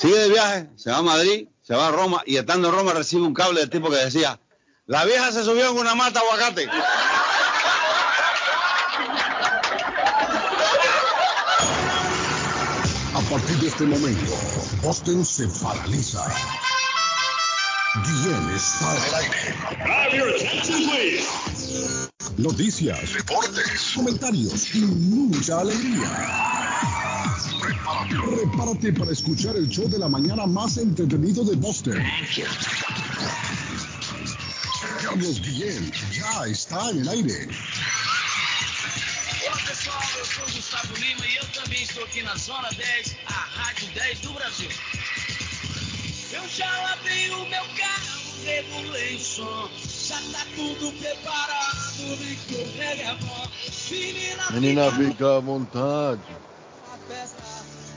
sigue de viaje, se va a Madrid, se va a Roma y estando en Roma recibe un cable del tipo que decía, la vieja se subió en una mata aguacate. A partir de este momento, Boston se paraliza. Guillén está el aire. Noticias, deportes, comentarios y mucha alegría. Prepárate para escuchar el show de la mañana más entretenido de Boston. Carlos Guillén ya está en el aire. Olá pessoal, eu sou o Gustavo Lima e eu também estou aqui na Zona 10, a Rádio 10 do Brasil. Eu já lavei o meu carro, regulei o som, já tá tudo preparado, vem que o reggae é bom. Menina, fica à vontade.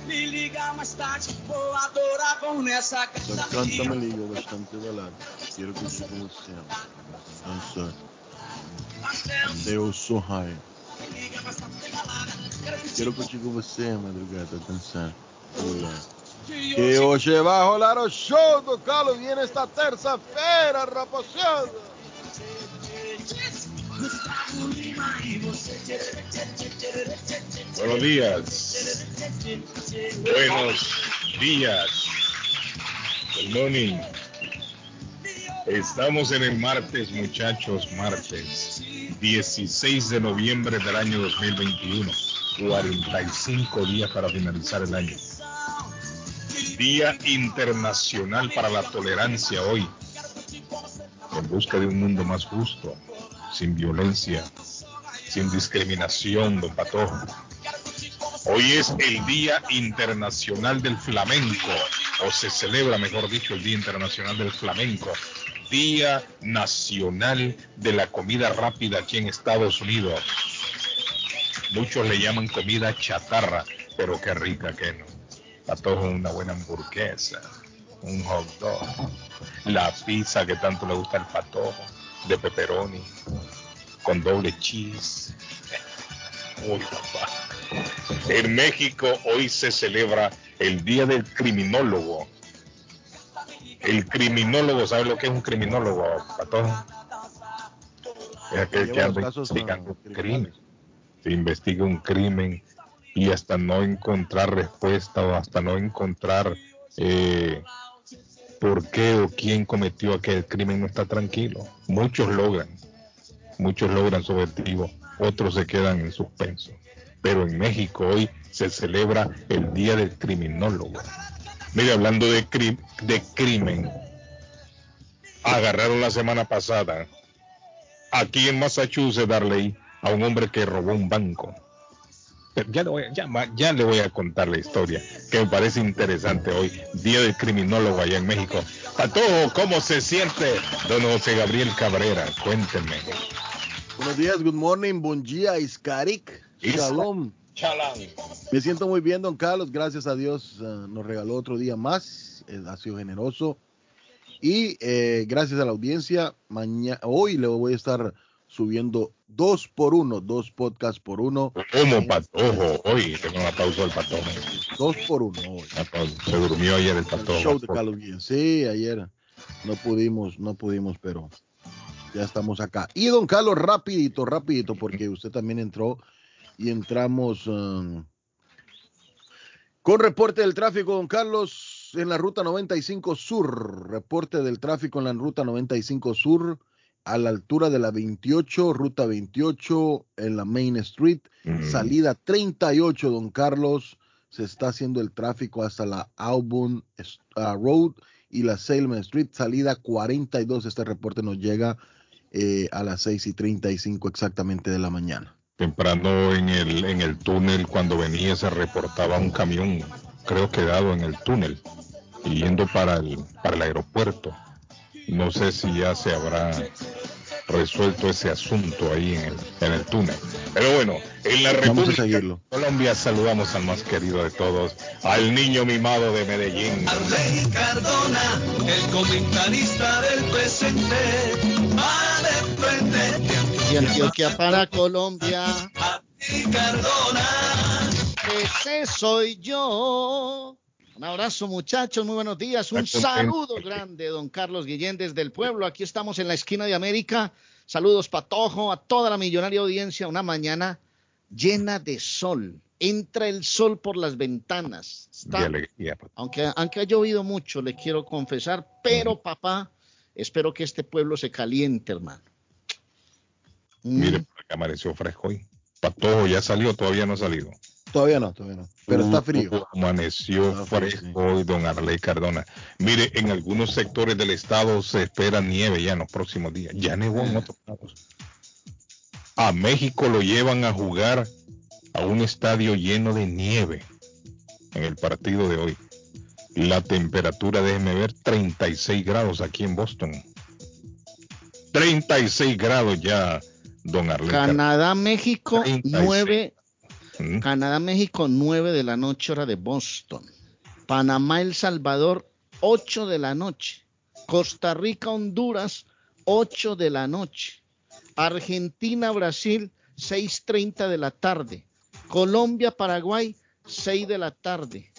Me liga mais tarde, vou adorar, vamos nessa casa canta me liga bastante balada. Quero curtir com você. Dançar. Eu sou raio. Quero curtir com você, madrugada, dançar. E hoje vai rolar o show do Carlos Viene esta terça-feira, rapaziada. Buenos días. Buenos días. Morning. Estamos en el martes, muchachos, martes 16 de noviembre del año 2021. 45 días para finalizar el año. Día Internacional para la Tolerancia hoy. En busca de un mundo más justo, sin violencia, sin discriminación, don Patojo. Hoy es el Día Internacional del Flamenco, o se celebra, mejor dicho, el Día Internacional del Flamenco. Día Nacional de la Comida Rápida aquí en Estados Unidos. Muchos le llaman comida chatarra, pero qué rica que no. Patojo, una buena hamburguesa, un hot dog, la pizza que tanto le gusta al patojo, de pepperoni, con doble cheese. Uy, papá. En México hoy se celebra el Día del Criminólogo. El criminólogo, ¿sabe lo que es un criminólogo, Patojo? Es aquel que anda investigando un crimen. Se investiga un crimen y hasta no encontrar respuesta o hasta no encontrar eh, por qué o quién cometió aquel crimen no está tranquilo. Muchos logran, muchos logran su objetivo, otros se quedan en suspenso. Pero en México hoy se celebra el Día del Criminólogo. Mire, hablando de, cri- de crimen, agarraron la semana pasada aquí en Massachusetts, Darley, a un hombre que robó un banco. Pero Ya le, voy, a- contar la historia, que me parece interesante hoy, Día del Criminólogo allá en México. Patojo, ¿cómo se siente don José Gabriel Cabrera? Cuénteme. Buenos días, good morning, buen día, Iskarik, Shalom. Chalán. Me siento muy bien, don Carlos. Gracias a Dios eh, nos regaló otro día más. eh, ha sido generoso. Y eh, gracias a la audiencia, mañana, hoy le voy a estar subiendo dos por uno, dos podcasts por uno, ¿Cómo, Patojo? Hoy tengo una pausa al Patojo. dos por uno hoy. Se durmió ayer el El Patojo. show de Carlos Guillén. Sí, ayer no pudimos, no pudimos, pero ya estamos acá. Y don Carlos, rapidito, rapidito, porque usted también entró y entramos um, con reporte del tráfico, don Carlos, en la ruta 95 Sur. Reporte del tráfico en la ruta 95 Sur, a la altura de la 28, ruta 28 en la Main Street. Mm. Salida 38, don Carlos. Se está haciendo el tráfico hasta la Auburn uh, Road y la Salem Street. Salida 42. Este reporte nos llega eh, a las 6 y 35 exactamente de la mañana. Temprano en el, en el túnel, cuando venía, se reportaba un camión, creo quedado en el túnel, y yendo para el, para el aeropuerto. No sé si ya se habrá resuelto ese asunto ahí en el, en el túnel. Pero bueno, en la Vamos a República seguirlo. de Colombia saludamos al más querido de todos, al niño mimado de Medellín. Arley Cardona, el comentarista del presente, de Antioquia para Colombia, ese soy yo. Un abrazo, muchachos. Muy buenos días. Un saludo grande, don Carlos Guillén, desde el pueblo. Aquí estamos en la esquina de América. Saludos, Patojo, a toda la millonaria audiencia. Una mañana llena de sol. Entra el sol por las ventanas. De Está, alegría. aunque, aunque ha llovido mucho, le quiero confesar, pero papá, espero que este pueblo se caliente, hermano. Mm, Mire, por acá amaneció fresco hoy. Patojo ya salió, todavía no ha salido. Todavía no, todavía no. Pero está frío. Amaneció Está fresco hoy, don Arley Cardona. Mire, en algunos sectores del estado se espera nieve ya en los próximos días. Ya nevó en otros lados. A México lo llevan a jugar a un estadio lleno de nieve en el partido de hoy. La temperatura, déjeme ver, 36 grados aquí en Boston. 36 grados ya, don. Cardona. Canadá, México, 36. 9, Mm. Canadá, México, 9 de la noche, hora de Boston. Panamá, El Salvador, 8 de la noche. Costa Rica, Honduras, 8 de la noche. Argentina, Brasil, 6.30 de la tarde. Colombia, Paraguay, 6 de la tarde.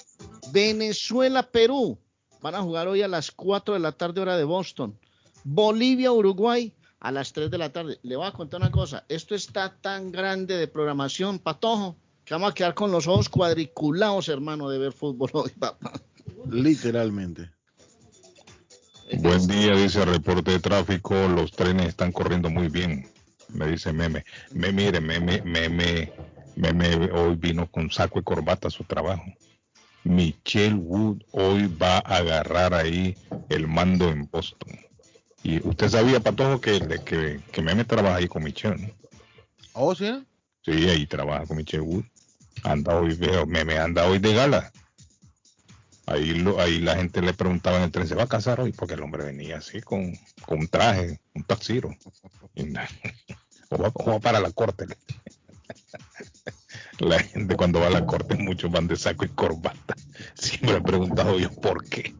Venezuela, Perú, van a jugar hoy a las 4 de la tarde, hora de Boston. Bolivia, Uruguay, a las 3 de la tarde. Le voy a contar una cosa. Esto está tan grande de programación, patojo, que vamos a quedar con los ojos cuadriculados, hermano, de ver fútbol hoy, papá. Literalmente. Buen día, dice el reporte de tráfico. Los trenes están corriendo muy bien, me dice Meme. Me mire, Meme, Meme, Meme hoy vino con saco y corbata a su trabajo. Michelle Wood hoy va a agarrar ahí el mando en Boston. Y usted sabía, Patojo, que, que, que Meme trabaja ahí con Michelle, ¿no? ¿Oh, sí? Sí, ahí trabaja con Michelle Wood. Anda hoy, veo, Meme anda hoy de gala. Ahí, lo, ahí la gente le preguntaba en el tren, ¿se va a casar hoy? Porque el hombre venía así con, con un traje, un taxiro. O, va, o va para la corte. La gente cuando va a la corte, muchos van de saco y corbata. Siempre he preguntado yo por qué.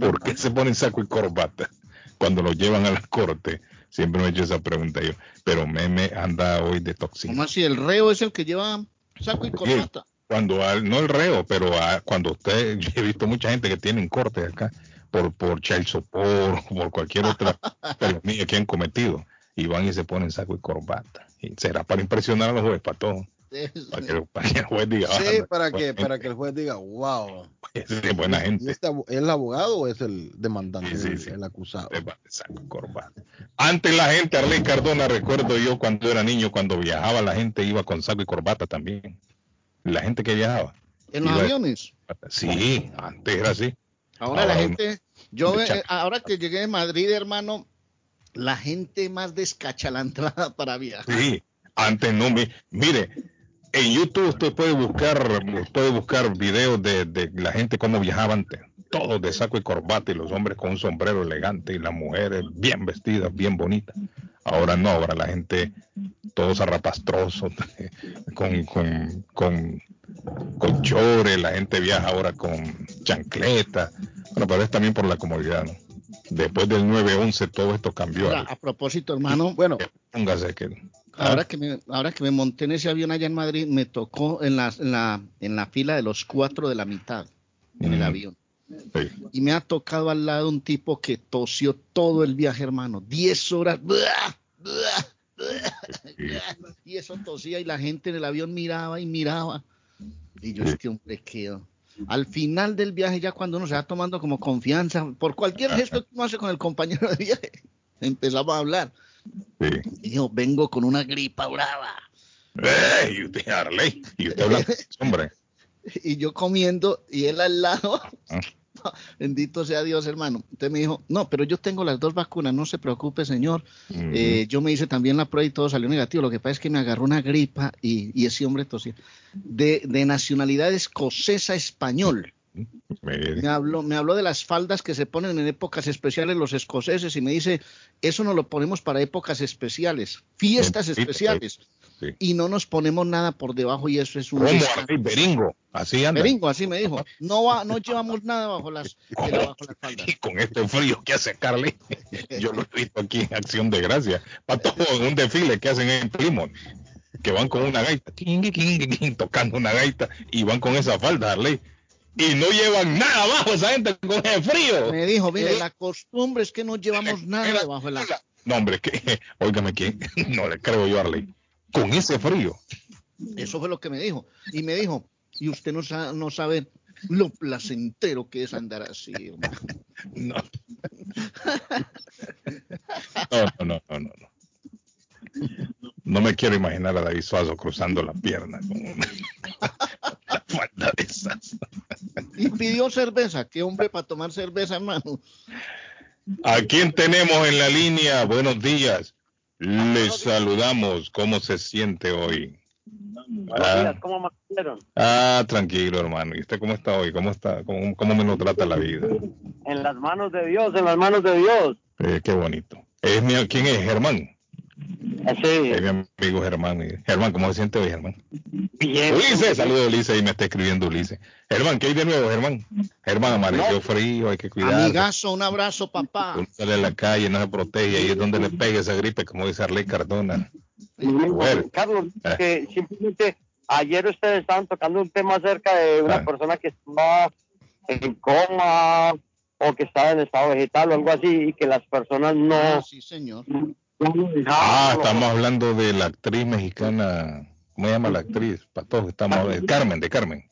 ¿Por qué se ponen saco y corbata cuando lo llevan a la corte? Siempre me he hecho esa pregunta yo. Pero Meme anda hoy de toxina. ¿Cómo así? ¿El reo es el que lleva saco y corbata? cuando al- no el reo, pero a- cuando usted, yo he visto mucha gente que tienen cortes acá por por child support, por cualquier otra felonía que han cometido y van y se ponen saco y corbata. Y será para impresionar a los jueces, para todo, para que, para que el juez diga, Sí, "Ah, para que, para que el juez diga, wow. es buena ¿Y gente. este abo- ¿Es el abogado o es el demandante, Sí, sí, el, sí. el acusado? Antes la gente, Arley Cardona, recuerdo yo cuando era niño, cuando viajaba, la gente iba con saco y corbata también. La gente que viajaba. ¿En los aviones? Sí, antes era así. Ahora la gente, yo eh, ahora que llegué de Madrid, hermano, la gente más descachalantrada para viajar. Sí, antes no. mi- mire, en YouTube usted puede buscar, puede buscar videos de, de la gente cómo viajaba antes. Todos de saco y corbata y los hombres con un sombrero elegante y las mujeres bien vestidas, bien bonitas. Ahora no, ahora la gente, todos arrapastrosos, con, con, con, con chores, la gente viaja ahora con chancleta. Bueno, pero es también por la comodidad, ¿no? Después del 9-11 todo esto cambió. Ahora, a propósito, hermano, Bueno, Póngase que... ahora que me, ahora que me monté en ese avión allá en Madrid, me tocó en la, en la, en la fila de los cuatro de la mitad en el avión. Sí. Y me ha tocado al lado un tipo que tosió todo el viaje, hermano. Diez horas. Y eso tosía y la gente en el avión miraba y miraba. Y yo, este hombre quedo. Al final del viaje, ya cuando uno se va tomando como confianza, por cualquier gesto que uno hace con el compañero de viaje, empezamos a hablar. Sí. Y dijo, vengo con una gripa brava. ¡Eh! Y usted, Arley, y usted habla, hombre. Y yo comiendo y él al lado. Ah. Bendito sea Dios, hermano. Entonces me dijo, no, pero yo tengo las dos vacunas, no se preocupe, señor. Eh, yo me hice también la prueba y todo salió negativo. Lo que pasa es que me agarró una gripa y, y ese hombre tosía. De, de nacionalidad escocesa español. Me habló, me habló de las faldas que se ponen en épocas especiales los escoceses y me dice, eso no lo ponemos para épocas especiales, fiestas especiales. sí. Y no nos ponemos nada por debajo y eso es un... ¿Cómo desastre. Arley? Beringo? Así anda. Beringo, así me dijo. No va, no llevamos nada bajo las, bajo las faldas. Y con este frío que hace Carly, yo lo he visto aquí en Acción de Gracia, para todo un desfile que hacen en Plymouth, que van con una gaita, tocando una gaita y van con esa falda, Arley. Y no llevan nada abajo esa gente con el frío. Me dijo, mire, Eh, la costumbre es que no llevamos nada Mira, debajo del agua. No, hombre, que, óigame, ¿quién? No le creo yo, Arley. Con ese frío. Eso fue lo que me dijo. Y me dijo, y usted no, sa- no sabe lo placentero que es andar así. hombre". No. No, no, no, no, no. No me quiero imaginar a David Suazo cruzando la pierna con una, una falda de esas. Y pidió cerveza. ¿Qué hombre para tomar cerveza, hermano? ¿A quién tenemos en la línea? Buenos días. Les saludamos. ¿Cómo se siente hoy? Buenos Ah. días, ¿cómo amanecieron? Ah, tranquilo, hermano. ¿Y usted cómo está hoy? ¿Cómo está? ¿Cómo, cómo me lo trata la vida? En las manos de Dios, en las manos de Dios. Eh, qué bonito. Es mi, ¿Quién es? Germán. Así, Es mi amigo Germán. Y- Germán, ¿cómo se siente hoy, Germán? bien. Ulises, saludos Ulises, y me está escribiendo Ulises. Germán, ¿qué hay de nuevo, Germán? Germán, amaneció No. frío, hay que cuidar. Amigazo, un abrazo, papá. Uno sale a la calle, no se protege, ahí es donde le pega esa gripe, como dice Arley Cardona. Bueno. Carlos, Eh. que simplemente ayer ustedes estaban tocando un tema acerca de una Ah. persona que estaba en coma o que estaba en estado vegetal o algo así y que las personas no... Ah, sí, señor. Ah, estamos hablando de la actriz mexicana, ¿cómo se llama la actriz? Para todos estamos, de Carmen, de Carmen,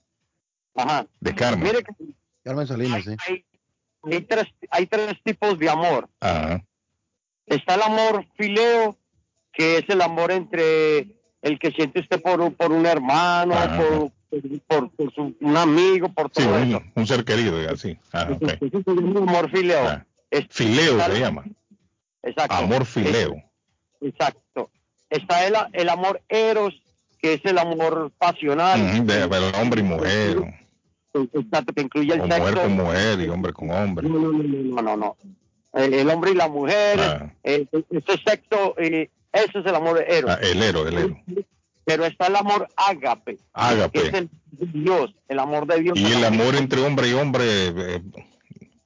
Ajá. de Carmen. Mire que Carmen Salinas, sí. hay, hay tres, hay tres tipos de amor. Ajá, Está el amor fileo, que es el amor entre el que siente usted por, un- por un hermano, Ajá. por, por, por su- un amigo, por sí, todo un, eso. un ser querido, y así. Ah, ok. Ese es el amor fileo. Ah, Es- Fileo se llama, Exacto. amor fileo. Exacto. Está el, el amor eros, que es el amor pasional. Ujú, de, hombre y mujer, Exacto, que incluye el o sexo. mujer con mujer y hombre con hombre. No, no, no, no. El, el hombre y la mujer, Ah. eh, ese sexo, eh, ese es el amor eros. Ah, el héroe, el héroe. Pero está el amor ágape, que es Ágape. el Dios, el amor de Dios. Y el amor entre hombre y hombre, eh,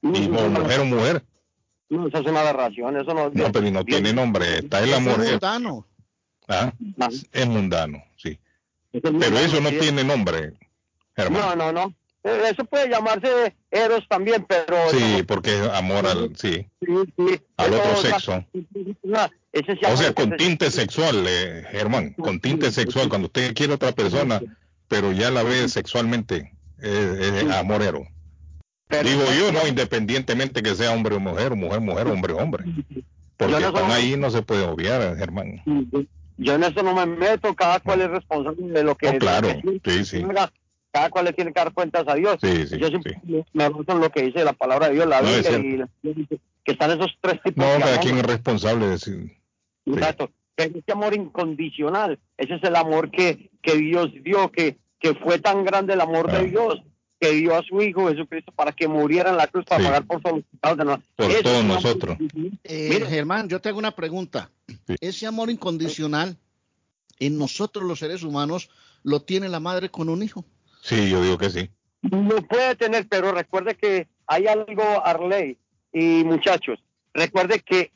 y o mujer o mujer. No, eso es una aberración, eso no. No, pero no tiene nombre. Está el amor. Es eh, mundano. ah, No, es mundano, sí. Pero eso no tiene nombre, No, Germán. no, no. Eh, Eso puede llamarse Eros también, pero. Sí, porque es amor al, sí, Sí, sí. al otro sexo. no, ese O sea, amor con tinte sexual, eh, Germán, con tinte sexual. Cuando usted quiere a otra persona, pero ya la ve sexualmente, es, es amorero. Pero- Digo yo, no, independientemente que sea hombre o mujer, mujer, mujer, hombre, hombre. Porque no están ahí, no se puede obviar, Germán. Yo en eso no me meto, cada cual es responsable de lo que. Oh, claro, que sí, sí. Cada cual le tiene que dar cuentas a Dios. Sí, sí, Yo siempre sí. me baso en lo que dice la palabra de Dios, la No, es Biblia, y la- que están esos tres tipos No, de cada amor. quien es responsable de decir. Exacto. Pero Ese amor incondicional, ese es el amor que, que Dios dio, que, que fue tan grande el amor Ah. de Dios, que dio a su Hijo Jesucristo para que muriera en la cruz para Sí. pagar por todos los pecados de nosotros. Por todos nosotros. Eh. Germán, yo te hago una pregunta. Sí. Ese amor incondicional en nosotros los seres humanos lo tiene la madre con un hijo. Sí, yo digo que sí. Lo puede tener, pero recuerde que hay algo, Arley y muchachos, recuerde que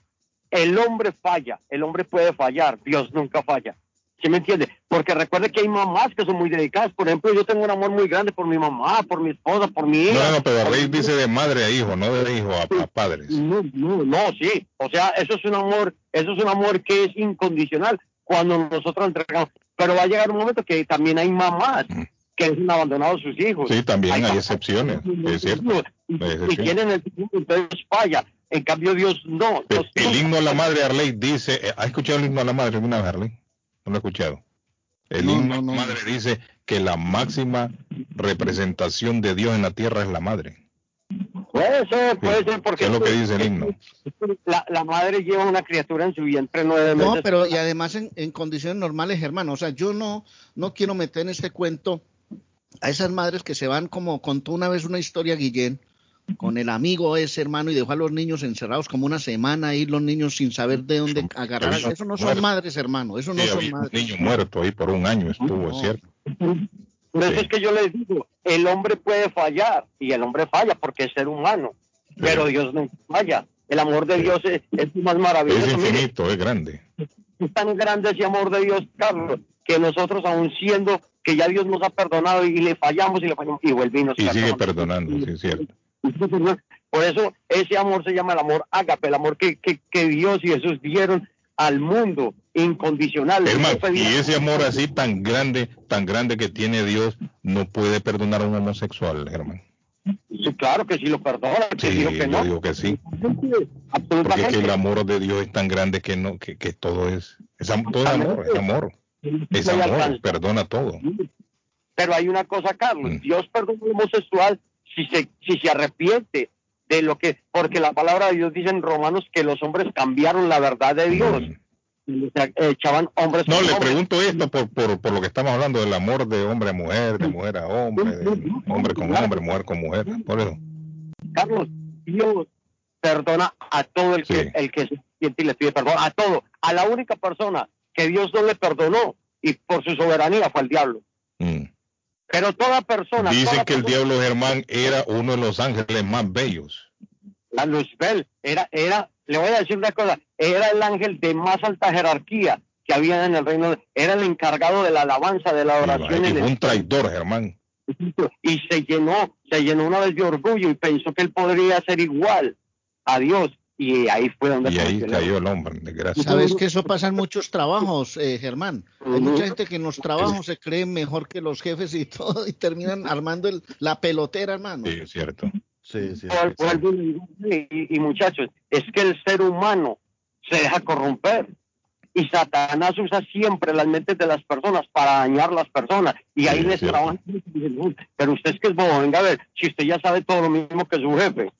el hombre falla, el hombre puede fallar, Dios nunca falla. ¿Sí me entiende? Porque recuerde que hay mamás que son muy dedicadas. Por ejemplo, yo tengo un amor muy grande por mi mamá, por mi esposa, por mi hija. No, no, pero Rey dice de madre a hijo, no de hijo a, a padres. No, no, no, sí. O sea, eso es un amor, eso es un amor que es incondicional cuando nosotros entregamos. Pero va a llegar un momento que también hay mamás Mm. que han abandonado a sus hijos. Sí, también hay papás excepciones, es cierto. Y, hay tienen el entonces falla. En cambio, Dios no. El, Dios el no. himno a la madre Arley dice, eh, ¿ha escuchado el himno a la madre alguna vez, Arley? No lo he escuchado. El No, himno no, no. madre dice que la máxima representación de Dios en la tierra es la madre. Puede ser, puede Sí, ser, porque es lo que dice el himno. La, la madre lleva una criatura en su vientre nueve meses. No, pero y además en, en condiciones normales, hermano. O sea, yo no, no quiero meter en este cuento a esas madres que se van como contó una vez una historia Guillén con el amigo ese hermano y dejó a los niños encerrados como una semana ahí los niños sin saber de dónde agarrar. Eso no son muerto. madres, hermano. Eso no Sí, son un madres. niño muerto ahí por un año estuvo, es No. cierto. Por eso Sí. es que yo les digo, el hombre puede fallar, y el hombre falla porque es ser humano, pero Dios no falla. El amor de Sí. Dios es, es más maravilloso. Es Mire, infinito, es grande. es tan grande ese amor de Dios, Carlos, que nosotros aún siendo que ya Dios nos ha perdonado y le fallamos y le fallamos y vuelve y nos Y sigue perdona. perdonando, sí es cierto. Por eso ese amor se llama el amor ágape, el amor que, que, que Dios y Jesús dieron al mundo incondicional. Hermano, No y ese amor así tan grande, tan grande que tiene Dios, no puede perdonar a un homosexual, hermano. Sí, claro que sí lo perdona, que Sí, digo que yo no. digo que sí. Porque Absolutamente. es que el amor de Dios es tan grande que no, que, que todo es, es todo es amor, es amor, es amor, perdona todo. Pero hay una cosa, Carlos, Mm. Dios perdona al homosexual si se, si se arrepiente de lo que, porque la palabra de Dios dice en Romanos que los hombres cambiaron la verdad de Dios. Echaban hombres No, le hombres. pregunto esto por, por, por lo que estamos hablando del amor de hombre a mujer, de mujer a hombre, de hombre con hombre, mujer con mujer. Por eso. Carlos, Dios perdona a todo el que, Sí. el que se arrepiente y le pide perdón, a todo. A la única persona que Dios no le perdonó y por su soberanía fue el diablo. Mm. Pero toda persona. Dicen toda que el diablo Germán era uno de los ángeles más bellos. La Luzbel era, era, le voy a decir una cosa, era el ángel de más alta jerarquía que había en el reino, era el encargado de la alabanza, de la oración un traidor, Germán. y se llenó, se llenó una vez de orgullo y pensó que él podría ser igual a Dios y ahí fue donde Y ahí cayó el hombre, desgracia. Sabes que eso pasa en muchos trabajos, eh, Germán. Hay mucha gente que en los trabajos se cree mejor que los jefes y todo y terminan armando el- la pelotera, hermano. Sí, es cierto. Sí, sí. Vuelvo y y, muchachos, es que el ser humano se deja corromper y Satanás usa siempre las mentes de las personas para dañar las personas y ahí Sí, les trabajan. Pero usted es que es bobo, venga a ver, si usted ya sabe todo lo mismo que su jefe.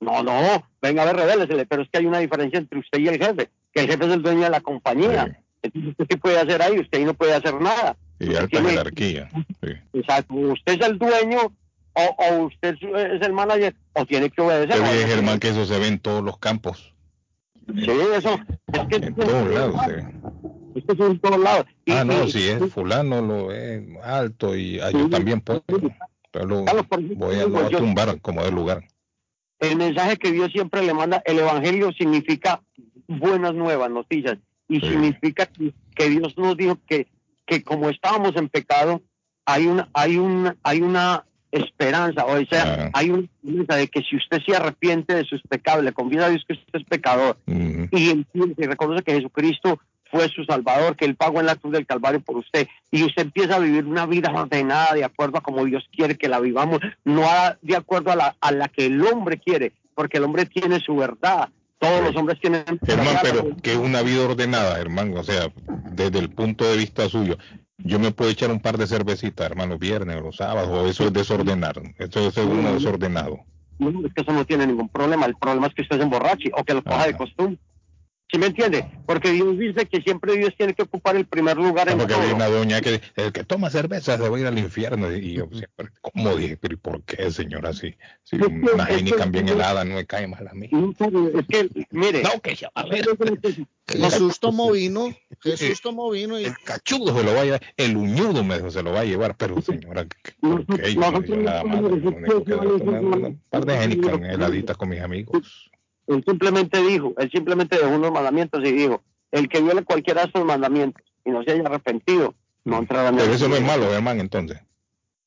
No, no, venga a ver, revélesele, pero es que hay una diferencia entre usted y el jefe, que el jefe es el dueño de la compañía. Entonces, ¿usted qué puede hacer ahí? Usted ahí no puede hacer nada. Y alta Tiene- jerarquía. Sí. Exacto, usted es el dueño o, o usted es- es el manager o tiene que obedecer. Te dije, Germán, que eso se ve en todos los campos. Sí, eso. Es que En todos lados ve. Esto es en todos lados. Y- Ah, no, y- si es fulano, lo es alto y ah, yo Sí. también puedo. Pero lo voy a, lo voy a tumbar como de lugar. El mensaje que Dios siempre le manda, el evangelio significa buenas nuevas noticias y Sí. significa que, Dios nos dijo que, que como estábamos en pecado, hay una, hay una, hay una esperanza, o sea, hay una esperanza de que si usted se arrepiente de sus pecados, le confiesa a Dios que usted es pecador, Ujú. y entiende y reconoce que Jesucristo fue su Salvador, que Él pagó en la cruz del Calvario por usted, y usted empieza a vivir una vida ordenada de acuerdo a como Dios quiere que la vivamos, no a- de acuerdo a la, a la que el hombre quiere, porque el hombre tiene su verdad, todos Sí. los hombres tienen verdad, pero que es una vida ordenada, hermano, o sea, desde el punto de vista suyo. Yo me puedo echar un par de cervecitas, hermano, viernes o los sábados, o eso es desordenar. Eso, eso es uno desordenado. No, es que eso no tiene ningún problema, el problema es que usted se emborrache o que lo coja de costumbre. ¿Sí me entiende? Porque Dios dice que siempre Dios tiene que ocupar el primer lugar en Porque todo. había una doña que el que toma cerveza se va a ir al infierno. Y yo, siempre, ¿cómo dije? ¿Pero y por qué, señora? Si, si que- una génica bien helada no me cae mal a mí. No, Es que, mire, No, que ya va a ver. Jesús tomó vino, Jesús tomó vino y El cachudo se lo va a llevar, el uñudo me dijo, se lo va a llevar, pero señora, ¿qué- ¿por qué? Yo no digo nada más, lo único que debo tomar un par de génicas heladitas con mis amigos. Él simplemente dijo, él simplemente dejó unos mandamientos y dijo, el que viole cualquiera de estos mandamientos y no se haya arrepentido, no entrará en el Pero eso no es cielo". malo, hermano, entonces.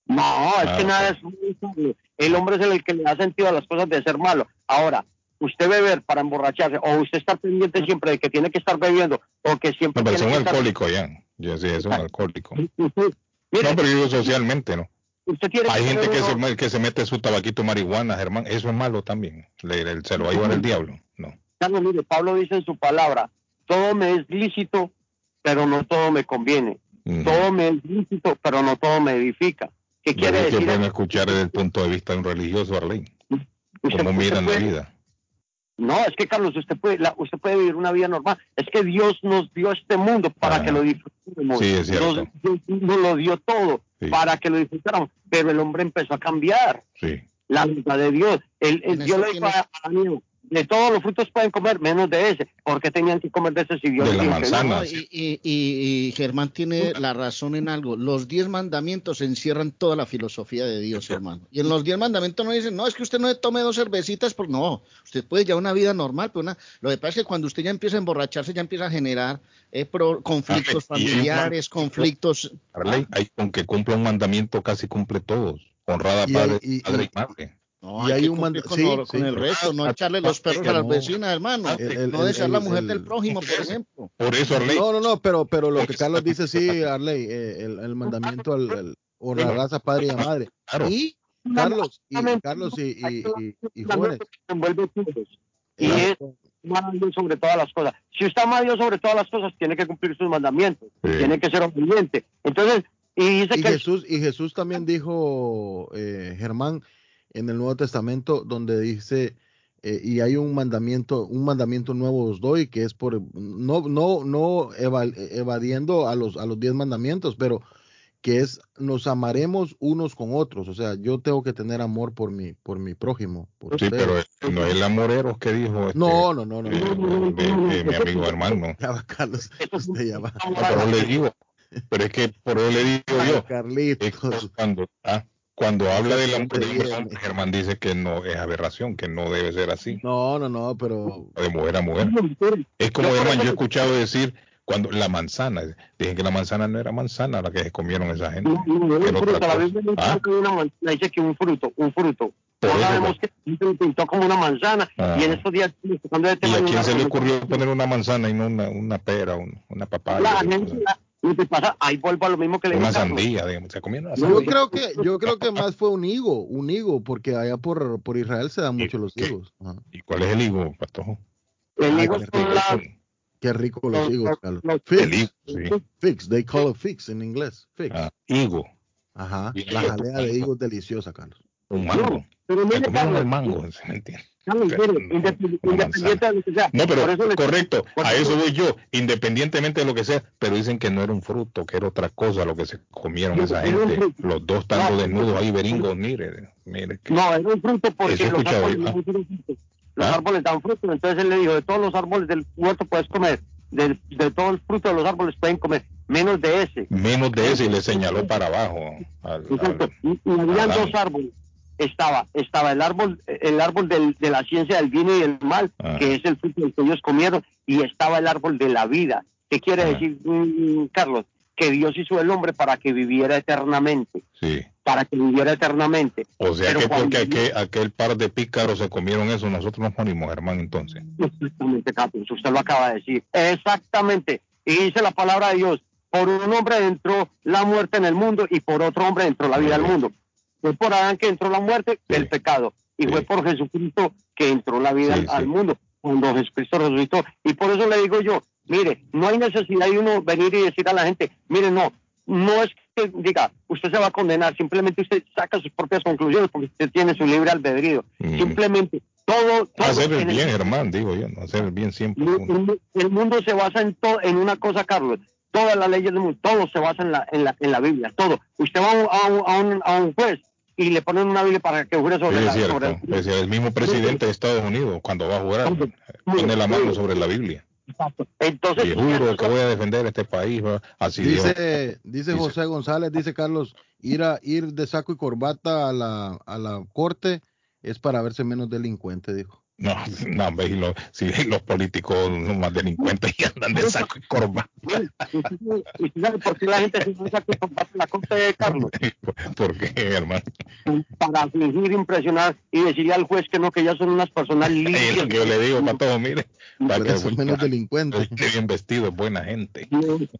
No, es Ah, que nada es malo. El hombre es el que le da sentido a las cosas de ser malo. Ahora, usted beber para emborracharse o usted está pendiente siempre de que tiene que estar bebiendo o que siempre No, pero tiene son que estar- ya. Yo sí, es un alcohólico. Mire, No, pero yo socialmente, ¿no? Usted Hay gente que uno- se, que se mete su tabaquito marihuana, Germán. Eso es malo también. Le- le- se lo va a llevar el diablo. No. Carlos, mire, Pablo dice en su palabra, todo me es lícito, pero no todo me conviene. Todo me es lícito, pero no todo me edifica. ¿Qué quiere es que decir? pueden escuchar desde el punto de vista de un religioso, Arlene. Cómo miran la puede- vida. No, es que Carlos, usted puede, la- usted puede vivir una vida normal. Es que Dios nos dio este mundo para Ajá. que lo disfrutemos. Sí, es cierto. Nos, Dios nos lo dio todo Sí. para que lo disfrutáramos. Pero el hombre empezó a cambiar Sí. la verdad de Dios. El, Dios le dijo tienes- a Daniel, de todos los frutos pueden comer, menos de ese. ¿Por qué tenían que comer de ese si Dios De la no? y, y- y- y Germán tiene la razón en algo. Los diez mandamientos encierran toda la filosofía de Dios, hermano. Y en los diez mandamientos no dicen, no, es que usted no tome dos cervecitas, por no. Usted puede llevar una vida normal, pero una... lo que pasa es que cuando usted ya empieza a emborracharse, ya empieza a generar eh, pro- conflictos Ah, familiares, conflictos. Arley, ahí con que cumpla un mandamiento casi cumple todos. Honrada Y padre, hay- y- padre y- madre. No, Y hay hay que un cumplir manda- con, sí, lo- con sí. el resto, no echarle los perros a las vecinas, hermano. El- el- no desear la mujer el- del prójimo, por ejemplo. Por eso, Arley, No, no, no, pero, pero lo que Carlos dice, sí, Arley, eh, el, el mandamiento al, al- honrarás a padre y a madre. claro. Y Carlos, y Carlos y, y, y, y jóvenes. Y es amar Dios sobre todas las cosas. Si usted ama a Dios sobre todas las cosas, tiene que cumplir sus mandamientos, Sí. tiene que ser obediente. Entonces, y dice y que Jesús, y Jesús también dijo, eh, Germán, en el Nuevo Testamento, donde dice, eh, y hay un mandamiento, un mandamiento nuevo os doy, que es por, no, no, no eva- evadiendo a los, a los diez mandamientos, pero que es, nos amaremos unos con otros. O sea, yo tengo que tener amor por mi, por mi prójimo. por Sí, ustedes. pero es- no es el amorero que dijo este, no, no, no, no, eh, de- de mi amigo hermano. Ya va, Carlos, usted ya va. Pero le digo, pero es que por eso le digo yo, Ay, es Carlitos. cuando, ah, cuando habla del amor de hombre, viene. Germán dice que no es aberración, que no debe ser así, No, no, no, pero de mujer a mujer. Es como, Germán, yo he escuchado decir cuando la manzana, dije que la manzana no era manzana la que se comieron esa gente. No, no, un fruto, la cosa. Biblia no Ah. que una manzana, dice que un fruto, un fruto. Por No eso, sabemos que se pintó como una manzana Ah. y en estos días cuando ¿Y a quién una se le ocurrió poner una manzana y no una, una pera, un- una papaya? la gente, la- lo que pasa, ahí vuelvo a lo mismo que le una digo a Carlos. sandía, digamos, se comieron una yo sandía. creo que, yo creo que más fue un higo, un higo, porque allá por, por Israel se dan ¿Y mucho los higos. Ajá. ¿Y cuál es el higo, patojo? El higo qué rico. las- Qué rico los los- higos, los- Carlos. los- El higo, sí. figs, they call it figs en inglés. Figs. Ah, higo, Ajá. La jalea de higo es deliciosa, Carlos. un mango. Pero mire, Carlos, mango, ¿se me entiende? Pero no, independ- una independiente de lo que sea. No, pero por eso le- correcto, a eso- voy yo, independientemente de lo que sea, pero dicen que no era un fruto, que era otra cosa lo que se comieron No, esa gente, los dos No. desnudos ahí, beringos, mire, mire. que- No, era un fruto porque los árboles, los ¿Ah? árboles dan fruto. Entonces él le dijo, de todos los árboles del huerto puedes comer, de, de todo el fruto de los árboles pueden comer, menos de ese. Menos de ese y le señaló para abajo. al- Exacto. al- Y, y habían Adán. dos árboles. Estaba, estaba el árbol, el árbol del- de la ciencia del bien y del mal, Ah. que es el fruto del que ellos comieron, y estaba el árbol de la vida. ¿Qué quiere Ah. decir, mm, Carlos? Que Dios hizo el hombre para que viviera eternamente, sí. para que viviera eternamente. O sea Pero que porque aquel, aquel par de pícaros se comieron eso, nosotros nos morimos, hermano, entonces. Exactamente, Carlos, usted lo acaba de decir. Exactamente. Y dice la palabra de Dios, por un hombre entró la muerte en el mundo y por otro hombre entró la vida al mundo. Fue por Adán que entró la muerte, Sí. el pecado. Y Sí. fue por Jesucristo que entró la vida Sí, al, mundo, cuando Jesucristo resucitó. Y por eso le digo yo, mire, no hay necesidad de uno venir y decir a la gente, mire, no, no es que diga, usted se va a condenar, simplemente usted saca sus propias conclusiones porque usted tiene su libre albedrío. Mm. Simplemente todo... todo Hacer el en bien, hermano, digo yo, no hacer el bien siempre. el, el- el mundo se basa en todo, en una cosa, Carlos. Todas las leyes del mundo, todo se basa en la, en la, en la Biblia, todo. Usted va a un- a un- a un juez y le ponen una Biblia para que jure Sí, sobre es la cierto. sobre el- Es el mismo presidente de Estados Unidos, cuando va a jurar, pone la mano sobre la Biblia. Entonces, Y juro que voy a defender este país. dice Dice- José González, dice Carlos, ir a ir de saco y corbata a la, a la corte es para verse menos delincuente, dijo. No, no, hombre, y los, si los políticos son más delincuentes y andan de saco y corbata. ¿Y usted sabe por qué la gente se usa que combate la corte de Carlos? ¿Por, qué, hermano? Para fingir, impresionar y decirle al juez que no, que ya son unas personas Es limpias. lo que yo le digo, para todos, mire, para que es menos delincuente. esté bien vestido, es buena gente.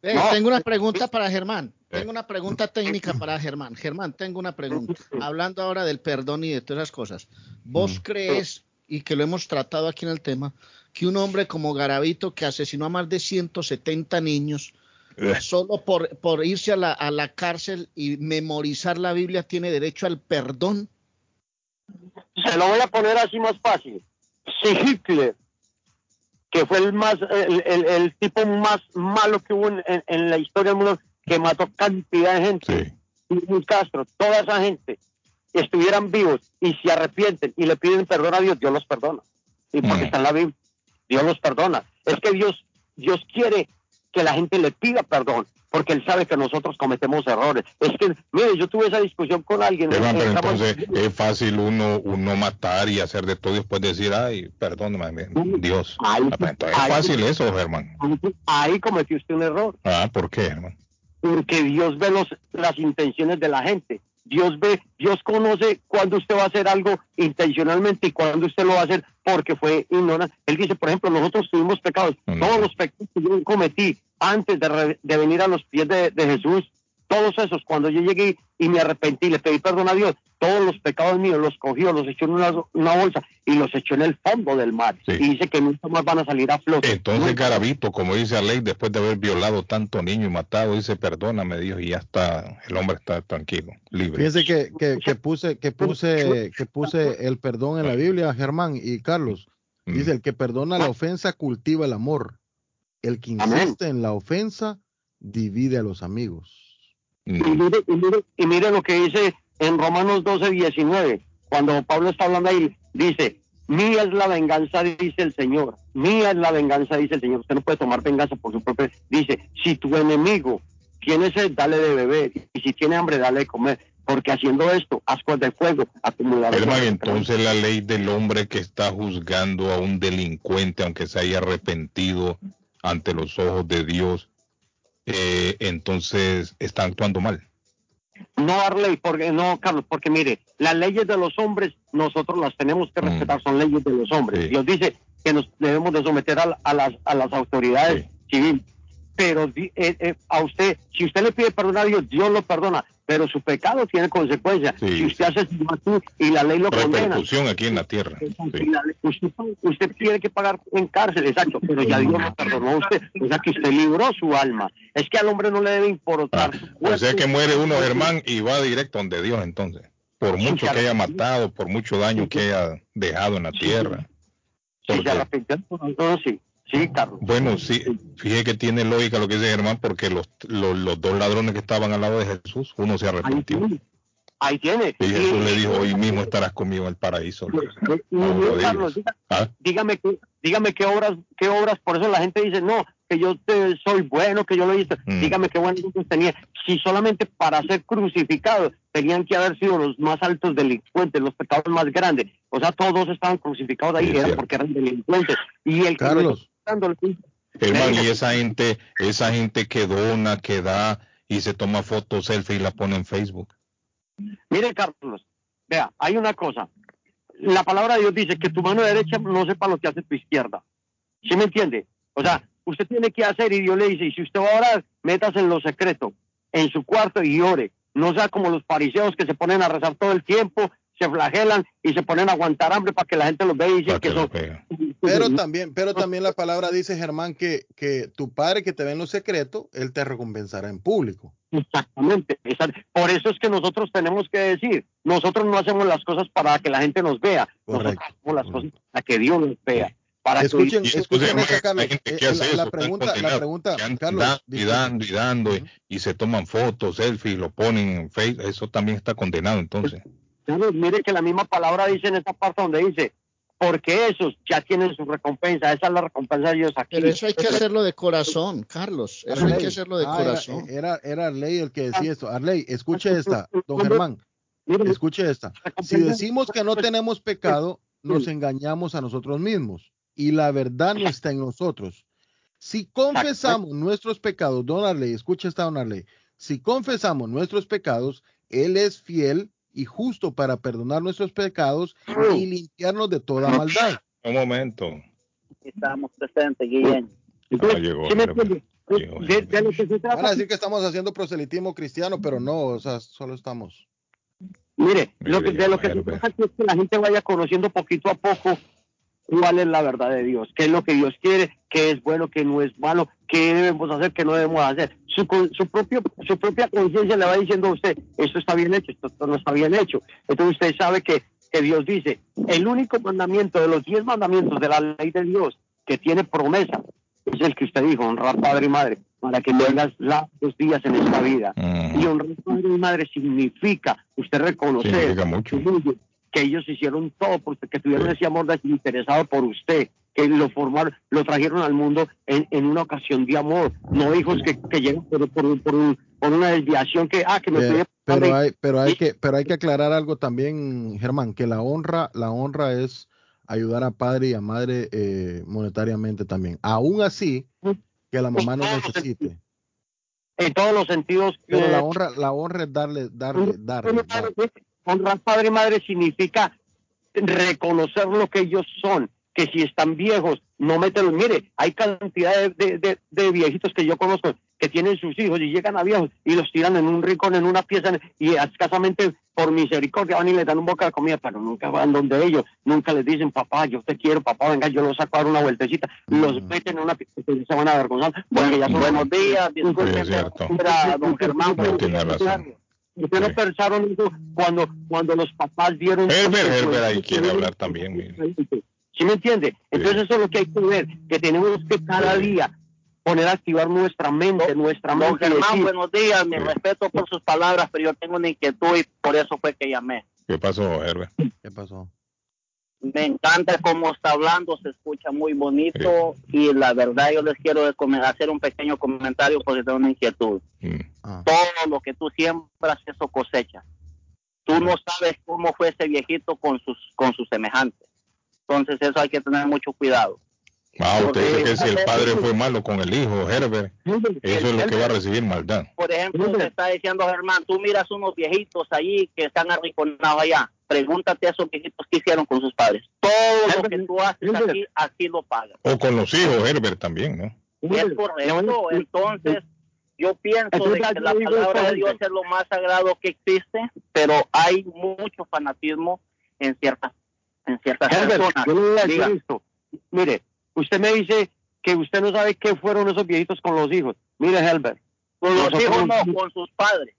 Eh, No. tengo una pregunta para Germán. Eh. Tengo una pregunta técnica para Germán. Germán, tengo una pregunta. Hablando ahora del perdón y de todas esas cosas. ¿Vos Mm. crees, y que lo hemos tratado aquí en el tema, que un hombre como Garavito, que asesinó a más de 170 niños, Eh, solo por, por irse a la, a la cárcel y memorizar la Biblia, tiene derecho al perdón? Se lo voy a poner así más fácil. Si Hitler, que fue el más, el, el- el tipo más malo que hubo en, en- en la historia del mundo, que mató cantidad de gente, Sí, y Castro, toda esa gente, estuvieran vivos y se arrepienten y le piden perdón a Dios, Dios los perdona. y porque Mm. está en la Biblia. Dios los perdona. Es que Dios, Dios quiere que la gente le pida perdón, porque Él sabe que nosotros cometemos errores. Es que, mire, yo tuve esa discusión con alguien. Hermano, pero estamos- entonces es fácil uno, uno matar y hacer de todo y después decir, ay, perdóname, Dios. Ay, Ah, pues Entonces es ay. fácil eso, hermano. Ahí cometió usted un error. Ah, ¿por qué, hermano? porque Dios ve los, las intenciones de la gente. Dios ve, Dios conoce cuando usted va a hacer algo intencionalmente y cuando usted lo va a hacer porque fue ignorante. Él dice, por ejemplo, nosotros tuvimos pecados, todos los pecados que yo cometí antes de, re- de venir a los pies de, de Jesús, todos esos, cuando yo llegué y me arrepentí, le pedí perdón a Dios, todos los pecados míos los cogió, los echó en una, una bolsa y los echó en el fondo del mar. Sí. Y dice que nunca más van a salir a flote. Entonces, Nunca. Garabito, como dice la ley, después de haber violado tanto niño y matado, dice, perdóname, Dios, y ya está, el hombre está tranquilo, libre. Fíjense que, que, que puse, que puse, que puse el perdón en la Biblia, Germán y Carlos. Mm. Dice, el que perdona la ofensa cultiva el amor. El que Amén. insiste en la ofensa divide a los amigos. Y Mm. mire, y, mire, y mire lo que dice en Romanos 12, 19, cuando Pablo está hablando ahí, dice, mía es la venganza, dice el Señor, mía es la venganza, dice el Señor, usted no puede tomar venganza por su propia, dice, si tu enemigo tiene sed, dale de beber, y si tiene hambre, dale de comer, porque haciendo esto, ascuas de fuego. Hermano, entonces la ley del hombre que está juzgando a un delincuente, aunque se haya arrepentido ante los ojos de Dios, eh, entonces está actuando mal. No dar ley, porque no, Carlos, porque mire, las leyes de los hombres nosotros las tenemos que Mm. respetar, son leyes de los hombres. Sí. Dios dice que nos debemos de someter a, a las, a las autoridades civiles. Pero eh, eh, a usted, si usted le pide perdón a Dios, Dios lo perdona, pero su pecado tiene consecuencias. Sí, si usted hace su y la ley lo condena, aquí en la tierra. Sí. usted, usted tiene que pagar en cárcel, exacto, pero ya Dios lo perdonó a usted, o sea que usted libró su alma. Es que al hombre no le debe Ah, importar. su o sea que muere uno, Germán, y va directo donde Dios entonces. Por mucho que haya matado, por mucho daño que haya dejado en la tierra. Si se arrepintió, entonces sí, sí, Carlos. Bueno, sí, fíjese que tiene lógica lo que dice Germán, porque los, los, los dos ladrones que estaban al lado de Jesús, uno se Ahí arrepintió. tiene. Ahí tiene. Y Jesús le dijo, hoy mismo estarás conmigo en el paraíso. Y- Pablo y, Carlos, diga- ¿Ah? dígame que, dígame qué obras, qué obras, por eso la gente dice, no, que yo te- soy bueno, que yo lo hice, Mm. dígame qué buenas obras tenía. Si solamente para ser crucificados tenían que haber sido los más altos delincuentes, los pecados más grandes, o sea, todos estaban crucificados ahí, Sí, era cierto. porque eran delincuentes. Y el que Carlos. Dando, Hermano, y esa gente, esa gente que dona, que da y se toma fotos, selfie y la pone en Facebook. Mire, Carlos, vea, hay una cosa. La palabra de Dios dice que tu mano derecha no sepa lo que hace tu izquierda. ¿Sí me entiende? O sea, usted tiene que hacer y Dios le dice, y si usted va a orar, métase en lo secreto, en su cuarto y ore. No sea como los fariseos que se ponen a rezar todo el tiempo, se flagelan y se ponen a aguantar hambre para que la gente los vea y dicen Para que que son... Pero también, pero también la palabra dice, Germán, que, que tu padre que te ve en lo secreto, él te recompensará en público. Exactamente. exact- Por eso es que nosotros tenemos que decir, nosotros no hacemos las cosas para que la gente nos vea, nosotros Correcto. hacemos las cosas para que Dios nos vea. Para Escuchen, que, escuchen Carlos. Eh, hace la, eso, la pregunta, la pregunta, Carlos. dando y dando y dando y, y se toman fotos, selfies, lo ponen en Facebook, eso también está condenado entonces. Carlos, mire que la misma palabra dice en esta parte donde dice, porque esos ya tienen su recompensa, esa es la recompensa de Dios aquí. Pero eso hay que hacerlo de corazón, Carlos. Eso hay que hacerlo de Ah, corazón. Era, era Arley el que decía esto. Arley, escuche esta, don Germán, escuche esta. Si decimos que no tenemos pecado, nos engañamos a nosotros mismos y la verdad no está en nosotros. Si confesamos nuestros pecados, don Arley, escuche esta, don Arley. Si confesamos nuestros pecados, Él es fiel y justo para perdonar nuestros pecados y limpiarnos de toda maldad. Un momento. Estamos presentes, Guillén. Van a decir que estamos haciendo proselitismo cristiano, pero no, o sea, solo estamos. mire, lo que, de lo que se trata es que la gente vaya conociendo poquito a poco cuál es la verdad de Dios, qué es lo que Dios quiere, qué es bueno, qué no es malo, qué debemos hacer, qué no debemos hacer. Su, su, propio, su propia conciencia le va diciendo a usted, esto está bien hecho, esto, esto no está bien hecho. Entonces usted sabe que, que Dios dice, el único mandamiento de los diez mandamientos de la ley de Dios que tiene promesa es el que usted dijo, honrar padre y madre, para que tengas largos días en esta vida. Mm. Y honrar padre y madre significa usted reconocer Significa mucho. que ellos hicieron todo, porque que tuvieron ese amor desinteresado por usted, que lo formaron, lo trajeron al mundo en, en una ocasión de amor, no hijos que, que llegan por, por, por, un- por una desviación que, ah, que me estoy pero hay, pero hay que, pero hay que aclarar algo también, Germán, que la honra, la honra es ayudar a padre y a madre eh, monetariamente también. Aún así, que la mamá no necesite. en todos los sentidos. Pero eh, la honra, la honra es darle, darle, darle. dar- Honrar padre y madre significa reconocer lo que ellos son, que si están viejos, no meterlos. Mire, hay cantidad de, de- de- de viejitos que yo conozco que tienen sus hijos y llegan a viejos y los tiran en un rincón, en una pieza, y escasamente por misericordia van y les dan un boca de comida, pero nunca van donde ellos, nunca les dicen, papá, yo te quiero, papá, venga, yo los saco a dar una vueltecita, los meten en una pieza y se van a avergonzar. porque ya son- Buenos días, Sí, es disculpe, cierto. era don Germán. No, tiene razón. Ustedes Sí. no pensaron eso cuando, cuando los papás dieron... Herbert, Herbert ahí quiere hablar también. mire. ¿Sí me entiende? Entonces Sí. eso es lo que hay que ver, que tenemos que cada día poner a activar nuestra mente, nuestra Don mente. Germán, buenos días, mi Sí. respeto por sus palabras, pero yo tengo una inquietud y por eso fue que llamé. ¿Qué pasó, Herbert? ¿Qué pasó? Me encanta cómo está hablando, se escucha muy bonito y la verdad yo les quiero hacer un pequeño comentario porque tengo una inquietud. Mm. Ah, Todo lo que tú siembras, eso cosecha. Tú no sabes cómo fue ese viejito con sus, con sus semejantes. Entonces eso hay que tener mucho cuidado. Ah, usted dice que si el padre fue malo con el hijo, Herbert, eso es lo que va a recibir maldad. Por ejemplo, te está diciendo Germán, tú miras unos viejitos allí que están arrinconados allá. Pregúntate a esos viejitos qué hicieron con sus padres. Todo lo que tú haces aquí, aquí lo pagas. O con los hijos, Herbert también, ¿no? Es correcto. Entonces, yo pienso de que la palabra de Dios es lo más sagrado que existe, pero hay mucho fanatismo en ciertas, en ciertas Herbert, personas. yo le voy a decir Diga. esto. Mire, usted me dice que usted no sabe qué fueron esos viejitos con los hijos. Mire, Herbert. Con los hijos no, con sus padres.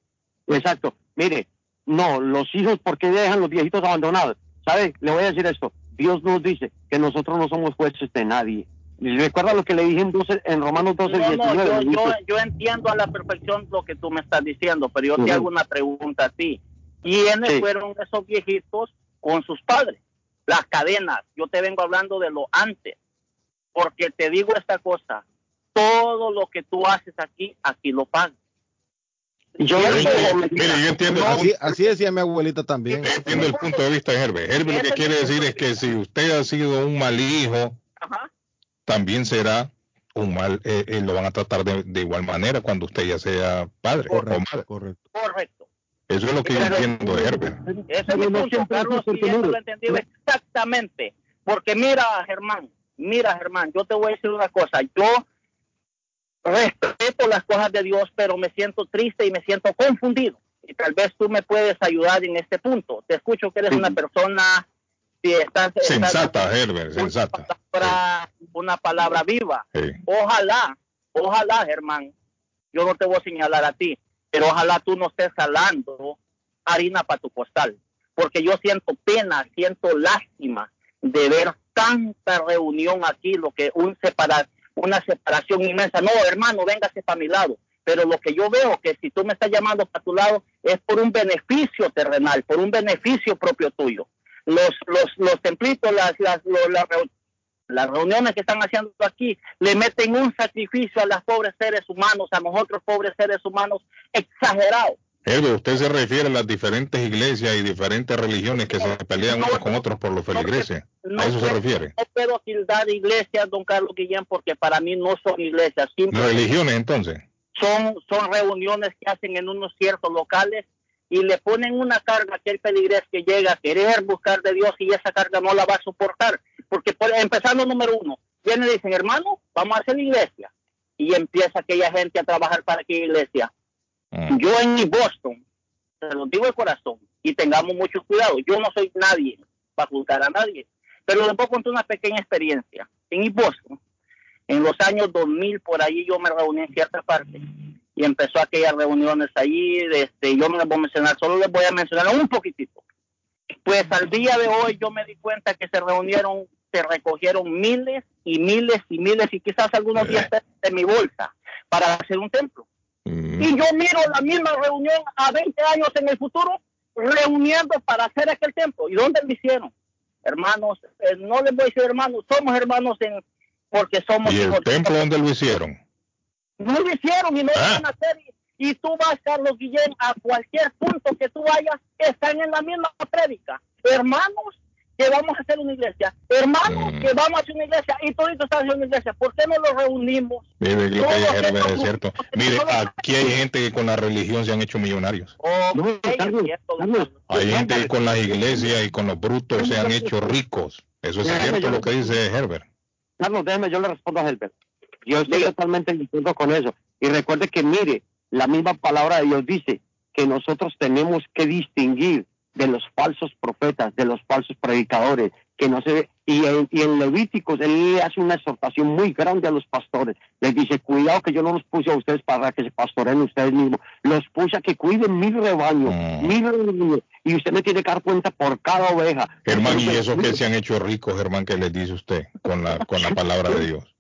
Exacto. Mire, no, los hijos, ¿por qué dejan los viejitos abandonados? ¿Sabe? Le voy a decir esto. Dios nos dice que nosotros no somos jueces de nadie. Recuerda lo que le dije en, 12 en Romanos 12, No, no, 19. yo, dice, yo, yo entiendo a la perfección lo que tú me estás diciendo, pero yo te hago una pregunta a ti. ¿Quiénes Sí. fueron esos viejitos con sus padres? Las cadenas. Yo te vengo hablando de lo antes. Porque te digo esta cosa. Todo lo que tú haces aquí, aquí lo pagas. Yo Mire, yo entiendo, Así, así decía mi abuelita también. entiendo el punto de vista de Herbert. Herbert lo que quiere decir es que si usted ha sido un mal hijo, Ajá. también será un mal, eh, eh, lo van a tratar de, de igual manera cuando usted ya sea padre o madre. correcto. Correcto. Eso es lo que yo entiendo de Herbert. Ese es mi punto, Carlos, y eso lo entendí exactamente. Porque mira, Germán, mira, Germán, yo te voy a decir una cosa. Yo respeto las cosas de Dios, pero me siento triste y me siento confundido. Y tal vez tú me puedes ayudar en este punto. Te escucho que eres Sí. una persona, si estás, estás- Sensata, Herbert, sensata. Una palabra, una palabra viva. Sí. Ojalá, ojalá, Germán, yo no te voy a señalar a ti, pero ojalá tú no estés jalando harina para tu costal, porque yo siento pena, siento lástima de ver tanta reunión aquí, lo que un separa, una separación inmensa. No, hermano, véngase para mi lado. Pero lo que yo veo que si tú me estás llamando para tu lado es por un beneficio terrenal, por un beneficio propio tuyo. Los, los, los templitos, las, las, las las reuniones que están haciendo aquí le meten un sacrificio a los pobres seres humanos, a nosotros pobres seres humanos, exagerado. Herbert, usted se refiere a las diferentes iglesias y diferentes religiones que se pelean unos con otros por los feligreses. No ¿A eso se refiere? No puedo tildar iglesias, don Carlos Guillén, porque para mí no son iglesias, Religiones, entonces. son, son reuniones que hacen en unos ciertos locales y le ponen una carga a aquel peligrés que llega a querer buscar de Dios y esa carga no la va a soportar. Porque por, empezando número uno, vienen y dicen, hermano, vamos a hacer la iglesia. Y empieza aquella gente a trabajar para aquella iglesia. Mm. Yo en mi Boston, se lo digo de corazón, y tengamos mucho cuidado, yo no soy nadie para juzgar a nadie, pero les puedo contar una pequeña experiencia. En mi Boston, en los años 2000, por ahí yo me reuní en cierta parte y empezó aquellas reuniones allí, este, yo no les voy a mencionar, solo les voy a mencionar un poquitito. Pues al día de hoy yo me di cuenta que se reunieron, se recogieron miles y miles y miles y quizás algunos días de mi bolsa para hacer un templo. Mm. Y yo miro la misma reunión a 20 años en el futuro reuniendo para hacer aquel templo. ¿Y dónde lo hicieron? Hermanos, eh, no les voy a decir hermanos, somos hermanos en porque somos ¿Y el hijos templo dónde lo hicieron? No lo hicieron y no lo Ah. van a hacer. Y, y tú vas, Carlos Guillén, a cualquier punto que tú vayas, están en la misma prédica. Hermanos, que vamos a hacer una iglesia. Hermanos, Mm. que vamos a hacer una iglesia. Y todos están haciendo una iglesia. ¿Por qué no los reunimos? Mire lo que Herbert es cierto. Mire, aquí hay gente que con la religión se han hecho millonarios. Oh, No, Carlos, Carlos. Hay gente que con las iglesias y con los brutos se han hecho ricos. Eso es Déjame cierto yo- lo que dice Herbert. Carlos, déjeme, yo le respondo a Helbert. Yo estoy totalmente de acuerdo con eso. Y recuerde que, mire, la misma palabra de Dios dice que nosotros tenemos que distinguir de los falsos profetas, de los falsos predicadores, que no se ve. Y en, y en Levíticos, él hace una exhortación muy grande a los pastores. Les dice, cuidado que yo no los puse a ustedes para que se pastoreen ustedes mismos. Los puse a que cuiden mi rebaño, Mm. mi rebaño. Y usted me tiene que dar cuenta por cada oveja. Germán, y esos que se han hecho ricos, Germán, ¿qué les dice usted con la, con la palabra de Dios?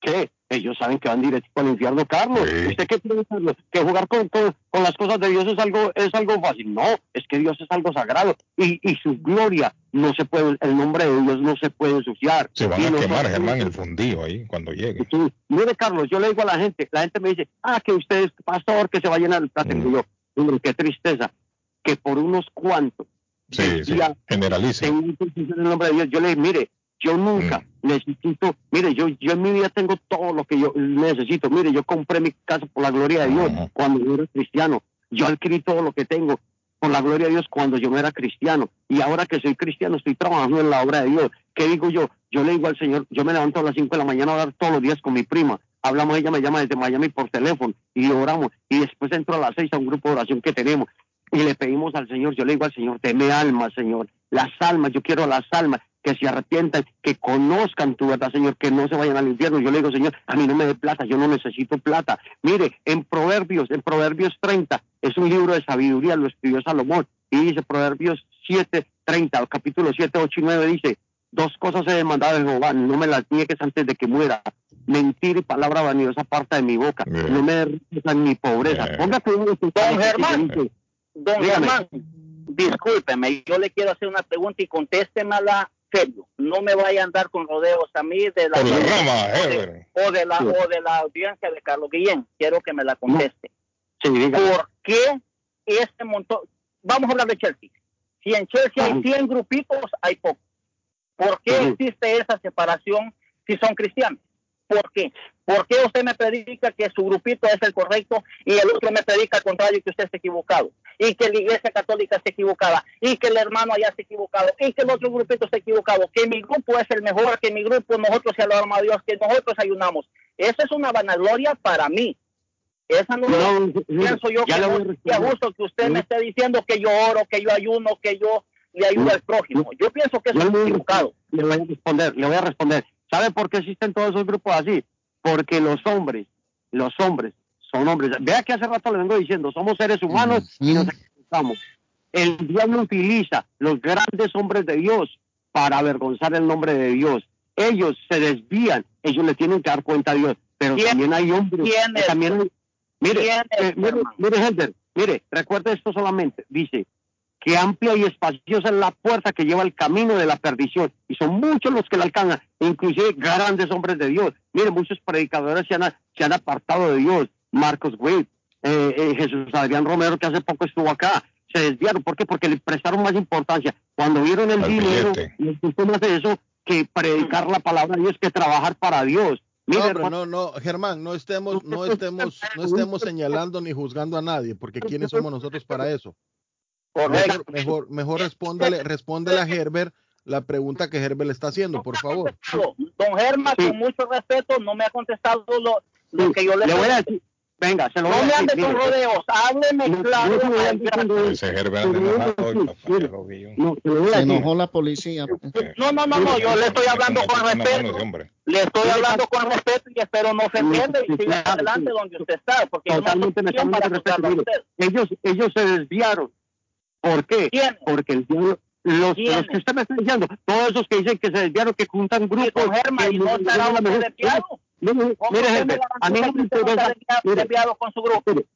¿Qué? Ellos saben que van directo al infierno, Carlos. Sí. ¿Usted qué cree, Carlos? Que jugar con, con, con las cosas de Dios es algo es algo fácil. No, es que Dios es algo sagrado. Y, y su gloria no se puede, el nombre de Dios no se puede ensuciar. Se van Y a nosotros- quemar, Germán, el fundillo ahí cuando llegue. Sí. Mire, Carlos, yo le digo a la gente, la gente me dice, ah, que usted es pastor, que se va a llenar el plato. Mm. Y yo, hombre, qué tristeza, que por unos cuantos Sí, sí, generalice. en el nombre de Dios. Yo le dije, mire, yo nunca necesito, mire, yo, yo en mi vida tengo todo lo que yo necesito. Mire, yo compré mi casa por la gloria de Dios cuando yo era cristiano. Yo adquirí todo lo que tengo por la gloria de Dios cuando yo no era cristiano. Y ahora que soy cristiano, estoy trabajando en la obra de Dios. ¿Qué digo yo? Yo le digo al Señor, yo me levanto a las 5 de la mañana a orar todos los días con mi prima. Hablamos, ella me llama desde Miami por teléfono y oramos. Y después entro a las 6 a un grupo de oración que tenemos y le pedimos al Señor, yo le digo al Señor, deme almas, Señor, las almas, yo quiero las almas que se arrepientan, que conozcan tu verdad, Señor, que no se vayan al infierno. Yo le digo, Señor, a mí no me dé plata, yo no necesito plata. Mire, en Proverbios, en Proverbios 30, es un libro de sabiduría, lo escribió Salomón, y dice Proverbios 7, 30, capítulo 7, 8 y 9, dice, dos cosas he demandado de Jehová, no me las niegues antes de que muera. Mentir y palabra vanidosa aparta de mi boca. Bien. No me derrites en mi pobreza. Bien. Ponga cuidado con Don Germán. Don Dígame. Germán, discúlpeme, yo le quiero hacer una pregunta y contéstemela serio. No me vaya a andar con rodeos a mí de la, la rama, o de- Herbert. o de la o de la audiencia de Carlos Guillén. Quiero que me la conteste. Sí. ¿Por qué este montón? Vamos a hablar de Chelsea. Si en Chelsea hay Ujú. 100 grupitos, hay pocos. ¿Por qué existe esa separación si son cristianos? ¿Por qué? ¿Por qué usted me predica que su grupito es el correcto y el otro me predica al contrario que usted está equivocado? Y que la iglesia católica está equivocada, y que el hermano allá está equivocado, y que el otro grupito está equivocado, que mi grupo es el mejor, que mi grupo nosotros se alabamos a Dios, que nosotros ayunamos. Eso es una vanagloria para mí. Esa no, No, pienso yo que no es justo que usted me Sí. esté diciendo que yo oro, que yo ayuno, que yo le ayudo No. al prójimo. Yo pienso que eso es equivocado. Le voy a responder, le voy a responder. ¿Sabe por qué existen todos esos grupos así? Porque los hombres, los hombres son hombres. Vea que hace rato le vengo diciendo, somos seres humanos y nos equivocamos. El diablo utiliza los grandes hombres de Dios para avergonzar el nombre de Dios. Ellos se desvían, ellos le tienen que dar cuenta a Dios. Pero ¿Quién- también hay hombres. quién que es? también hay- mire, ¿Quién es, eh, mire, mire, Helder, mire, recuerde esto solamente. Dice, que amplia y espaciosa es la puerta que lleva al camino de la perdición, y son muchos los que la alcanzan, inclusive grandes hombres de Dios. Mire, muchos predicadores se han, se han apartado de Dios, Marcos Witt, eh, eh, Jesús Adrián Romero, que hace poco estuvo acá, se desviaron. ¿Por qué? Porque le prestaron más importancia. Cuando vieron el Al dinero, billete. les gustó más eso que predicar la palabra de Dios, que trabajar para Dios. No, no, no, Germán, no estemos, no estemos, no estemos señalando ni juzgando a nadie, porque quiénes somos nosotros para eso. Correcto. Mejor, mejor, mejor respóndale, a Herbert la pregunta que Herbert le está haciendo, por favor. Don Germán, Sí. con mucho respeto, no me ha contestado lo, lo que yo le, le voy a decir, venga, se lo voy No a me decir. ande con rodeos, hábleme No, claro. no se voy a no. No, se voy a Se enojó la policía. No, no, no, no, yo le estoy hablando con respeto. Le estoy hablando con respeto y espero no ofenderle y Sí, siga adelante donde usted está, porque no Totalmente me quien están para respeto. a. Ellos, ellos se desviaron. ¿Por qué? ¿Quién? Porque el diablo, los, los que usted me está diciendo, todos esos que dicen que se desviaron, que juntan grupos. Germán, no estará mejor- desviado. Mire, ¿Cómo mire, a mí no me interesa. desviado- con su grupo? mire,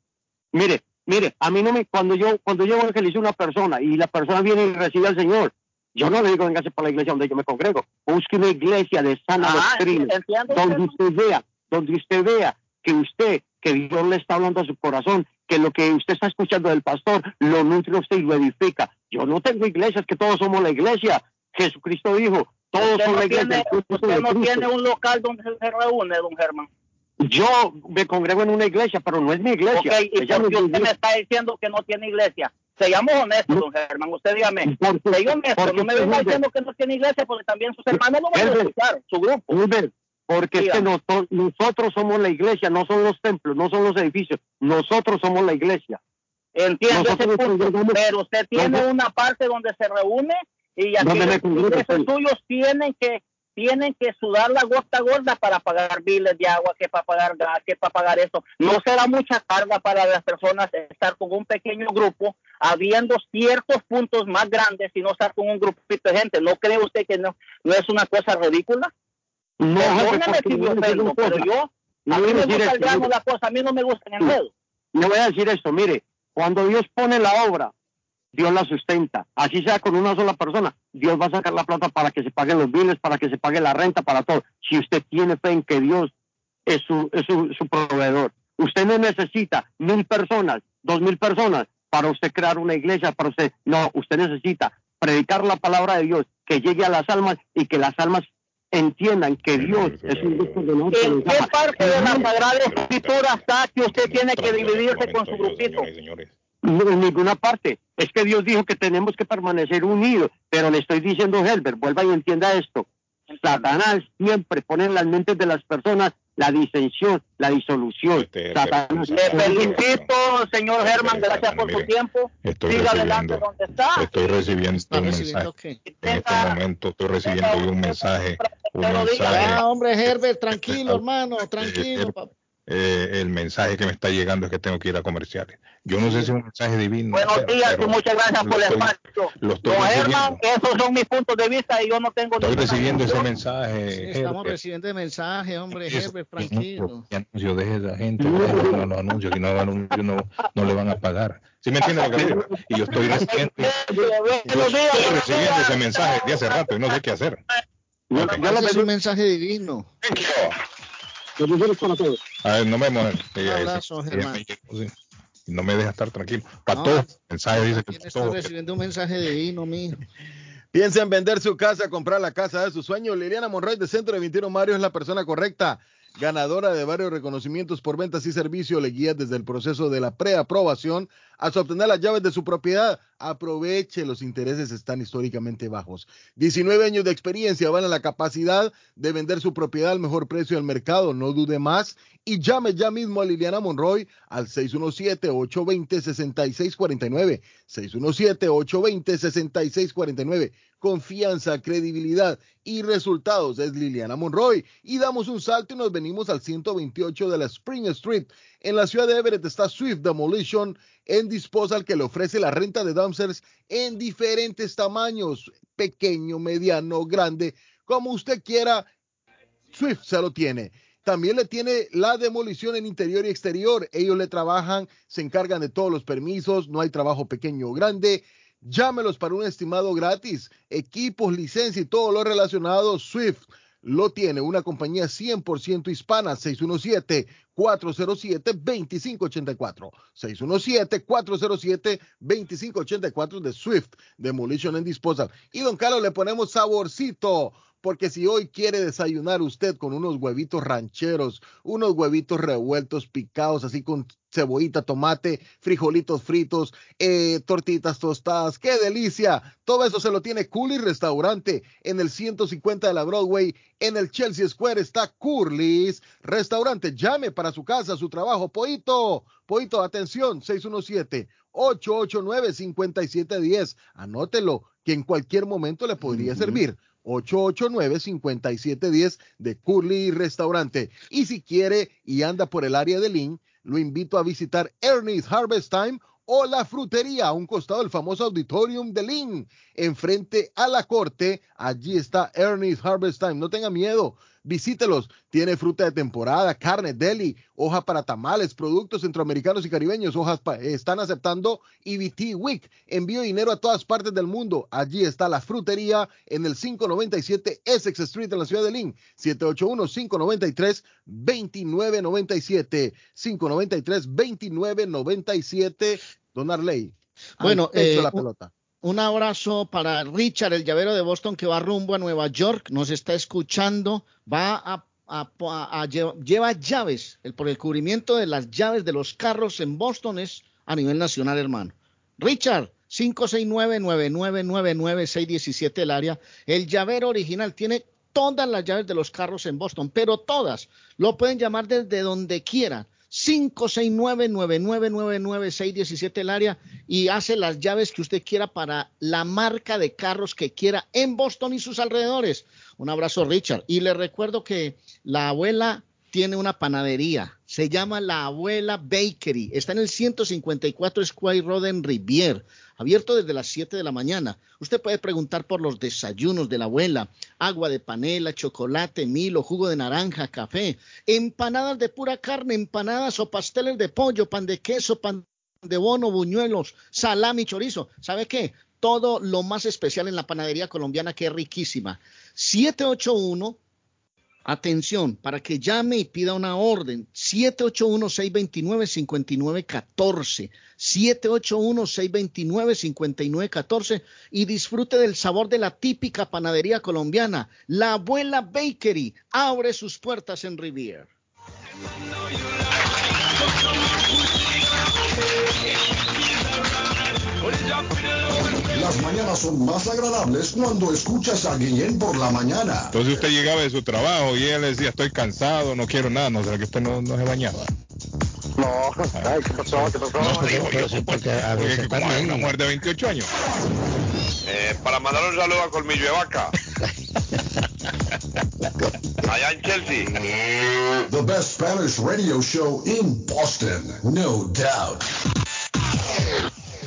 mire, Mire, a mí no me, cuando yo, cuando yo evangelizo a una persona y la persona viene y recibe al Señor, yo no le digo véngase para la iglesia donde yo me congrego. Busque una iglesia de sana Ah, doctrina, donde usted vea, donde usted vea que usted, que Dios le está hablando a su corazón, que lo que usted está escuchando del pastor lo nutre usted y lo edifica. Yo no tengo iglesias, que todos somos la iglesia. Jesucristo dijo, todos Usted son no, la iglesia. tiene, usted no tiene un local donde se reúne, don Germán. Yo me congrego en una iglesia, pero no es mi iglesia. Ok, y usted me está diciendo que no tiene iglesia. Seamos honestos, don Germán. Usted dígame. Porque- honesto, porque no me venga diciendo que no tiene iglesia porque también sus hermanos lo van a escuchar, su grupo. Porque es que Dígame. noso- nosotros somos la iglesia, no son los templos, no son los edificios, nosotros somos la iglesia. Entiendo ese Nosotros punto, pero usted tiene una parte donde se reúne y congrego, ingresos sí. suyos tienen que tienen que sudar la gota gorda para pagar biles de agua, que para pagar gas, que para pagar eso. No será mucha carga para las personas estar con un pequeño grupo, habiendo ciertos puntos más grandes y no estar con un grupito de gente. ¿No cree usted que no, no es una cosa ridícula? No, Perdóneme porque si me ofendo, pero yo, a mí me gusta el grano la cosa, a mí no me gusta en el dedo. Le voy a decir esto, mire, cuando Dios pone la obra, Dios la sustenta. Así sea con una sola persona, Dios va a sacar la plata para que se paguen los biles, para que se pague la renta, para todo. Si usted tiene fe en que Dios es su, es su proveedor. Usted no necesita mil personas, dos mil personas para usted crear una iglesia, para usted. No, usted necesita predicar la palabra de Dios, que llegue a las almas y que las almas entiendan que Dios es un Dios nosotros ¿En qué parte de la Sagrada Escritura está que usted tiene que dividirse con su grupito? No, en ninguna parte. Es que Dios dijo que tenemos que permanecer unidos. Pero le estoy diciendo, Helber, vuelva y entienda esto. Satanás siempre pone en las mentes de las personas la disensión, la disolución. Este, Satanás. Le felicito, señor Germán, gracias por su tiempo. Estoy Siga adelante donde está. estoy recibiendo ¿Está un mensaje. qué? En este momento estoy recibiendo un mensaje, un mensaje, Ah, hombre, Herbert, tranquilo, hermano, tranquilo. papá. Eh, el mensaje que me está llegando es que tengo que ir a comerciales. Yo no sé si es un mensaje divino. Buenos días y muchas gracias por el estoy- espacio. Lo estoy Don. Germán, esos son mis puntos de vista y yo no tengo Estoy recibiendo ese mensaje. Sí, estamos recibiendo el mensaje, hombre, Eso, Herbert, tranquilo. anuncio, anuncio, deje esa gente, deje los anuncios, que no, hagan anuncios, no, no le van a pagar. ¿Sí me entiende lo que digo? Y yo estoy recibiendo, yo estoy ese mensaje de hace rato y no sé qué hacer. Yo- es un mensaje divino. Thank you. bendiciones para todos. A ver, no me mueven. Un abrazo, Germán. No me deja estar tranquilo. Para No, todos, el mensaje dice que También para está todos. recibiendo un mensaje divino, mijo. Piensa en vender su casa, comprar la casa de sus sueños. Liliana Monroy de Centro de 21 Mario es la persona correcta. Ganadora de varios reconocimientos por ventas y servicio, le guía desde el proceso de la preaprobación hasta obtener las llaves de su propiedad. Aproveche, los intereses están históricamente bajos. 19 años de experiencia van a la capacidad de vender su propiedad al mejor precio del mercado. No dude más y llame ya mismo a Liliana Monroy al 617-820-6649. 617-820-6649. Confianza, credibilidad y resultados es Liliana Monroy. Y damos un salto y nos venimos al 128 de la Spring Street. En la ciudad de Everett está Swift Demolition en Disposal que le ofrece la renta de dumpsters en diferentes tamaños, pequeño, mediano, grande, como usted quiera. Swift se lo tiene. También le tiene la demolición en interior y exterior. Ellos le trabajan, se encargan de todos los permisos, no hay trabajo pequeño o grande. Llámelos para un estimado gratis. Equipos, licencia y todo lo relacionado. Swift lo tiene una compañía 100% hispana. 617-407-2584. 617-407-2584 de Swift Demolition and Disposal. Y don Carlos le ponemos saborcito. Porque si hoy quiere desayunar usted con unos huevitos rancheros, unos huevitos revueltos, picados, así con cebollita, tomate, frijolitos fritos, eh, tortitas tostadas, ¡qué delicia! Todo eso se lo tiene Cooley Restaurante en el 150 de la Broadway, en el Chelsea Square está Curly's Restaurante. Llame para su casa, su trabajo. Poito, Poito, atención, 617-889-5710. Anótelo, que en cualquier momento le podría servir. 889-5710 de Curly Restaurante. Y si quiere y anda por el área de Lynn, lo invito a visitar Ernie's Harvest Time o la frutería a un costado del famoso auditorium de Lynn, enfrente a la corte. Allí está Ernie's Harvest Time. No tenga miedo. Visítelos. Tiene fruta de temporada, carne, deli, hoja para tamales, productos centroamericanos y caribeños. Hojas pa- están aceptando EBT Week. Envío dinero a todas partes del mundo. Allí está la frutería en el 597 Essex Street en la ciudad de Lynn. 781-593-2997. 593-2997. Don Arley. Bueno, eh, la pelota. Un abrazo para Richard, el llavero de Boston, que va rumbo a Nueva York, nos está escuchando, va a, a- a- a lle- lleva llaves, el, por el cubrimiento de las llaves de los carros en Boston es a nivel nacional, hermano. Richard, 569-9999-617 el área, el llavero original tiene todas las llaves de los carros en Boston, pero todas, lo pueden llamar desde donde quieran. 569-9999-617 el área y hace las llaves que usted quiera para la marca de carros que quiera en Boston y sus alrededores. Un abrazo, Richard. Y le recuerdo que la abuela tiene una panadería. Se llama La Abuela Bakery. Está en el 154 Square Road en Rivier. Abierto desde las 7 de la mañana. Usted puede preguntar por los desayunos de la abuela. Agua de panela, chocolate, milo, jugo de naranja, café. Empanadas de pura carne, empanadas o pasteles de pollo, pan de queso, pan de bono, buñuelos, salami, chorizo. ¿Sabe qué? Todo lo más especial en la panadería colombiana que es riquísima. 781 Atención, para que llame y pida una orden. 781-629-5914. 781-629-5914 y disfrute del sabor de la típica panadería colombiana. La Abuela Bakery abre sus puertas en Rivier. Las mañanas son más agradables cuando escuchas a Guillén por la mañana. Entonces usted llegaba de su trabajo y él le decía, estoy cansado, no quiero nada, no sé que usted no, no se bañaba. No, ay, ¿qué pasó? ¿Qué pasó? No, digo yo, porque, porque que como es una mujer de 28 años. Eh, para mandar un saludo a Colmillo de Vaca. Allá en Chelsea. The best Spanish radio show in Boston, no doubt.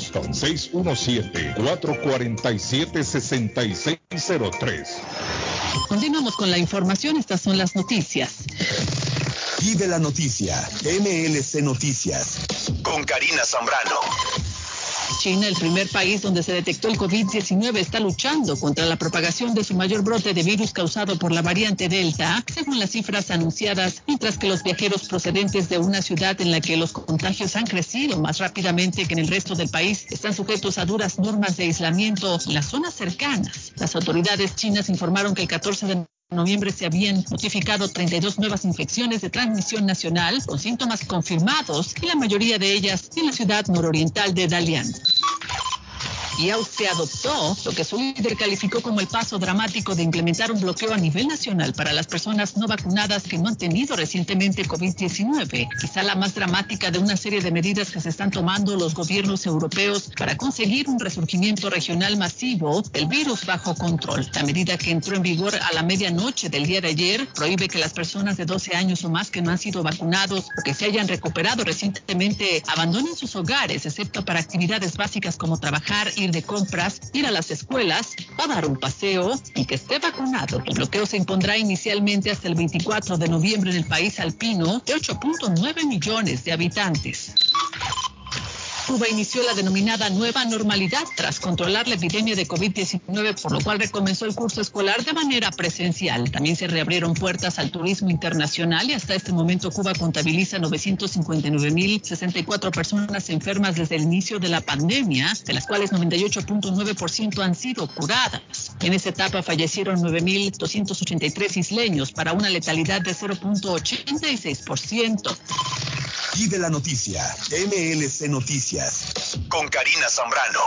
617-447-6603. Continuamos con la información. Estas son las noticias. Vive la noticia. MLC Noticias. Con Karina Zambrano. China, el primer país donde se detectó el COVID-19, está luchando contra la propagación de su mayor brote de virus causado por la variante Delta, según las cifras anunciadas, mientras que los viajeros procedentes de una ciudad en la que los contagios han crecido más rápidamente que en el resto del país están sujetos a duras normas de aislamiento en las zonas cercanas. Las autoridades chinas informaron que el 14 de noviembre se habían notificado 32 nuevas infecciones de transmisión nacional con síntomas confirmados y la mayoría de ellas en la ciudad nororiental de Dalian. Y Austria adoptó lo que su líder calificó como el paso dramático de implementar un bloqueo a nivel nacional para las personas no vacunadas que no han tenido recientemente COVID-19, quizá la más dramática de una serie de medidas que se están tomando los gobiernos europeos para conseguir un resurgimiento regional masivo del virus bajo control. La medida que entró en vigor a la medianoche del día de ayer prohíbe que las personas de 12 años o más que no han sido vacunados o que se hayan recuperado recientemente abandonen sus hogares, excepto para actividades básicas como trabajar, ir de compras, ir a las escuelas o dar un paseo y que esté vacunado. El bloqueo se impondrá inicialmente hasta el 24 de noviembre en el país alpino de 8.9 millones de habitantes. Cuba inició la denominada nueva normalidad tras controlar la epidemia de COVID-19, por lo cual recomenzó el curso escolar de manera presencial. También se reabrieron puertas al turismo internacional y hasta este momento Cuba contabiliza 959.064 personas enfermas desde el inicio de la pandemia, de las cuales 98.9% han sido curadas. En esta etapa fallecieron 9.283 isleños para una letalidad de 0.86%. Vive la noticia. MLC Noticias. Con Karina Zambrano.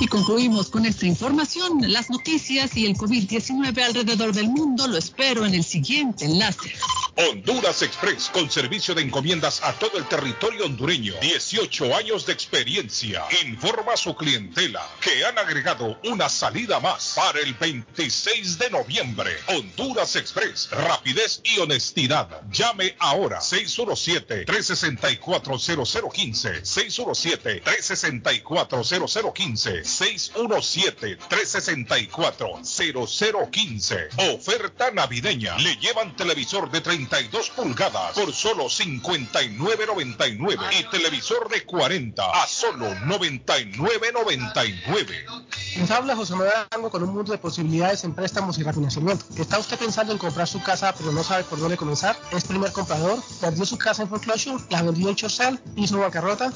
Y concluimos con esta información. Las noticias y el COVID-19 alrededor del mundo lo espero en el siguiente enlace. Honduras Express con servicio de encomiendas a todo el territorio hondureño. 18 años de experiencia. Informa a su clientela que han agregado una salida más para el 26 de noviembre. Honduras Express. Rapidez y honestidad. Llame ahora 617-364-0015. 617-364-0015. 617-364-0015. Oferta navideña. Le llevan televisor de 32 pulgadas por solo 59.99 y televisor de 40 a solo 99.99. Les habla José Manuel Arango con un mundo de posibilidades en préstamos y refinanciamiento. ¿Está usted pensando en comprar su casa pero no sabe por dónde comenzar? ¿Es primer comprador? ¿Perdió su casa en foreclosure? ¿La vendió en Chorcel? ¿Hizo bancarrota?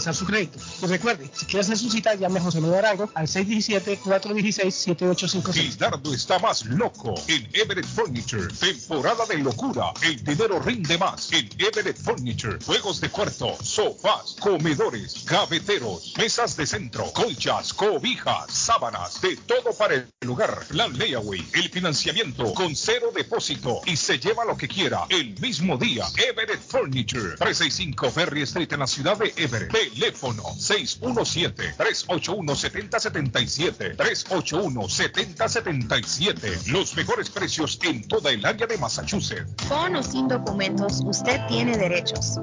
su crédito. Y recuerde, si quiere hacer su cita, llame a José Manuel Arango al 617-416-7856. Gildardo está más loco en Everett Furniture. Temporada de locura. El dinero rinde más en Everett Furniture. Juegos de cuarto, sofás, comedores, gaveteros, mesas de centro, colchas, cobijas, sábanas, de todo para el lugar. Plan layaway, el financiamiento con cero depósito y se lleva lo que quiera el mismo día. Everett Furniture. 365 Ferry Street en la ciudad de Everett. Teléfono 617-381-7077. 381-7077. Los mejores precios en toda el área de Massachusetts. Con o sin documentos, usted tiene derechos.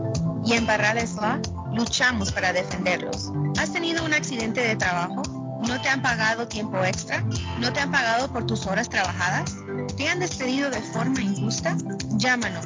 Y en Barrales Law luchamos para defenderlos. ¿Has tenido un accidente de trabajo? ¿No te han pagado tiempo extra? ¿No te han pagado por tus horas trabajadas? ¿Te han despedido de forma injusta? Llámanos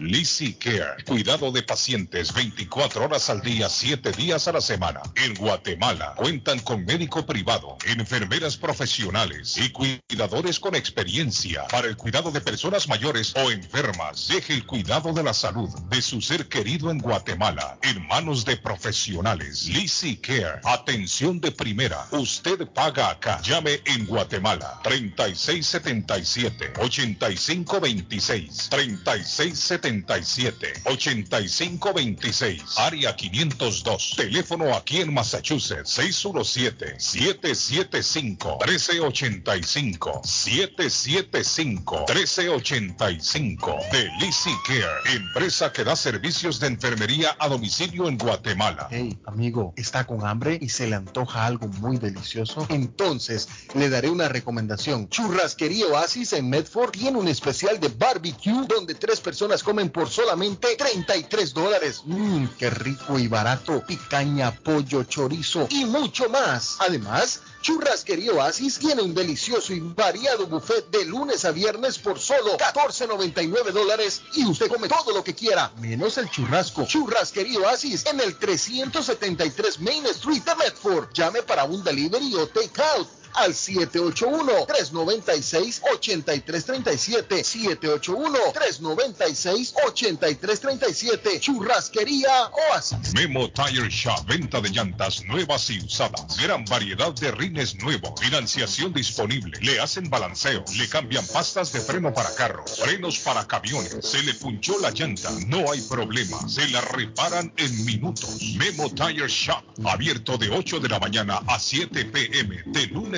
Lizzy Care, cuidado de pacientes 24 horas al día, 7 días a la semana. En Guatemala cuentan con médico privado, enfermeras profesionales y cuidadores con experiencia para el cuidado de personas mayores o enfermas. Deje el cuidado de la salud de su ser querido en Guatemala en manos de profesionales. Lizzy Care, atención de primera. Usted paga acá. Llame en Guatemala 3677 8526 3677 8526 área 502 teléfono aquí en Massachusetts 617 775 1385 775 1385 de Care empresa que da servicios de enfermería a domicilio en Guatemala Hey, amigo, ¿está con hambre y se le antoja algo muy delicioso? Entonces, le daré una recomendación. Churrasquería Oasis en Medford tiene un especial de barbecue donde tres personas comen por solamente 33 dólares. Mmm, qué rico y barato. Picaña, pollo, chorizo y mucho más. Además, Churrasquería Oasis tiene un delicioso y variado buffet de lunes a viernes por solo 14.99 dólares y usted come todo lo que quiera, menos el churrasco. Churrasquería Oasis en el 373 Main Street de Medford. Llame para un delivery o take out al 781-396-8337. 781-396-8337. Churrasquería Oasis. Memo Tire Shop, venta de llantas nuevas y usadas. Gran variedad de rines nuevos. Financiación disponible. Le hacen balanceo. Le cambian pastas de freno para carros. Frenos para camiones. Se le punchó la llanta. No hay problema. Se la reparan en minutos. Memo Tire Shop. Abierto de 8 de la mañana a 7 pm. De lunes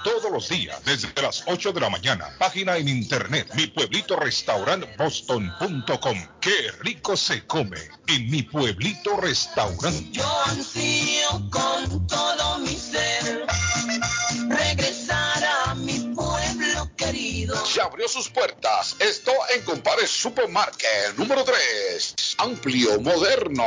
todos los días desde las 8 de la mañana. Página en internet, mi pueblito restaurant boston.com. Qué rico se come en mi pueblito restaurante. Yo ansío con todo mi ser abrió sus puertas. Esto en Compare Supermarket número 3. Amplio, moderno.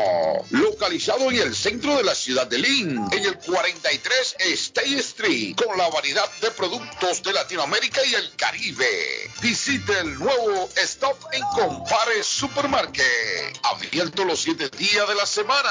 Localizado en el centro de la ciudad de Lynn. En el 43 State Street. Con la variedad de productos de Latinoamérica y el Caribe. Visite el nuevo stop en Compare Supermarket. Abierto los 7 días de la semana.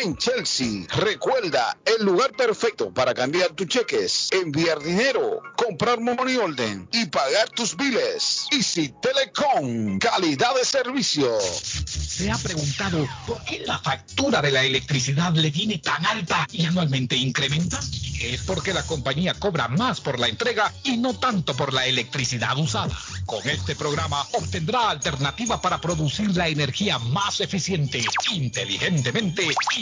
en Chelsea. Recuerda, el lugar perfecto para cambiar tus cheques, enviar dinero, comprar money order y pagar tus biles. Easy Telecom, calidad de servicio. ¿Se ha preguntado por qué la factura de la electricidad le viene tan alta y anualmente incrementa? Es porque la compañía cobra más por la entrega y no tanto por la electricidad usada. Con este programa obtendrá alternativa para producir la energía más eficiente, inteligentemente y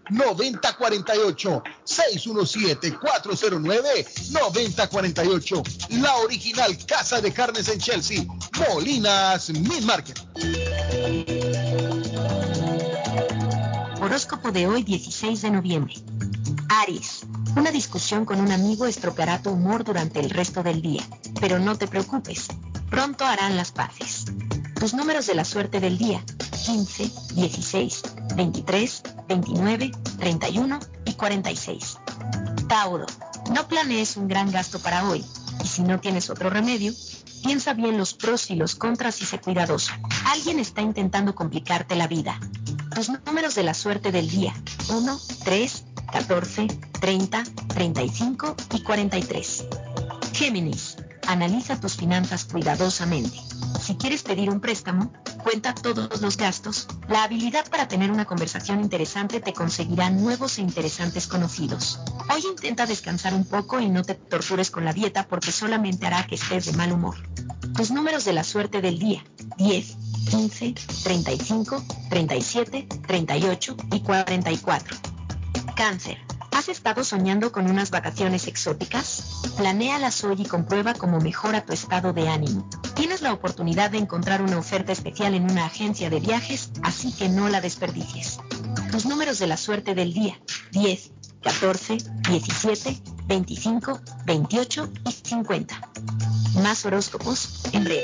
617-409-9048. 617-409-9048. La original Casa de Carnes en Chelsea, Molinas Meat Market. Horóscopo de hoy 16 de noviembre. Aries. Una discusión con un amigo estropeará tu humor durante el resto del día, pero no te preocupes, pronto harán las paces. Tus números de la suerte del día, 15, 16, 23, 29, 31 y 46. Tauro. No planees un gran gasto para hoy, y si no tienes otro remedio, piensa bien los pros y los contras y sé cuidadoso. Alguien está intentando complicarte la vida. Tus números de la suerte del día. 1, 3, 14, 30, 35 y 43. Géminis. Analiza tus finanzas cuidadosamente. Si quieres pedir un préstamo, cuenta todos los gastos. La habilidad para tener una conversación interesante te conseguirá nuevos e interesantes conocidos. Hoy intenta descansar un poco y no te tortures con la dieta porque solamente hará que estés de mal humor. Tus números de la suerte del día. 10, 15, 35, 37, 38 y 44. Cáncer. ¿Has estado soñando con unas vacaciones exóticas? Planéalas hoy y comprueba cómo mejora tu estado de ánimo. Tienes la oportunidad de encontrar una oferta especial en una agencia de viajes, así que no la desperdicies. Tus números de la suerte del día. 10, 14, 17, 25, 28 y 50. Más horóscopos en breve.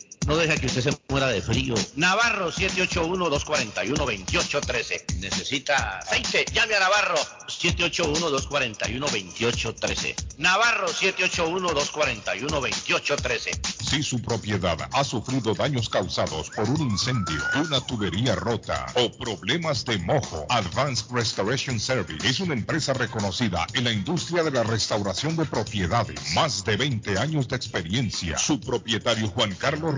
no deja que usted se muera de frío. Navarro 781-241-2813. Necesita aceite. Llame a Navarro 781-241-2813. Navarro 781-241-2813. Si su propiedad ha sufrido daños causados por un incendio, una tubería rota o problemas de mojo, Advanced Restoration Service es una empresa reconocida en la industria de la restauración de propiedades. Más de 20 años de experiencia. Su propietario Juan Carlos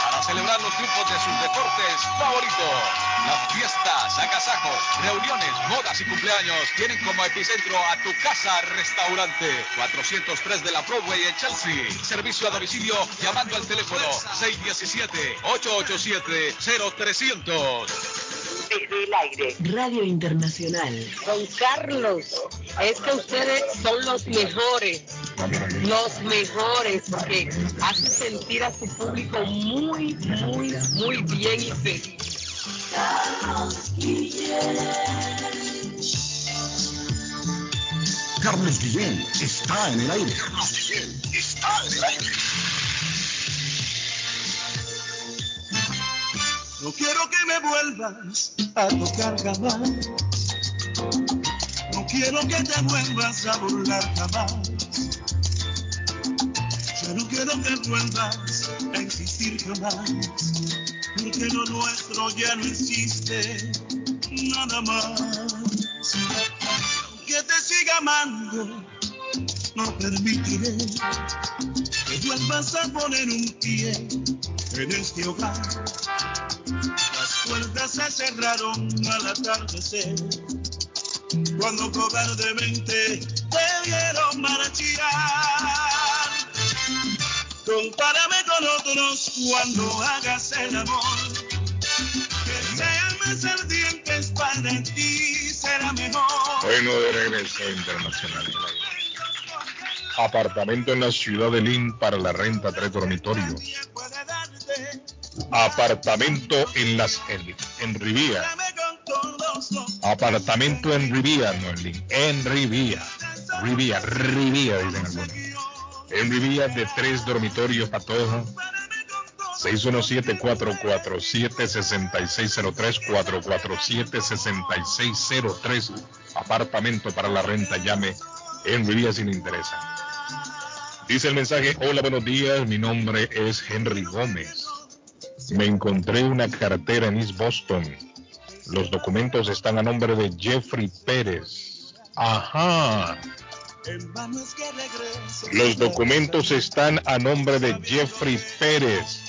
para celebrar los triunfos de sus deportes favoritos. Las fiestas, agasajos, reuniones, bodas y cumpleaños tienen como epicentro a tu casa restaurante. 403 de la Broadway en Chelsea. Servicio a domicilio llamando al teléfono 617-887-0300. Desde el aire. Radio Internacional. Don Carlos, es que ustedes son los mejores, los mejores, porque hacen sentir a su público muy, muy, muy bien y feliz. Carlos Guillén está en el aire. Carlos Guillén está en el aire. No quiero que me vuelvas a tocar jamás. No quiero que te vuelvas a burlar jamás. Ya no quiero que vuelvas a insistir jamás, porque lo nuestro ya no existe nada más. Aunque te siga amando, no permitiré que vuelvas a poner un pie en este hogar. Las puertas se cerraron al atardecer, cuando cobardemente te vieron marchar. Compárame con otros cuando hagas el amor. Que sean más ardientes para ti, será mejor. Bueno, de regreso internacional. Apartamento en la ciudad de Lynn para la renta, tres dormitorios. Apartamento en las en, Rivía. Apartamento en Rivía, no en Rivía. Rivía, Rivía, dicen algunos. En Rivía de tres dormitorios para todos. 617-447-6603, 447-6603. Apartamento para la renta, llame en Rivía si le interesa. Dice el mensaje, hola, buenos días, mi nombre es Henry Gómez. Me encontré una cartera en East Boston. Los documentos están a nombre de Jeffrey Pérez. Ajá. Los documentos están a nombre de Jeffrey Pérez.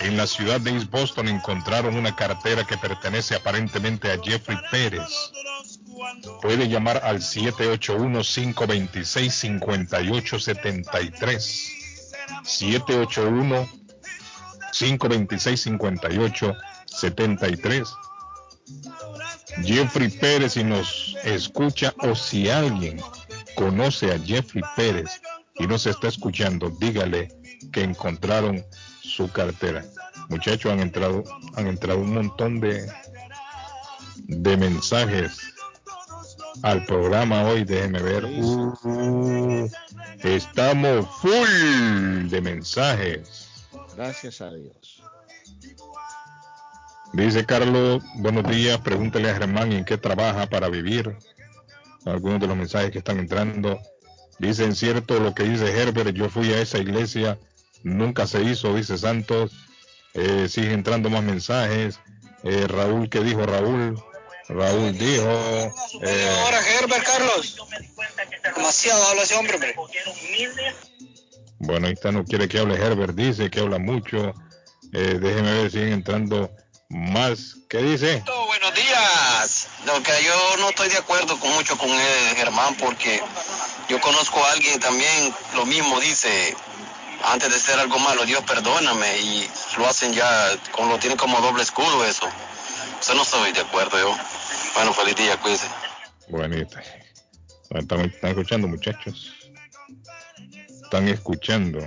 En la ciudad de East Boston encontraron una cartera que pertenece aparentemente a Jeffrey Pérez. Puede llamar al 781-526-5873. 781-526-5873. Jeffrey Pérez, si nos escucha o si alguien conoce a Jeffrey Pérez y nos está escuchando, dígale que encontraron su cartera. Muchachos, han entrado, han entrado un montón de, de mensajes al programa hoy. Déjeme ver. Uh, estamos full de mensajes. Gracias a Dios. Dice Carlos, buenos días, pregúntale a Germán en qué trabaja para vivir. Algunos de los mensajes que están entrando. Dicen cierto lo que dice Herbert, yo fui a esa iglesia, nunca se hizo, dice Santos. Eh, sigue entrando más mensajes. Eh, Raúl, ¿qué dijo Raúl? Raúl dijo... Eh, Ahora Herbert Carlos. Demasiado habla ese hombre, hombre. Bueno, ahí está, no quiere que hable Herbert, dice que habla mucho. Eh, déjeme ver, siguen entrando más. ¿Qué dice? Buenos días. Lo que yo no estoy de acuerdo con mucho con él, Germán, porque yo conozco a alguien también, lo mismo dice, antes de hacer algo malo, Dios perdóname, y lo hacen ya, como lo tienen como doble escudo eso. Eso no estoy de acuerdo yo. Bueno, feliz día, cuídense. Están, están escuchando, muchachos. Están escuchando.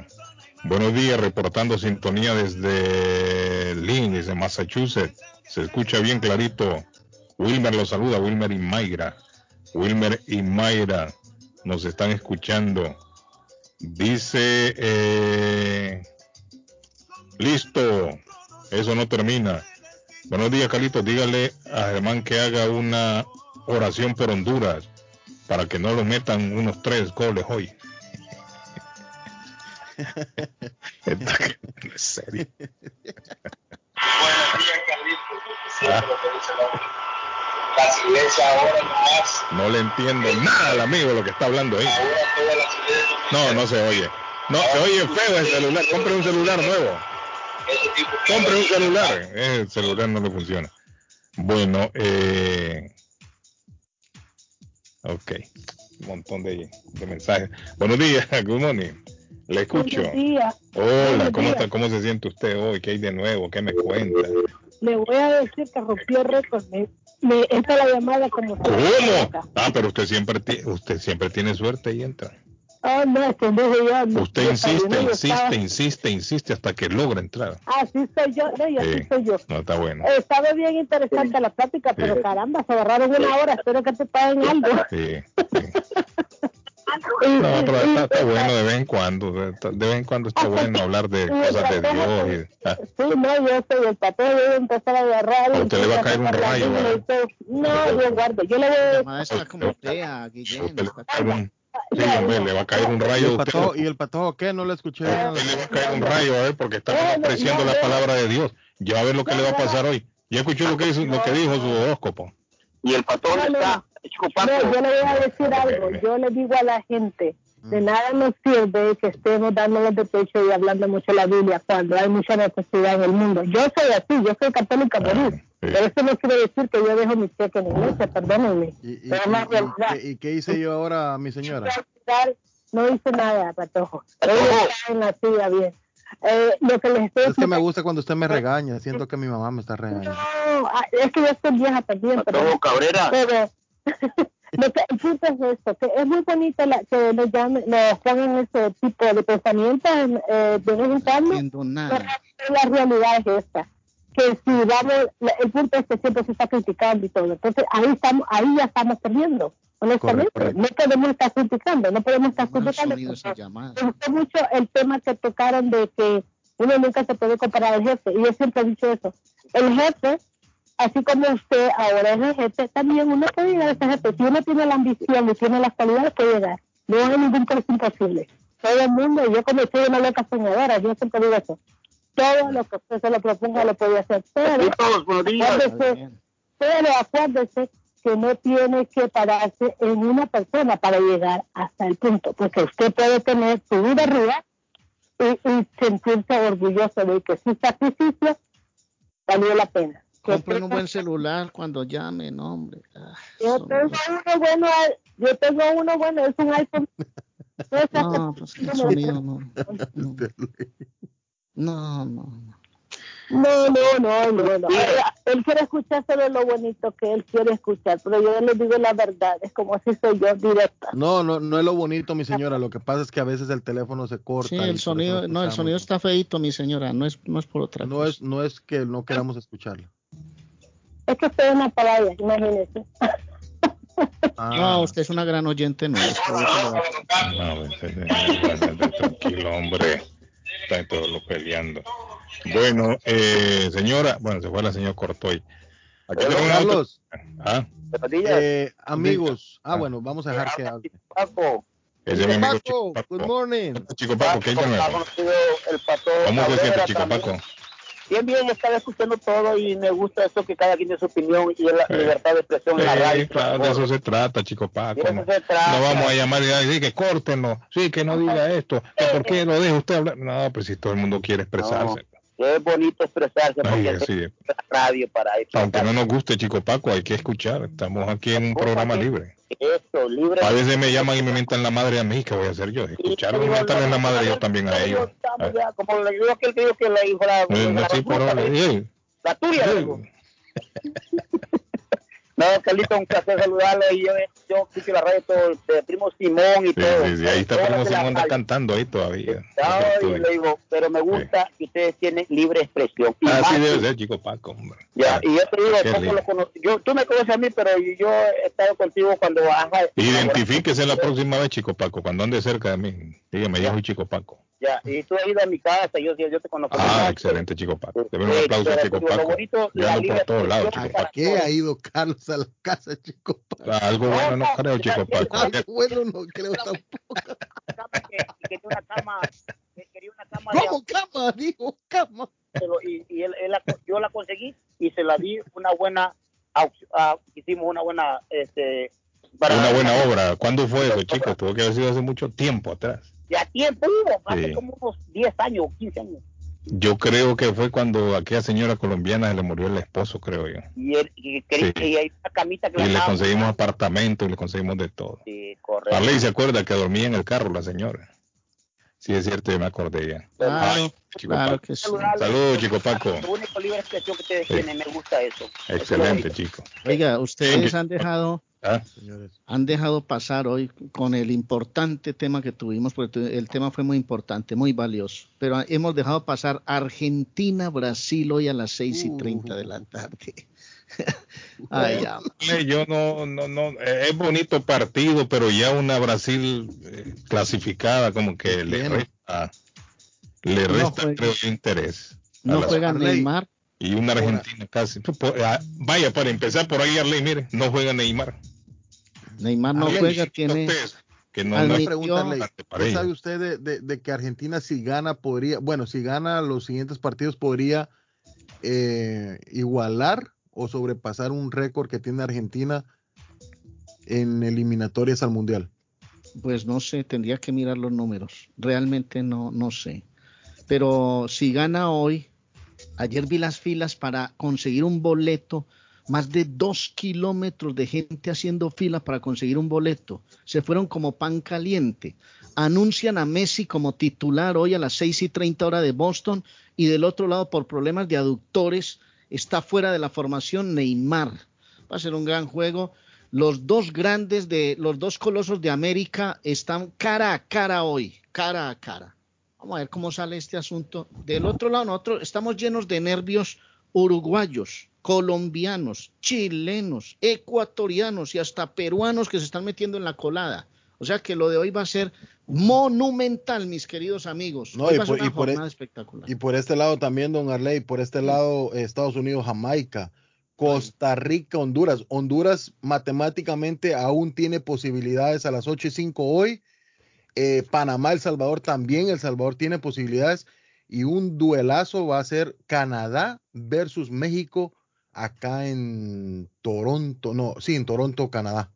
Buenos días, reportando sintonía desde Lynn, desde Massachusetts. Se escucha bien clarito. Wilmer los saluda, Wilmer y Mayra. Wilmer y Mayra nos están escuchando. Dice, eh, listo, eso no termina. Buenos días, Carlitos. Dígale a Germán que haga una oración por Honduras para que no lo metan unos tres goles hoy. En serio. Buenos días, Carlitos. Siempre lo que dice hombre. Las iglesias ahora nomás, No le entiendo nada al amigo lo que está hablando ahí. ahora todas las iglesias No, no se oye. No, se oye feo el celular. Compre un celular nuevo. tipo Compre un celular. El celular no le funciona. Bueno, eh... Ok. Un montón de, de mensajes. Buenos días, good morning. Le escucho. Hola, ¿cómo está? ¿Cómo se siente usted hoy? ¿Qué hay de nuevo? ¿Qué me cuenta? Le voy a decir que rompió récord. Me, me entra la llamada como ¿Cómo? Ah, pero usted siempre usted siempre tiene suerte y entra. Ah, no, es que en vez de yo. Usted insiste, insiste, estaba- insiste, insiste hasta que logra entrar. Así soy yo, no, y así Sí. soy yo. No está bueno. Eh, Estaba bien interesante la plática, pero caramba, se agarraron una hora. Espero que te paguen algo. Sí. Y- No, pero está, está bueno de vez en cuando. De, vez en cuando está bueno hablar de cosas de Dios. y- ah, Sí, no, yo soy el papel, voy a empezar a agarrar. A usted le va a caer un rayo. No, yo guardo. Yo le voy a Maestra como tea, un- Sí, hombre, le va a caer un ¿Y rayo el patojo, ¿y el patojo qué? No le escuché. nada. Le va a caer un rayo a él porque está menospreciando la palabra de Dios. Ya va a ver lo que le va a pasar hoy. Ya escuchó lo que, hizo, lo que dijo su horóscopo. ¿Y el no, está? No, yo le voy a decir algo. Yo le digo a la gente, de nada nos sirve que estemos dándonos de pecho y hablando mucho de la Biblia cuando hay mucha necesidad en el mundo. Yo soy así, yo soy católica por morir. Pero eso no quiere decir que yo dejo mi cheque en iglesia, perdónenme. ¿Y, y- Pero y- y- y qué hice yo ahora, mi señora? No hice nada, Patojo. Ellos están en la silla bien. Eh, lo que les estoy Es que me gusta cuando usted me regaña. Siento que mi mamá me está regañando. No, ah, es que yo estoy vieja también. Pero, Cabrera. pero el punto es esto, que es muy bonito la, que nos, llamen, nos pongan ese tipo de pensamientos eh, de cuando. nada. pero la realidad es esta, que si vamos, el punto es que siempre se está criticando y todo. Entonces ahí estamos, ahí ya estamos perdiendo. Honestamente, Correcto, no podemos estar criticando, no podemos estar criticando. Me gustó mucho el tema que tocaron de que uno nunca se puede comparar al jefe. Y yo siempre he dicho eso. El jefe, así como usted ahora es jefe, también uno puede llegar a ese jefe. Si uno tiene la ambición y tiene las cualidades, puede llegar. No hay ningún cosa imposible. Todo el mundo, yo como soy una loca soñadora, yo siempre digo eso. Todo lo que usted se lo proponga lo puede hacer. Pero, acuérdese, pero acuérdese que no tiene que pararse en una persona para llegar hasta el punto, porque usted puede tener su vida arriba y, y sentirse orgulloso de que su sacrificio valió la pena. Compren un buen celular cuando llamen, hombre. Ah, Yo tengo uno bueno, yo tengo uno bueno, es un iPhone. No, pues el sonido no. No, no. no. No, no, no, no, no. Él, quiere escuchar solo lo bonito que él quiere escuchar, pero yo le digo la verdad, es como si soy yo directa. No, no, no es lo bonito, mi señora. Lo que pasa es que a veces el teléfono se corta. Sí, el sonido, no, el sonido está feito, mi señora, no es, no es por otra No es, no es que no queramos escucharlo. Es que estoy en la playa, imagínese. Ah. No, usted es una gran oyente nuestra. No, tranquilo, hombre. Está todo lo peleando. Bueno, eh, señora, bueno, se fue la señora Cortoy. Aquí una Carlos. Ah, Eh, amigos, ah, bueno, vamos a dejar que hable. Paco. ese es mi amigo Chico Paco, good morning. Chico Paco, ¿qué hay de nuevo? conocido el pato. ¿Cómo se siente, Chico también. Paco? Bien, bien, estaba escuchando todo y me gusta eso que cada quien tiene su opinión y es la libertad de expresión en la radio. claro, de eso se trata, Chico Paco. De eso No, se trata. No vamos a llamar y decir que córtenlo, sí, que no diga esto, que por qué lo deja usted hablar. No, pues si todo el mundo quiere expresarse. Es bonito expresarse Ay, porque sí. radio para eso. Aunque no nos guste Chico Paco, hay que escuchar. Estamos aquí en un programa libre. Eso, libre. A veces me llaman y me mientan la madre a mí, ¿qué voy a hacer yo? Escuchar y la madre yo también a ellos. Como le digo aquel que dijo que le dijo la, No, no, la, sí, pero, ey, la tuya. No, Carlito, un placer saludarlo y yo, yo escucho la radio todo, de Primo Simón y sí, todo. sí, sí, ahí está Primo Simón anda cantando ahí todavía. No, y le digo, pero me gusta que ustedes tienen libre expresión. Y Así más debe ser, Chico Paco, hombre. ya, y yo te digo, poco lo yo, tú me conoces a mí, pero yo he estado contigo cuando ajá, Identifíquese la próxima vez, Chico Paco, cuando ande cerca de mí. Dígame, yo soy Chico Paco. Ya, y tú has ido a mi casa, yo, yo te conozco. Ah, excelente, Chico Paco. Debe un aplauso a Chico lo Paco. bonito, Yo la ando por libre todos lados, Chico ¿Para Paco. qué ha ido Carlos a la casa, chico? Ah, Algo bueno no creo, Chico Paco. Algo bueno no creo tampoco. que quería una cama, que quería una cama ¿Cómo cama? Dijo cama. y, y él, yo la conseguí y se la di una buena ah, hicimos una buena este para Una buena obra. ¿Cuándo fue eso, chicos? Tuvo que haber sido hace mucho tiempo atrás. Ya tiempo hubo, hace Sí. como unos 10 años 15 años Yo creo que fue cuando a aquella señora colombiana se le murió el esposo, creo yo. y él y Sí. y hay una camita que Y le conseguimos apartamento y le conseguimos de todo. Sí, correcto. Arley se acuerda que dormía en el carro la señora. Sí, es cierto, yo me acordé ya. Claro, Ay, Chico claro Paco. que sí. Saludos, Chico Paco. La única libre expresión que ustedes Sí. tienen, me gusta eso. Excelente, chico. Oiga, ustedes han dejado, Ah, han dejado pasar hoy con el importante tema que tuvimos, porque tu- el tema fue muy importante, muy valioso. Pero hemos dejado pasar Argentina, Brasil hoy a las seis y treinta de la tarde. Ay, ya. Yo no, no, no, eh, es bonito partido, pero ya una Brasil eh, clasificada como que le resta, le No resta juega. creo interés. No juega. Neymar. Y una Argentina casi. Ah, vaya, para empezar por ahí, Arley, mire, no juega Neymar. Neymar no Arley, juega, tiene, ustedes, que no, no es pregunta, Ley. importante para ¿Qué ellos. sabe usted de, de- de que Argentina si gana podría, bueno, si gana los siguientes partidos podría eh, igualar o sobrepasar un récord que tiene Argentina en eliminatorias al Mundial? Pues no sé, tendría que mirar los números. Realmente no, no sé. Pero si gana hoy, ayer vi las filas para conseguir un boleto, más de dos kilómetros de gente haciendo filas para conseguir un boleto. Se fueron como pan caliente. Anuncian a Messi como titular hoy a las 6 y 30 hora de Boston y del otro lado por problemas de aductores está fuera de la formación Neymar. Va a ser un gran juego. Los dos grandes de los dos colosos de América están cara a cara hoy, cara a cara. Vamos a ver cómo sale este asunto. Del otro lado, nosotros estamos llenos de nervios uruguayos, colombianos, chilenos, ecuatorianos y hasta peruanos que se están metiendo en la colada. O sea que lo de hoy va a ser monumental, mis queridos amigos. No, Hoy y va a ser por- una y por e- jornada espectacular. Y por este lado también, don Arley, por este lado, eh, Estados Unidos, Jamaica, Costa Rica, Honduras. Honduras matemáticamente aún tiene posibilidades a las 8 y 5 hoy. Eh, Panamá, El Salvador también. El Salvador tiene posibilidades. Y un duelazo va a ser Canadá versus México acá en Toronto. No, sí, en Toronto, Canadá.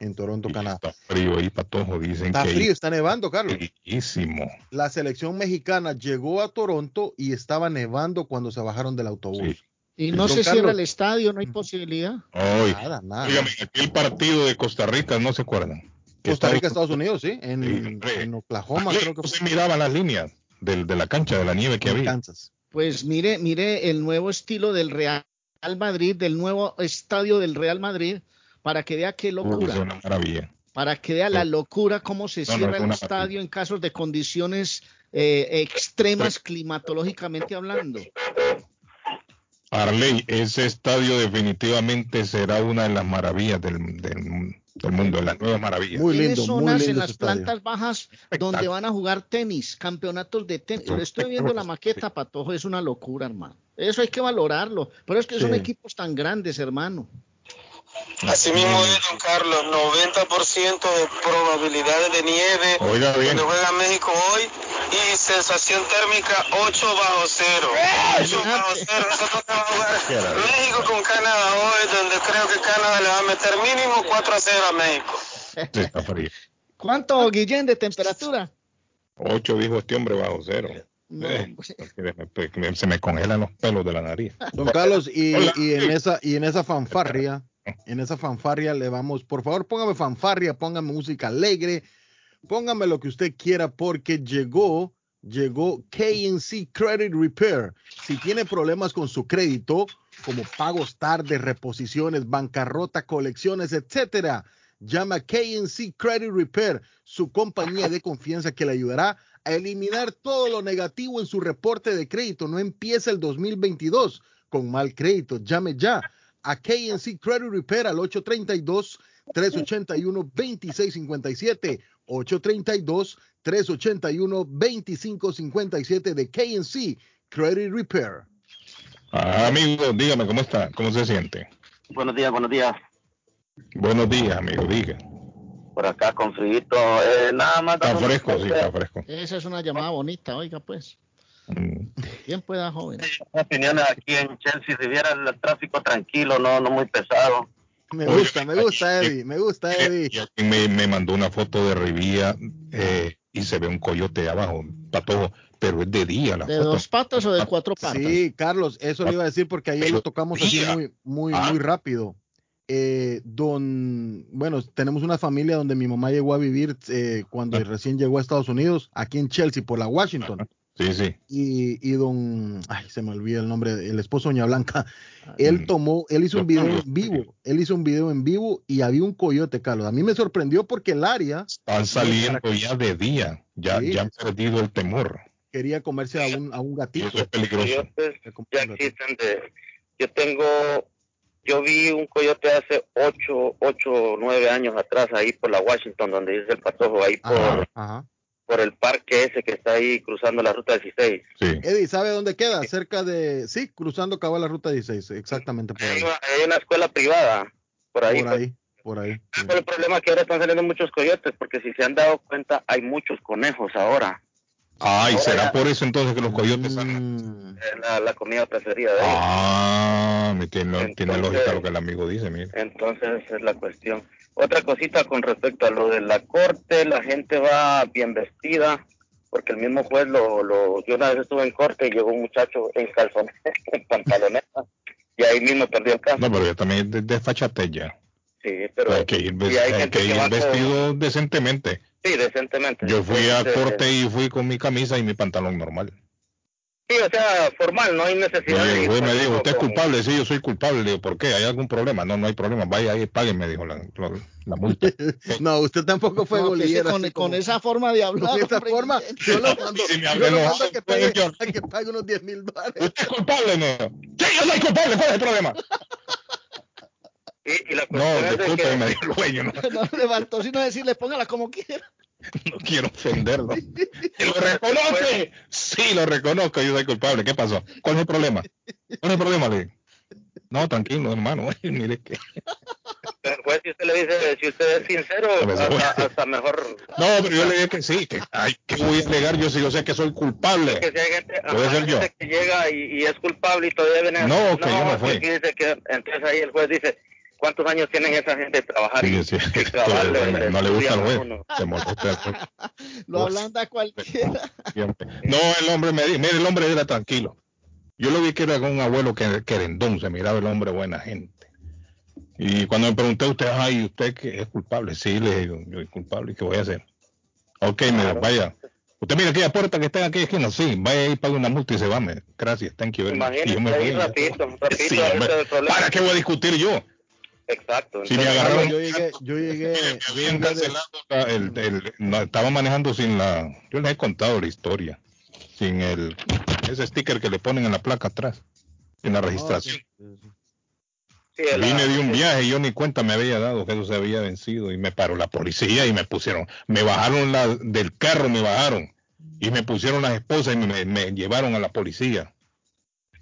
En Toronto, Canadá. Está frío ahí, patojo, dicen Está que frío, está nevando, Carlos. Fríísimo. La selección mexicana llegó a Toronto y estaba nevando cuando se bajaron del autobús. Y no Don se Carlos. cierra el estadio, no hay posibilidad. Ay, Nada, nada. Dígame, aquel partido de Costa Rica, ¿no se acuerdan? Costa Rica, Estados- Unidos, sí, en, en Oklahoma, creo que no se miraban las líneas del- de la cancha, de la nieve que En había. Kansas. Pues mire, mire el nuevo estilo del Real Madrid, del nuevo estadio del Real Madrid, para que vea qué locura. es una maravilla. para que vea la locura cómo se No, no, cierra es el estadio en casos de condiciones eh, extremas climatológicamente hablando. Arley, ese estadio definitivamente será una de las maravillas del, del- del mundo, de las nuevas maravillas. Tiene zonas en las plantas bajas donde van a jugar tenis, campeonatos de tenis. Yo estoy viendo la maqueta, Patojo, es una locura, hermano. Eso hay que valorarlo. Pero es que son equipos tan grandes, hermano. Así mismo es, don Carlos, 90% de probabilidades de nieve Oiga bien. donde juega México hoy y sensación térmica 8 bajo cero. 8 bajo cero, eso es lo que va a jugar México con Canadá hoy, donde creo que Canadá le va a meter mínimo 4 a 0 a México. Sí, está frío. ¿Cuánto, Guillén, de temperatura? Ocho dijo este hombre bajo cero. Eh, me- se me congelan los pelos de la nariz. Don Carlos, y, y en esa y en esa fanfarria, en esa fanfarria le vamos, por favor, póngame fanfarria, póngame música alegre, póngame lo que usted quiera porque llegó llegó KNC Credit Repair. Si tiene problemas con su crédito, como pagos tardes, reposiciones, bancarrota, colecciones, etcétera, llama a KNC Credit Repair, su compañía de confianza que le ayudará a eliminar todo lo negativo en su reporte de crédito. No empieza el 2022 con mal crédito. Llame ya a KNC Credit Repair al 832-381-2657. 832-381-2557 de KNC Credit Repair. Ah, amigo, dígame cómo está, cómo se siente. Buenos días, buenos días. Buenos días, amigo, diga. Por acá con frío. Eh, nada más. Está fresco, sí, está fresco. Esa es una llamada bonita, oiga, pues. ¿Quién pueda, joven? Opiniones aquí en Chelsea, si viera el tráfico tranquilo, no, no muy pesado. Me gusta, me gusta, Eddie, me gusta, Eddie. Y alguien me, me mandó una foto de Rivía eh, y se ve un coyote abajo, patojo, pero es de día la ¿De foto. dos patas o de cuatro patas? Sí, Carlos, eso le iba a decir porque ayer lo tocamos así muy, muy, Ah. muy rápido. Eh, don, bueno, tenemos una familia donde mi mamá llegó a vivir eh, cuando Ah. recién llegó a Estados Unidos, aquí en Chelsea, por la Washington. Sí, sí. Y, y don, ay, se me olvida el nombre, el esposo de Doña Blanca, él tomó, él hizo un video en vivo, él hizo un video en vivo y había un coyote, Carlos. A mí me sorprendió porque el área Están saliendo ya de día, ya, Sí. ya han perdido el temor. quería comerse a un, a un gatito. Eso es peligroso. Ya existen de- Yo tengo, yo vi un coyote hace 8, 8, 9 años atrás ahí por la Washington, donde dice el patojo, ahí por, Ajá. Por el parque ese que está ahí cruzando la ruta 16. Eddie, ¿sabe dónde queda? Cerca de, sí, cruzando cabal la ruta 16, exactamente por ahí. Hay una escuela privada por ahí. Por ahí. por ahí. Pero el problema es que ahora están saliendo muchos coyotes, porque si se han dado cuenta, hay muchos conejos ahora. Ay, Ahora será ya- por eso entonces que los coyotes salen. Es la, la comida preferida de ellos. Ah, tiene, tiene Entonces- lógica lo que el amigo dice, mire. Entonces esa es la cuestión. Otra cosita con respecto a lo de la corte, la gente va bien vestida, porque el mismo juez lo, lo yo una vez estuve en corte y llegó un muchacho en calzones, en pantaloneta, y ahí mismo perdió el caso. No, pero yo también de, desfachate ya. Sí, pero hay que ir, hay hay que con- vestido decentemente. sí, decentemente. Yo fui a corte y fui con mi camisa y mi pantalón normal. Sí, o sea, formal, no hay necesidad de me con- dijo, ¿usted es culpable? Sí, yo soy culpable. Le digo, ¿por qué? ¿Hay algún problema? No, no hay problema. Vaya ahí, páguenme, dijo la, la, la multa. No, usted tampoco fue No, golillero. con, esa forma de hablar. Con esa hombre, forma, yo lo mando, Si me yo lo mando a que pague, a que pague unos 10 mil dólares. ¿Usted es culpable? Dijo. Sí, yo soy culpable. ¿Cuál es el problema? Y, y la No, disculpe, que- me dijo el dueño. No, No levantó sino decirle, póngala como quiera. no quiero ofenderlo. ¿Y ¿Lo reconoce? Sí, lo reconozco. Yo soy culpable. ¿Qué pasó? ¿Cuál es el problema? ¿Cuál es el problema? Le digo. No, tranquilo, hermano. Mire que... el juez, si usted le dice, si usted es sincero, hasta, hasta mejor No, pero yo le dije que sí, que ay, ¿qué voy a negar yo si yo sé que soy culpable? que si hay gente, Puede ser yo. que llega y, y es culpable y todavía viene No, que yo no fui. dice que, entonces ahí el juez dice ¿cuántos años tienen esa gente de trabajar? Sí, y, sí, y trabajar no, le- le no le gusta a juez, se molesta juez. Lo ablanda cualquiera. siempre. No, el hombre me dijo, mire, el hombre era tranquilo. Yo lo vi que era con un abuelo que querendón, se miraba el hombre buena gente. Y cuando me pregunté a usted, ay, ¿usted que es culpable? Sí, le digo, yo soy culpable, ¿y qué voy a hacer? Ok, dijo, vaya. Usted mira aquella puerta que está en aquella esquina, sí, vaya ahí, pague una multa y se va. Me, gracias, thank you very much. Y yo me Imagínese ahí fui. rapidito, rapidito, Sí, el problema. ¿Para qué voy a discutir yo? Exacto. Si me entonces, agarraron, Yo llegué, yo llegué, yo habían cancelado la- el, el- no, estaba manejando sin la, yo les he contado la historia, sin el, ese sticker que le ponen en la placa atrás, en la registración. sí, el- Vine de un viaje y yo ni cuenta me había dado que eso se había vencido y me paró la policía y me pusieron, me bajaron la, del carro, me bajaron y me pusieron las esposas y me, me llevaron a la policía.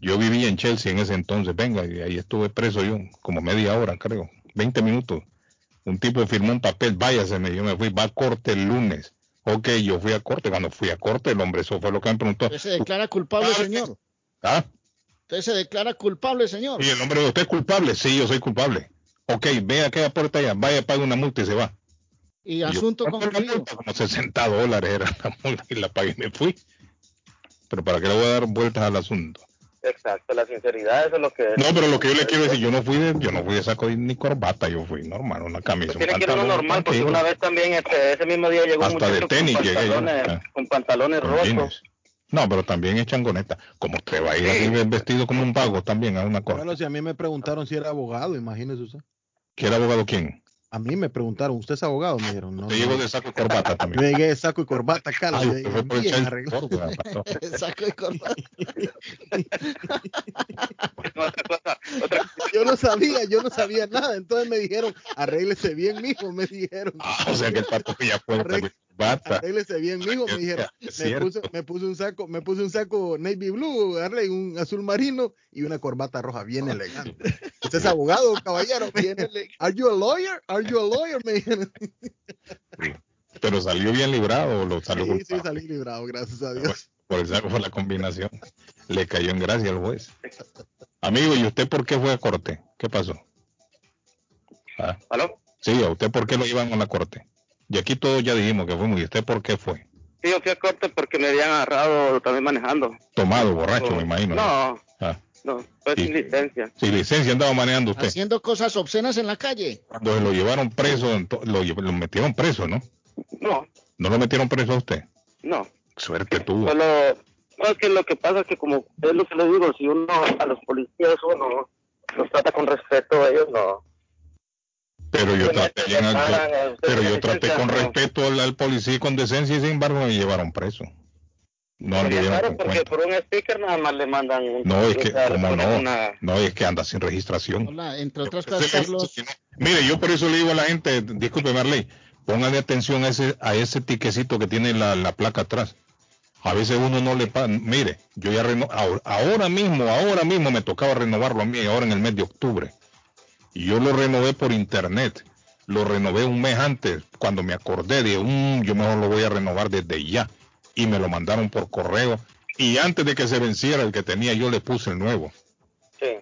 Yo vivía en Chelsea en ese entonces, venga, y ahí estuve preso yo, como media hora creo, 20 minutos. Un tipo firmó un papel, váyase, me, yo me fui, va a corte el lunes. Ok, yo fui a corte, cuando fui a corte el hombre, eso fue lo que me preguntó. Usted se declara culpable, señor. ¿Ah? Usted se declara culpable, señor. Y el hombre, ¿usted es culpable? Sí, yo soy culpable. Ok, ve a aquella puerta allá, vaya, pague una multa y se va. Y yo, asunto ¿cuánto es la concluido. multa? Como 60 dólares era la multa y la pagué y me fui. Pero para qué le voy a dar vueltas al asunto. Exacto, la sinceridad, eso es lo que... No, pero lo que yo le quiero decir, yo no fui de, yo no fui de saco ni corbata, yo fui normal, una camisa, un Tiene que ir uno normal, porque una vez también este, ese mismo día llegó un Hasta de muchacho tenis con llegué yo, pantalones, ah. con pantalones Con rotos. jeans. No, pero también es changoneta. Como usted va a ir así vestido como un vago también a una cosa. Bueno, si a mí me preguntaron si era abogado, imagínese usted. ¿Quiere abogado quién? A mí me preguntaron, ¿usted es abogado? Me dijeron, no. Usted no. llegó de saco y corbata Yo también. llegué de saco y corbata, Carlos. Ay, yo por el bien Chelsea arreglado. Sport, ¿verdad, pastor? Saco y corbata. Yo no sabía, yo no sabía nada. Entonces me dijeron, arréglese bien, mijo. Me dijeron, Ah, o sea que el pato ya fue y corbata. arréglese bien, mijo. Me dijeron, Es me puse, me puse un saco, me puse un saco navy blue, agarré un azul marino y una corbata roja bien elegante. ¿Usted es abogado, caballero? Me dijeron, ¿Are you a lawyer? ¿Are you a lawyer? Me dijeron. Pero salió bien librado lo salió Sí, sí, salí librado, gracias a Dios. por el saco fue la combinación. Le cayó en gracia al juez. Amigo, ¿y usted por qué fue a corte? ¿Qué pasó? Ah. ¿Aló? Sí, ¿a usted por qué lo iban a la corte? Y aquí todos ya dijimos que fuimos. ¿Y usted por qué fue? Sí, yo fui a corte porque me habían agarrado también manejando. Tomado, borracho, me imagino. No, Ah, no, fue Sí. sin licencia. sin licencia andaba manejando usted. Haciendo cosas obscenas en la calle. Cuando se lo llevaron preso, lo, lo metieron preso, ¿no? No, ¿No lo metieron preso a usted? no. Suerte tuvo. Solo, no, es que lo que pasa es que como es lo que le digo, si uno a los policías uno los trata con respeto, ellos no. Pero yo traté, pero yo traté con respeto al, al policía y con decencia y sin embargo me llevaron preso. No anduvieron claro porque cuenta. por un sticker nada más le mandan un... No, es que, como no, una- no, es que anda sin registración. Hola, entre otras cosas, Carlos. Mire, yo por eso le digo a la gente, disculpe Marley, póngale atención a ese, a ese tiquecito que tiene la, la placa atrás. A veces uno no le paga. Mire, yo ya reno, ahora, ahora mismo, ahora mismo me tocaba renovarlo a mí, ahora en el mes de octubre. Y yo lo renové por internet. lo renové un mes antes. Cuando me acordé, dije, "Mm, yo mejor lo voy a renovar desde ya. Y me lo mandaron por correo. Y antes de que se venciera el que tenía, yo le puse el nuevo.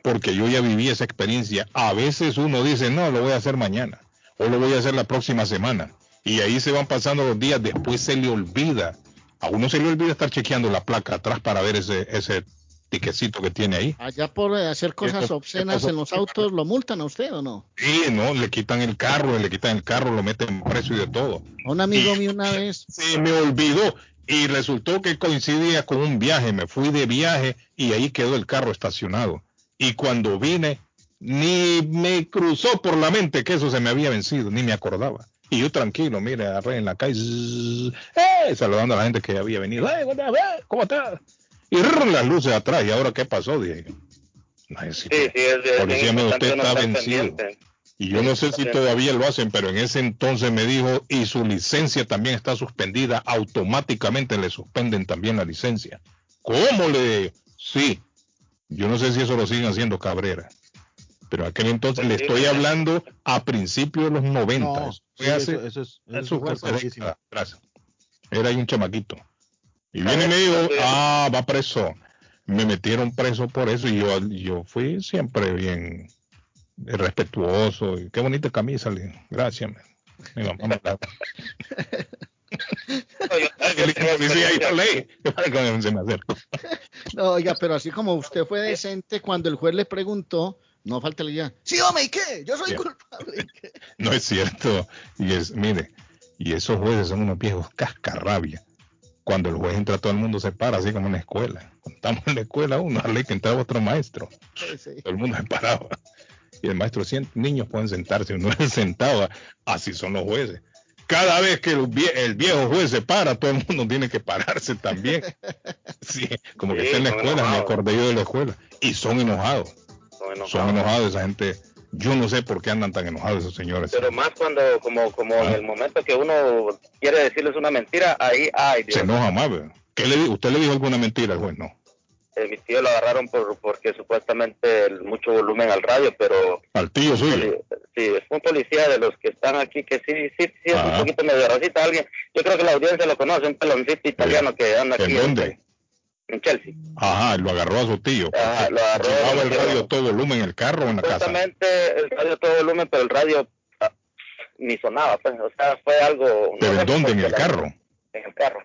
Porque yo ya viví esa experiencia. A veces uno dice, no, lo voy a hacer mañana. O lo voy a hacer la próxima semana. Y ahí se van pasando los días. Después se le olvida. A uno se le olvida estar chequeando la placa atrás para ver ese, ese tiquecito que tiene ahí. Allá por hacer cosas Eso- obscenas en los autos, ¿lo multan a usted o no? Sí, no, le quitan el carro, le quitan el carro, lo meten preso y de todo. Un amigo mío una vez, Se me olvidó y resultó que coincidía con un viaje. Me fui de viaje y ahí quedó el carro estacionado. Y cuando vine, ni me cruzó por la mente que eso se me había vencido, ni me acordaba. Y yo tranquilo, mire, agarré en la calle, ¡eh! saludando a la gente que había venido. ¡Eh, eh, ¿Cómo estás? Y rrr, las luces atrás. ¿Y ahora qué pasó? Dije. Ay, sí, Sí, sí, es, es Policía, me usted está vencido. pendiente. Y yo no sé si todavía lo hacen, pero en ese entonces me dijo, y su licencia también está suspendida, automáticamente le suspenden también la licencia. ¿Cómo le? Sí. Yo no sé si eso lo siguen haciendo Cabrera. Pero aquel entonces le estoy hablando a principios de los 90. No, Fue sí, hace- eso, eso es, eso. Era ahí un chamaquito. Y viene y me dijo, ah, va preso. Me metieron preso por eso y yo, yo fui siempre bien respetuoso. Y qué bonita camisa, le. Gracias, man. Mi mamá me la- El no, oiga, pero así como usted fue decente cuando el juez le preguntó, no falta le diga, sí, hombre, ¿y qué? Yo soy culpable. No es cierto. Y es, mire, y esos jueces son unos viejos cascarrabia. Cuando el juez entra, todo el mundo se para, así como en la escuela. Cuando estamos en la escuela, uno a ley que entraba otro maestro. Todo el mundo se paraba. Y el maestro, 100 niños pueden sentarse, uno se sentaba. Así son los jueces. Cada vez que el, vie- el viejo juez se para, todo el mundo tiene que pararse también. Sí, como que está en la escuela, me enojados. acordé yo de la escuela. Y son enojados. Son enojados. Son enojados esa gente. Yo no sé por qué andan tan enojados esos señores. Pero más cuando, como, como Ah. en el momento que uno quiere decirles una mentira, ahí, ay, Dios. Se enoja más, ¿verdad? ¿Qué le, ¿Usted le dijo alguna mentira al juez? No. Eh, mi tío lo agarraron por, porque supuestamente mucho volumen al radio, pero Al tío suyo. sí, es un policía de los que están aquí que sí, sí, sí, es un poquito medio racista. Alguien, yo creo que la audiencia lo conoce, un peloncito italiano que anda aquí ¿En dónde? En Chelsea. Ajá, lo agarró a su tío. Ajá, lo agarró. ¿Llevaba el radio a todo volumen en el carro o en la casa? Supuestamente el radio a todo volumen, pero el radio ah, ni sonaba, pues, o sea, fue algo... ¿Pero no en dónde? ¿En el carro? En el carro.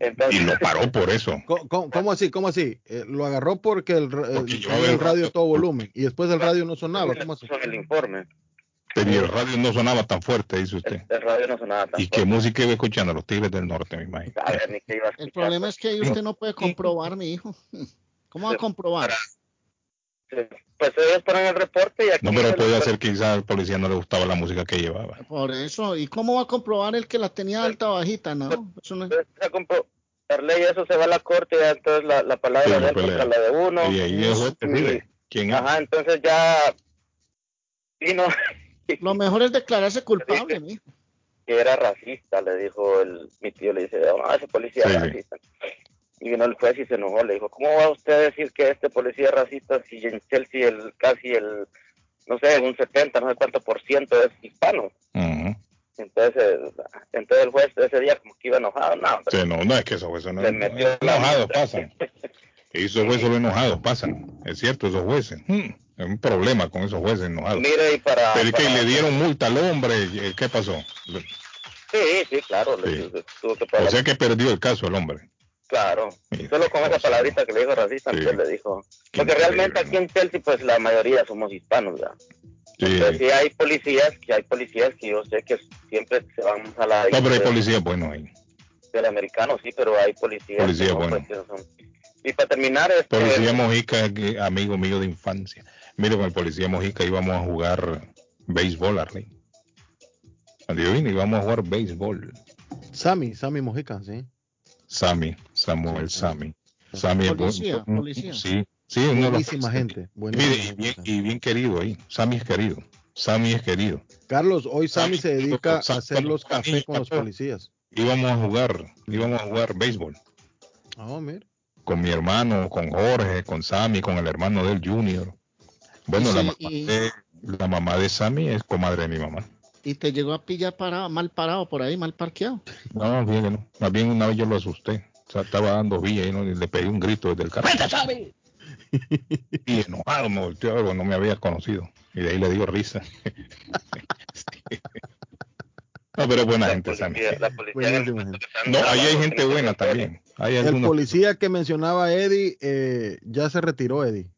Entonces, Y lo paró por eso. ¿Cómo, así? ¿Cómo así? Eh, lo agarró porque el, radio a todo volumen y después el radio no sonaba. ¿Cómo así? El informe. Pero y el radio no sonaba tan fuerte, dice usted. El radio no sonaba tan ¿Y qué música iba escuchando? Los Tigres del Norte, me imagino. fuerte, ni que iba a El problema es que ahí usted no puede comprobar, mi hijo. ¿Cómo va a comprobar? Pues ellos ponen el reporte y aquí... No, pero puede ser que quizás al policía no le gustaba la música que llevaba. Por eso, ¿y cómo va a comprobar el que la tenía alta o bajita? No, eso no es- eso se va a la corte y ya entonces la, la palabra Sí, de la él la de uno. Y ahí decide quién es. Ajá, entonces ya vino Lo mejor es declararse culpable, mi hijo. que era racista, le dijo el, mi tío, le dice, ah, ese policía Sí, es racista. Y vino el juez y se enojó, le dijo, ¿cómo va usted a decir que este policía es racista si en Chelsea el casi el, no sé, un 70, no sé cuánto por ciento es hispano? Entonces, eh, entonces el juez ese día como que iba enojado, no, hombre, Sí, no, no es que esos jueces no, Se metió enojados pasan. Y esos jueces solo enojados pasan. Es cierto, esos jueces. Hmm, Es un problema con esos jueces enojados. mire y para... Pero es que para- le dieron multa al hombre. eh, ¿Qué pasó? Sí, sí, claro, le- Sí. le tuvo que O pagar. sea que perdió el caso el hombre. Claro, solo con esa palabrita que le dijo racista, Sí. entonces le dijo. Porque realmente aquí en Chelsea, pues la mayoría somos hispanos, ¿verdad? Sí. Entonces, sí hay policías, que hay policías que yo sé que siempre se van a la No, pero hay policías buenos ahí. del americano, sí, pero hay policías. Policía que no, bueno. pues, que son- Y para terminar, este, Policía Mojica, amigo mío de infancia. Mire, con el policía Mojica íbamos a jugar béisbol, Arley. Cuando yo vine íbamos a jugar béisbol. Sammy, Sammy Mojica, sí. Sammy, Samuel Sammy. Sammy es Policía, bu- policía. Sí, sí, uno de los- gente. Mire, buenísima y bien, y bien querido ahí. Sammy es querido. Sammy es querido. Carlos, hoy Sammy se dedica a hacer los cafés con los policías. Íbamos a jugar, íbamos a jugar béisbol. Oh, mira. Con mi hermano, con Jorge, con Sammy, con el hermano del Junior. Bueno, la, mamá y- de, la mamá de Sammy es comadre de mi mamá. Y te llegó a pillar parado, mal parado por ahí, mal parqueado. No, más bien que no. Más bien una vez yo lo asusté. O sea, estaba dando vía y, ¿no? y le pegué un grito desde el carro. Y enojado me volteó, algo, no me había conocido. Y de ahí le dio risa. No, pero es buena gente también. La policía gente. No, ahí hay gente buena también. Hay El algunos. policía que mencionaba Eddie, eh, ya se retiró Eddie.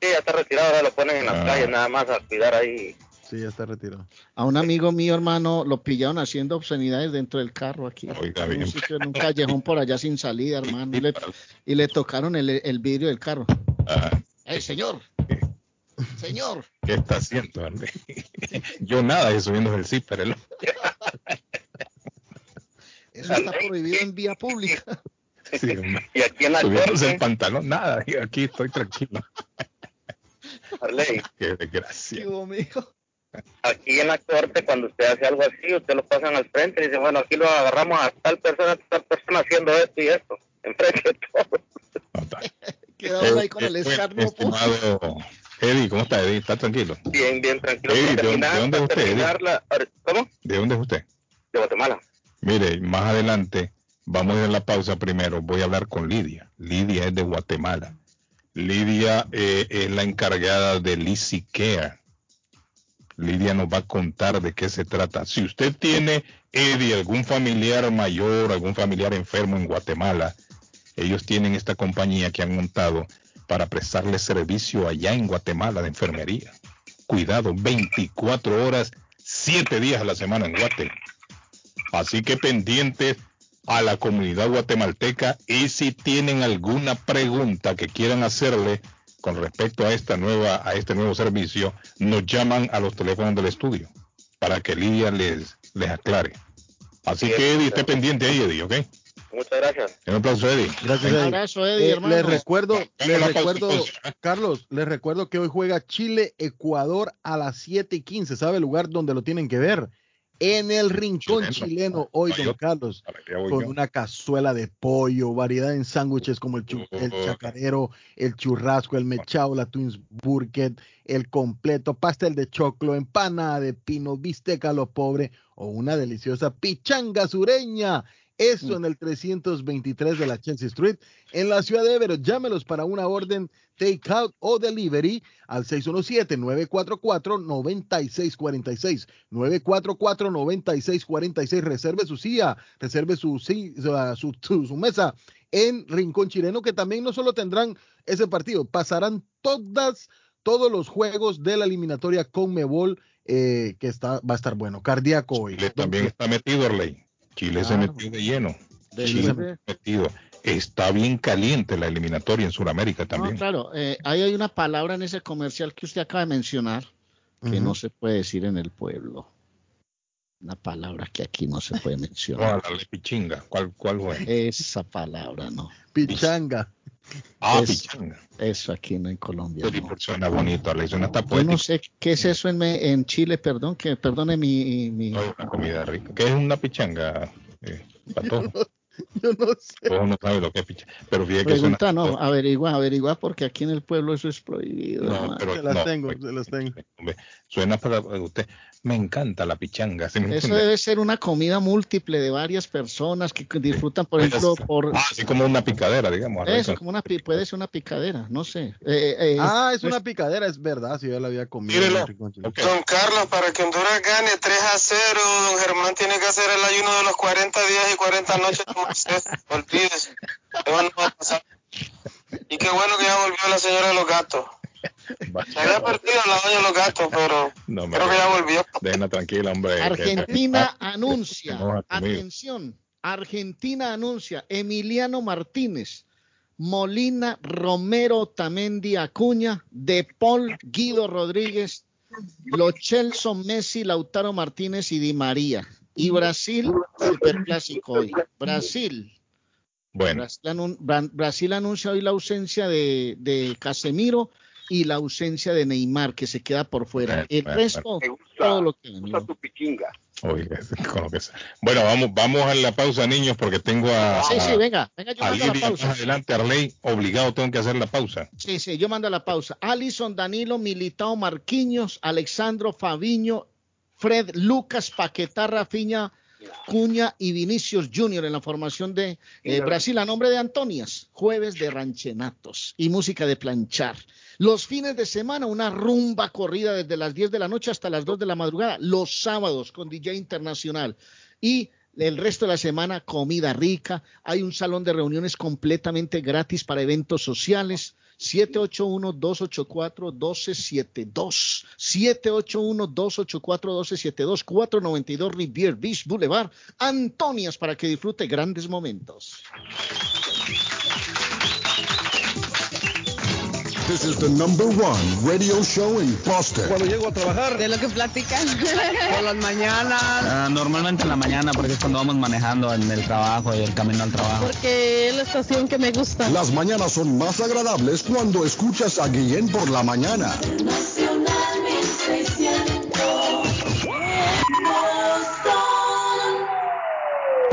Sí, ya está retirado, ahora lo ponen en las Ah. calles nada más a cuidar ahí. Sí, ya está retirado. A un amigo mío, hermano, lo pillaron haciendo obscenidades dentro del carro aquí. Oiga, en un bien. sitio, en un callejón por allá sin salida, hermano. Y le, y le tocaron el, el vidrio del carro. Ah, ¡Ey, señor! ¡Señor! ¿Qué está haciendo? hombre? Yo nada, y subiendo el zipper. el- Eso está prohibido en vía pública. Sí. Y aquí en la Subiéndose el corte, pantalón, nada. y Aquí estoy tranquilo. Arley, Qué desgracia. Aquí en la corte, cuando usted hace algo así, usted lo pasan al frente y dice, bueno, aquí lo agarramos a tal persona, a tal persona haciendo esto y esto, enfrente de todo. Quedamos ahí con Eh, el eh, escarno. Estimado Eddie, ¿cómo está Eddie? ¿Está tranquilo? Bien, bien, tranquilo. ¿de dónde- terminar- de dónde es usted, la- ¿Cómo? ¿De dónde es usted? De Guatemala. Mire, más adelante vamos a ir a la pausa primero. Voy a hablar con Lidia. Lidia es de Guatemala. Lidia eh, es la encargada de Lizzy Care. Lidia nos va a contar de qué se trata. Si usted tiene, Eddie, algún familiar mayor, algún familiar enfermo en Guatemala, ellos tienen esta compañía que han montado para prestarle servicio allá en Guatemala de enfermería. Cuidado, 24 horas, 7 días a la semana en Guate. Así que pendientes a la comunidad guatemalteca y si tienen alguna pregunta que quieran hacerle con respecto a esta nueva a este nuevo servicio, nos llaman a los teléfonos del estudio para que Lidia les les aclare. Así que Eddie, esté pendiente ahí, Eddie, ¿ok? Muchas gracias. Un aplauso, Eddie. Gracias, Un Eddie. abrazo, Eddie, Eh, hermano. les recuerdo, les recuerdo. Carlos, les recuerdo que hoy juega Chile, Ecuador a las 7 y 15. ¿Sabe el lugar donde lo tienen que ver? En el rincón Chileno. chileno, hoy, don Carlos, con yo. una cazuela de pollo, variedad en sándwiches como el, chu- el Oh. chacarero, el churrasco, el mechao, la Twins Burger, el completo, pastel de choclo, empanada de pino, bisteca a lo pobre o una deliciosa pichanga sureña. Eso en el 323 de la Chelsea Street en la ciudad de Everett. Llámelos para una orden takeout o delivery al 617-944-9646. 944-9646. Reserve su silla, reserve su, su, su- su mesa en Rincón Chileno, que también no solo tendrán ese partido, pasarán todas, todos los juegos de la eliminatoria con Mebol, eh, que está, va a estar bueno. Cardíaco hoy. También está metido, Arley. Chile se metió de lleno. De Chile libre. metido. Está bien caliente la eliminatoria en Sudamérica No, también. claro, eh, ahí hay una palabra en ese comercial que usted acaba de mencionar que no se puede decir en el pueblo. Una palabra que aquí no se puede No, mencionar. la pichinga. ¿Cuál, cuál fue? Esa palabra, no. Pichanga. Ah, Es- pichanga. Eso aquí no en Colombia. Pero no. Suena bonito, Arley. Suena hasta Yo no sé qué es eso en, me- en Chile, perdón, que perdone mi, mi- Ay, una comida rica. ¿Qué es una pichanga? Eh, para todos. Yo no sé. Todos no saben lo que es pichanga. Pero fíjate que suena. pregunta, no, averigua, averigua, porque aquí en el pueblo eso es prohibido. No, pero Se las no, tengo, oye, se las tengo. Suena para usted. Me encanta la pichanga. ¿sí me Eso entiende? debe ser una comida múltiple de varias personas que disfrutan, por ejemplo, por Ah, así como una picadera, digamos. Eso, como una puede ser una picadera, no sé. Eh, eh, Ah, es pues, una picadera, es verdad, si yo la había comido. Mírelo. en Rincón Chileno. Ok. Don Carlos, para que Honduras gane 3 a 0, don Germán tiene que hacer el ayuno de los 40 días y 40 noches. Olvídese. Y qué bueno que ya volvió la señora de los gatos. Se había perdido la doña los gatos, pero No, me creo que ya volvió. Déjenla tranquila, hombre. Argentina que- anuncia, atención, Argentina anuncia Emiliano Martínez, Molina, Romero, Tamendi, Acuña, De Paul, Guido Rodríguez, Lo Celso, Messi, Lautaro Martínez y Di María. Y Brasil, superclásico hoy. Brasil. Bueno, Brasil, anun- Bra- Brasil anuncia hoy la ausencia de, de Casemiro y la ausencia de Neymar, que se queda por fuera. El Bueno, resto, Me gusta, todo lo que me gusta tu pichinga. oiga, con lo que sea. Bueno, vamos, vamos a la pausa, niños, porque tengo a, Sí, sí, venga, venga, yo a mando la más pausa. adelante, Arley, obligado tengo que hacer la pausa. Sí, sí, yo mando la pausa. Alison, Danilo, Militao, Marquinhos, Alexandro, Fabiño, Fred, Lucas, Paquetá, Rafiña, Cuña y Vinicius Junior en la formación de eh, Brasil a nombre de Antonias. Jueves de ranchenatos y música de planchar. Los fines de semana, una rumba corrida desde las 10 de la noche hasta las 2 de la madrugada. Los sábados con DJ Internacional. Y el resto de la semana, comida rica. Hay un salón de reuniones completamente gratis para eventos sociales. 781-284-1272. 781-284-1272. 492 Rivier Beach Boulevard. Antonias para que disfrute grandes momentos. This is the number one radio show in Boston. Cuando llego a trabajar. De lo que platican. Por las mañanas. Ah, normalmente en la mañana, porque es cuando vamos manejando en el trabajo y el camino al trabajo. Porque es la estación que me gusta. Las mañanas son más agradables cuando escuchas a Guillén por la mañana. Nacional 1600.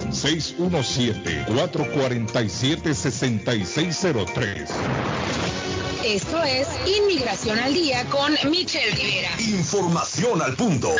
617-447-6603. Esto es Inmigración al Día con Michelle Rivera. Información al punto.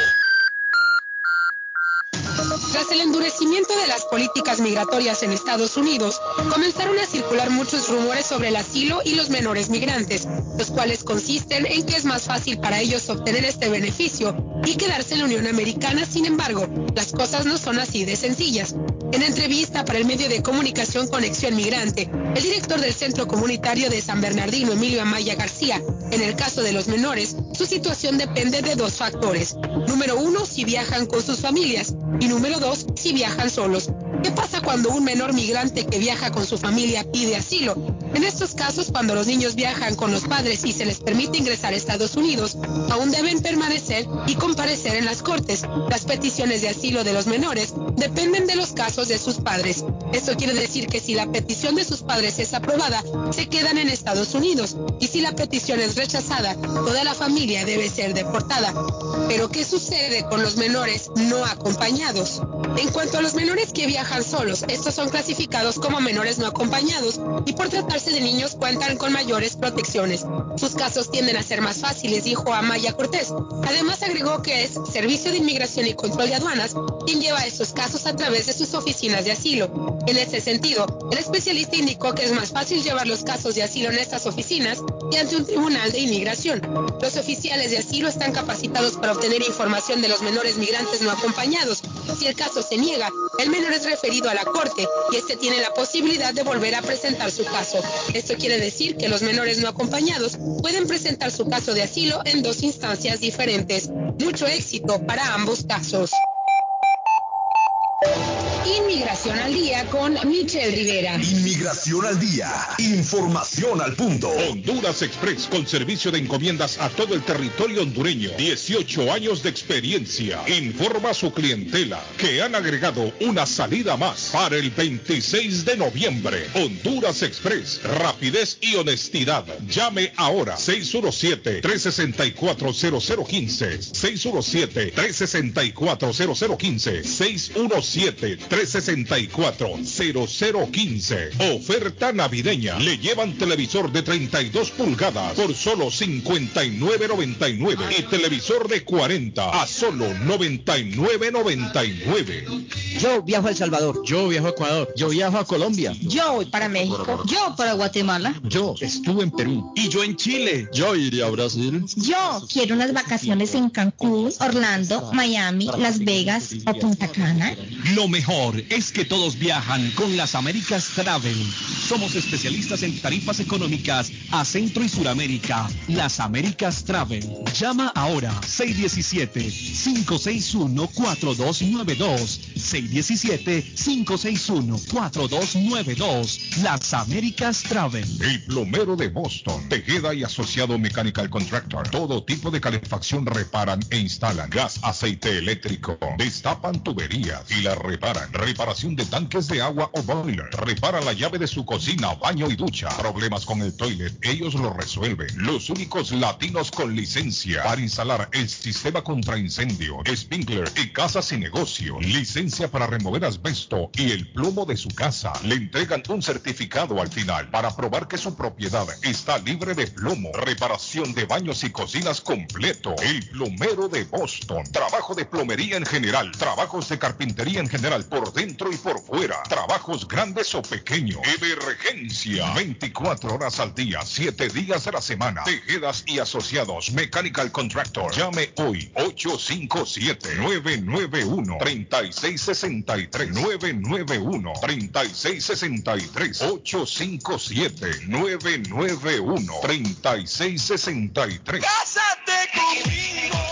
Tras el endurecimiento de las políticas migratorias en Estados Unidos, comenzaron a circular muchos rumores sobre el asilo y los menores migrantes, los cuales consisten en que es más fácil para ellos obtener este beneficio y quedarse en la Unión Americana. Sin embargo, las cosas no son así de sencillas. En entrevista para el medio de comunicación Conexión Migrante, el director del Centro Comunitario de San Bernardino, Emilio Amaya García, en el caso de los menores, su situación depende de dos factores. Número uno, si viajan con sus familias y número dos, si viajan solos. ¿Qué pasa cuando un menor migrante que viaja con su familia pide asilo? En estos casos, cuando los niños viajan con los padres y se les permite ingresar a Estados Unidos, aún deben permanecer y comparecer en las cortes. Las peticiones de asilo de los menores dependen de los casos de sus padres. Esto quiere decir que si la petición de sus padres es aprobada, se quedan en Estados Unidos. Y si la petición es rechazada, toda la familia debe ser deportada. Pero ¿qué sucede con los menores no acompañados? En cuanto a los menores que viajan solos, estos son clasificados como menores no acompañados y por tratarse de niños cuentan con mayores protecciones. Sus casos tienden a ser más fáciles, dijo Amaya Cortés. Además agregó que es Servicio de Inmigración y Control de Aduanas quien lleva esos casos a través de sus oficinas de asilo. En ese sentido, el especialista indicó que es más fácil llevar los casos de asilo en estas oficinas que ante un tribunal de inmigración. Los oficiales de asilo están capacitados para obtener información de los menores migrantes no acompañados. Si el caso se niega, el menor es referido a la corte y este tiene la posibilidad de volver a presentar su caso. Esto quiere decir que los menores no acompañados pueden presentar su caso de asilo en dos instancias diferentes. Mucho éxito para ambos casos. Inmigración al día con Michelle Rivera. Inmigración al día. Información al punto. Honduras Express con servicio de encomiendas a todo el territorio hondureño. 18 años de experiencia. Informa a su clientela que han agregado una salida más para el 26 de noviembre. Honduras Express. Rapidez y honestidad. Llame ahora 617-364-0015. 617-364-0015. 617-364-0015. Oferta navideña. Le llevan televisor de 32 pulgadas por solo 59.99 y televisor de 40 a solo 99.99. Yo viajo a El Salvador. Yo viajo a Ecuador. Yo viajo a Colombia. Yo voy para México. Yo para Guatemala. Yo estuve en Perú. Y yo en Chile. Yo iría a Brasil. Yo quiero unas vacaciones en Cancún, Orlando, Miami, Las Vegas o Punta Cana. Lo mejor es que todos viajan con las Américas Travel. Somos especialistas en tarifas económicas a Centro y Suramérica. Las Américas Travel. Llama ahora 617-561-4292. 617-561-4292. Las Américas Travel. El plomero de Boston, Tejeda y Asociado Mechanical Contractor. Todo tipo de calefacción reparan e instalan. Gas, aceite eléctrico. Destapan tuberías y las reparan. Reparación de tanques de agua o boiler. Repara la llave de su cocina, baño y ducha. Problemas con el toilet, ellos lo resuelven. Los únicos latinos con licencia para instalar el sistema contra incendio, sprinkler y casas y negocio. Licencia para remover asbesto y el plomo de su casa. Le entregan un certificado al final para probar que su propiedad está libre de plomo. Reparación de baños y cocinas completo. El plomero de Boston. Trabajo de plomería en general. Trabajos de carpintería en general dentro y por fuera. Trabajos grandes o pequeños. Emergencia. 24 horas al día, 7 días de la semana. Tejedas y asociados. Mechanical Contractor. Llame hoy. 857-991-3663. 991-3663. 857-991-3663. ¡Cásate conmigo!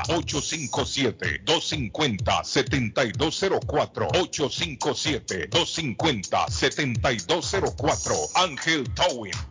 857-250-7204. 857-250-7204. Ángel Towing.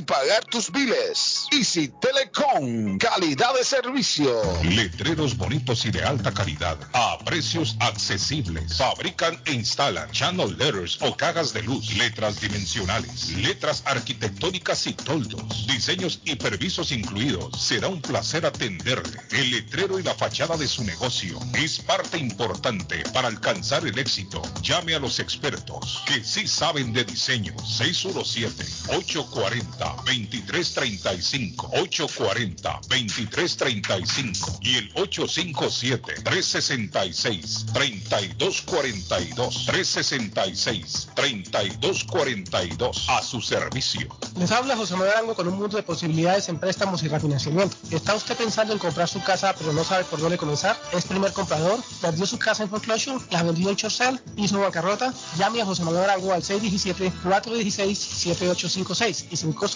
pagar tus biles. Easy Telecom, calidad de servicio. Letreros bonitos y de alta calidad a precios accesibles. Fabrican e instalan channel letters o cajas de luz, letras dimensionales, letras arquitectónicas y toldos, diseños y permisos incluidos. Será un placer atenderle. El letrero y la fachada de su negocio es parte importante para alcanzar el éxito. Llame a los expertos que sí saben de diseño. 617-840-2335. 840-2335 y el 857-366-3242. 366-3242 a su servicio. Les habla José Manuel Arango con un mundo de posibilidades en préstamos y refinanciamiento. ¿Está usted pensando en comprar su casa pero no sabe por dónde comenzar? ¿Es primer comprador? ¿Perdió su casa en foreclosure? ¿La vendió en Chorcel? ¿Hizo bancarrota? Llame a José Manuel Arango al 617-416-7856 y sin costo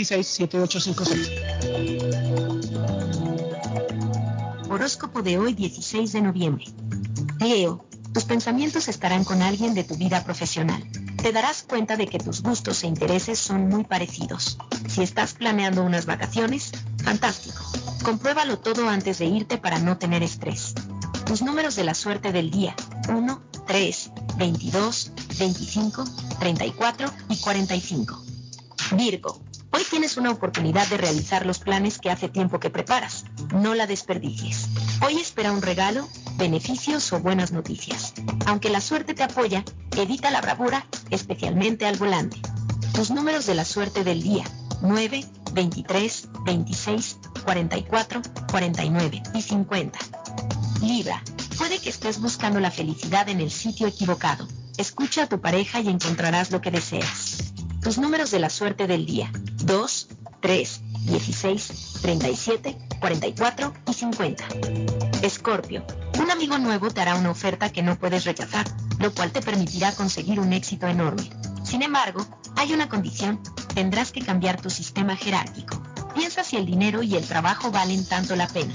617-416-7856. Horóscopo de hoy 16 de noviembre. Leo, tus pensamientos estarán con alguien de tu vida profesional. te darás cuenta de que tus gustos e intereses son muy parecidos. Si estás planeando unas vacaciones, fantástico. Compruébalo todo antes de irte para no tener estrés. Tus números de la suerte del día. 1, 3, 22, 25, 34 y 45. Virgo, hoy tienes una oportunidad de realizar los planes que hace tiempo que preparas. No la desperdicies. Hoy espera un regalo, beneficios o buenas noticias. Aunque la suerte te apoya, evita la bravura, especialmente al volante. Tus números de la suerte del día. 9, 23, 26, 44, 49 y 50. Libra, puede que estés buscando la felicidad en el sitio equivocado. Escucha a tu pareja y encontrarás lo que deseas. Tus números de la suerte del día. 2, 3, 16, 37, 44 y 50. Escorpio, un amigo nuevo te hará una oferta que no puedes rechazar, lo cual te permitirá conseguir un éxito enorme. Sin embargo, hay una condición, tendrás que cambiar tu sistema jerárquico. Piensa si el dinero y el trabajo valen tanto la pena.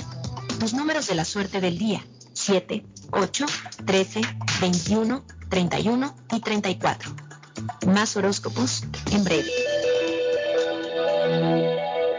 Tus números de la suerte del día. 7, 8, 13, 21, 31 y 34. Más horóscopos en breve.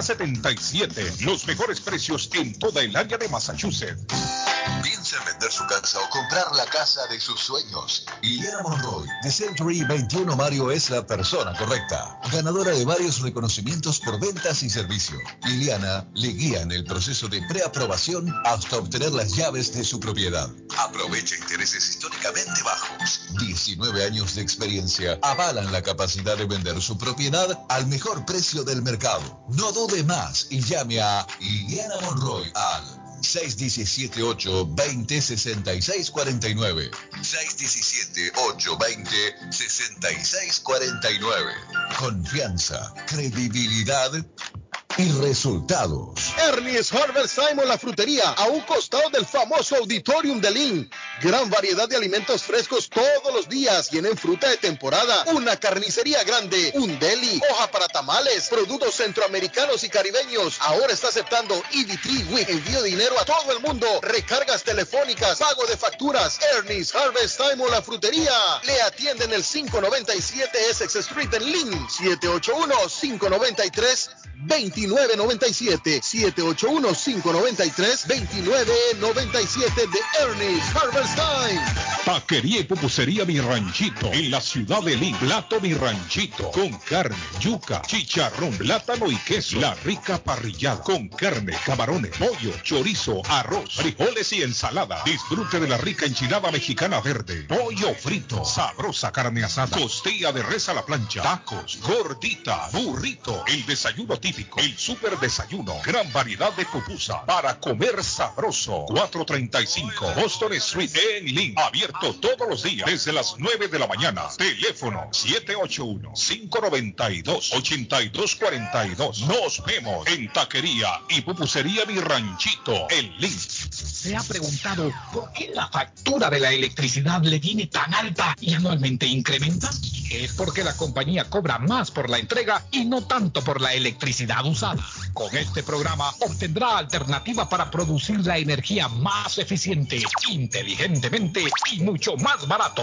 381-7077. Los mejores precios en toda el área de Massachusetts. Piensa en vender su casa o comprar la casa de sus sueños. Liliana Monroy, de Century 21 Mario, es la persona correcta. Ganadora de varios reconocimientos por ventas y servicio. Liliana le guía en el proceso de preaprobación hasta obtener las llaves de su propiedad. Aprovecha intereses históricamente bajos. 19 años de experiencia avalan la capacidad de vender su propiedad al mejor precio del mercado. No dude más y llame a Liliana Monroy al 617-820-6649. 617-820-6649. Confianza, credibilidad y resultados. Ernie's Harvest Simon la frutería, a un costado del famoso auditorium de Lynn. Gran variedad de alimentos frescos todos los días. Tienen fruta de temporada, una carnicería grande, un deli, hoja para tamales, productos centroamericanos y caribeños. Ahora está aceptando EBT Week. Envío dinero a todo el mundo. Recargas telefónicas, pago de facturas. Ernie's Harvest Simon la frutería. Le atienden el 597 Essex Street en Lynn. 781 593 2997 781-593-2997 de Ernest Harvest Time. Taquería y pupusería Mi Ranchito en la ciudad de Lima. Plato Mi Ranchito con carne, yuca, chicharrón, plátano y queso. La rica parrillada con carne, camarones, pollo, chorizo, arroz, frijoles y ensalada. Disfrute de la rica enchilada mexicana verde, pollo frito, sabrosa carne asada, costilla de res a la plancha, tacos, gordita, burrito, el desayuno típico, super desayuno, gran variedad de pupusa para comer sabroso. 435 Boston Street en Lynn, abierto todos los días desde las 9 de la mañana. Teléfono 781-592-8242. Nos vemos en Taquería y Pupusería Mi Ranchito en Lynn. ¿Se ha preguntado por qué la factura de la electricidad le viene tan alta y anualmente incrementa? Es porque la compañía cobra más por la entrega y no tanto por la electricidad usada. Con este programa obtendrá alternativa para producir la energía más eficiente, inteligentemente y mucho más barato.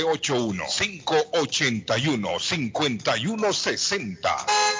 781-581-5160.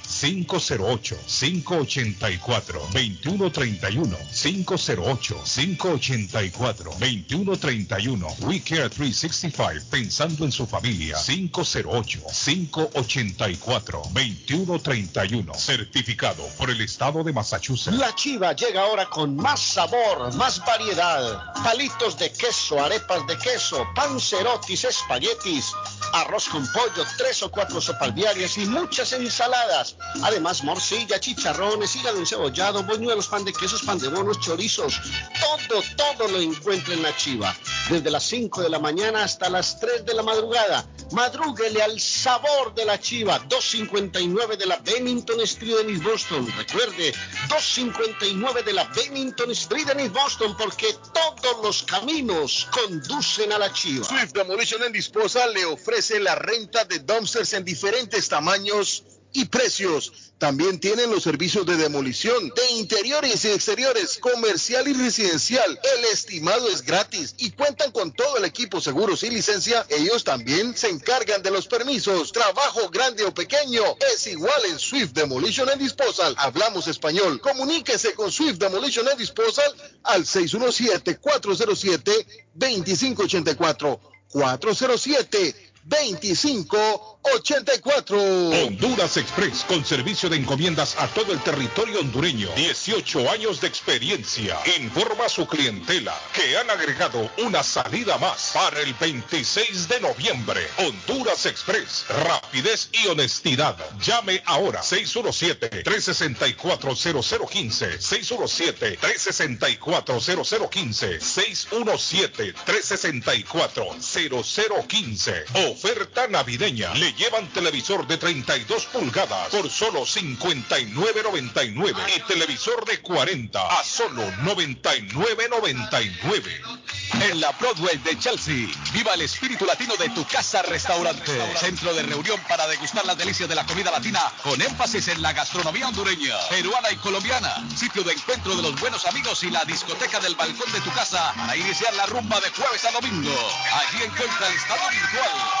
508-584-2131. 508-584-2131. We Care 365, pensando en su familia. 508-584-2131. Certificado por el Estado de Massachusetts. La chiva llega ahora con más sabor, más variedad. Palitos de queso, arepas de queso, pancerotis, espaguetis, arroz con pollo, tres o cuatro sopalviarias y muchas ensaladas. Además, morcilla, chicharrones, hígado encebollado, boñuelos, pan de quesos, pan de bonos, chorizos. Todo, todo lo encuentra en la chiva. Desde las 5 de la mañana hasta las 3 de la madrugada. Madrúguele al sabor de la chiva. 259 de la Bennington Street en East Boston. Recuerde, 259 de la Bennington Street en East Boston, porque todos los caminos conducen a la chiva. Swift Demolition and Disposal le ofrece la renta de dumpsters en diferentes tamaños y precios. También tienen los servicios de demolición de interiores y exteriores, comercial y residencial. El estimado es gratis y cuentan con todo el equipo seguros y licencia. Ellos también se encargan de los permisos. Trabajo grande o pequeño es igual en Swift Demolition and Disposal. Hablamos español. Comuníquese con Swift Demolition and Disposal al 617-407-2584. 407 25 84. Honduras Express con servicio de encomiendas a todo el territorio hondureño. 18 años de experiencia. Informa a su clientela que han agregado una salida más para el 26 de noviembre. Honduras Express. Rapidez y honestidad. Llame ahora 617-364-0015. 617-364-0015. 617-364-0015. Oferta navideña. Le llevan televisor de 32 pulgadas por solo 59.99 y televisor de 40 a solo 99.99. En la Broadway de Chelsea, viva el espíritu latino de tu casa restaurante. Centro de reunión para degustar las delicias de la comida latina con énfasis en la gastronomía hondureña, peruana y colombiana. Sitio de encuentro de los buenos amigos y la discoteca del balcón de tu casa para iniciar la rumba de jueves a domingo. Allí encuentra el estado virtual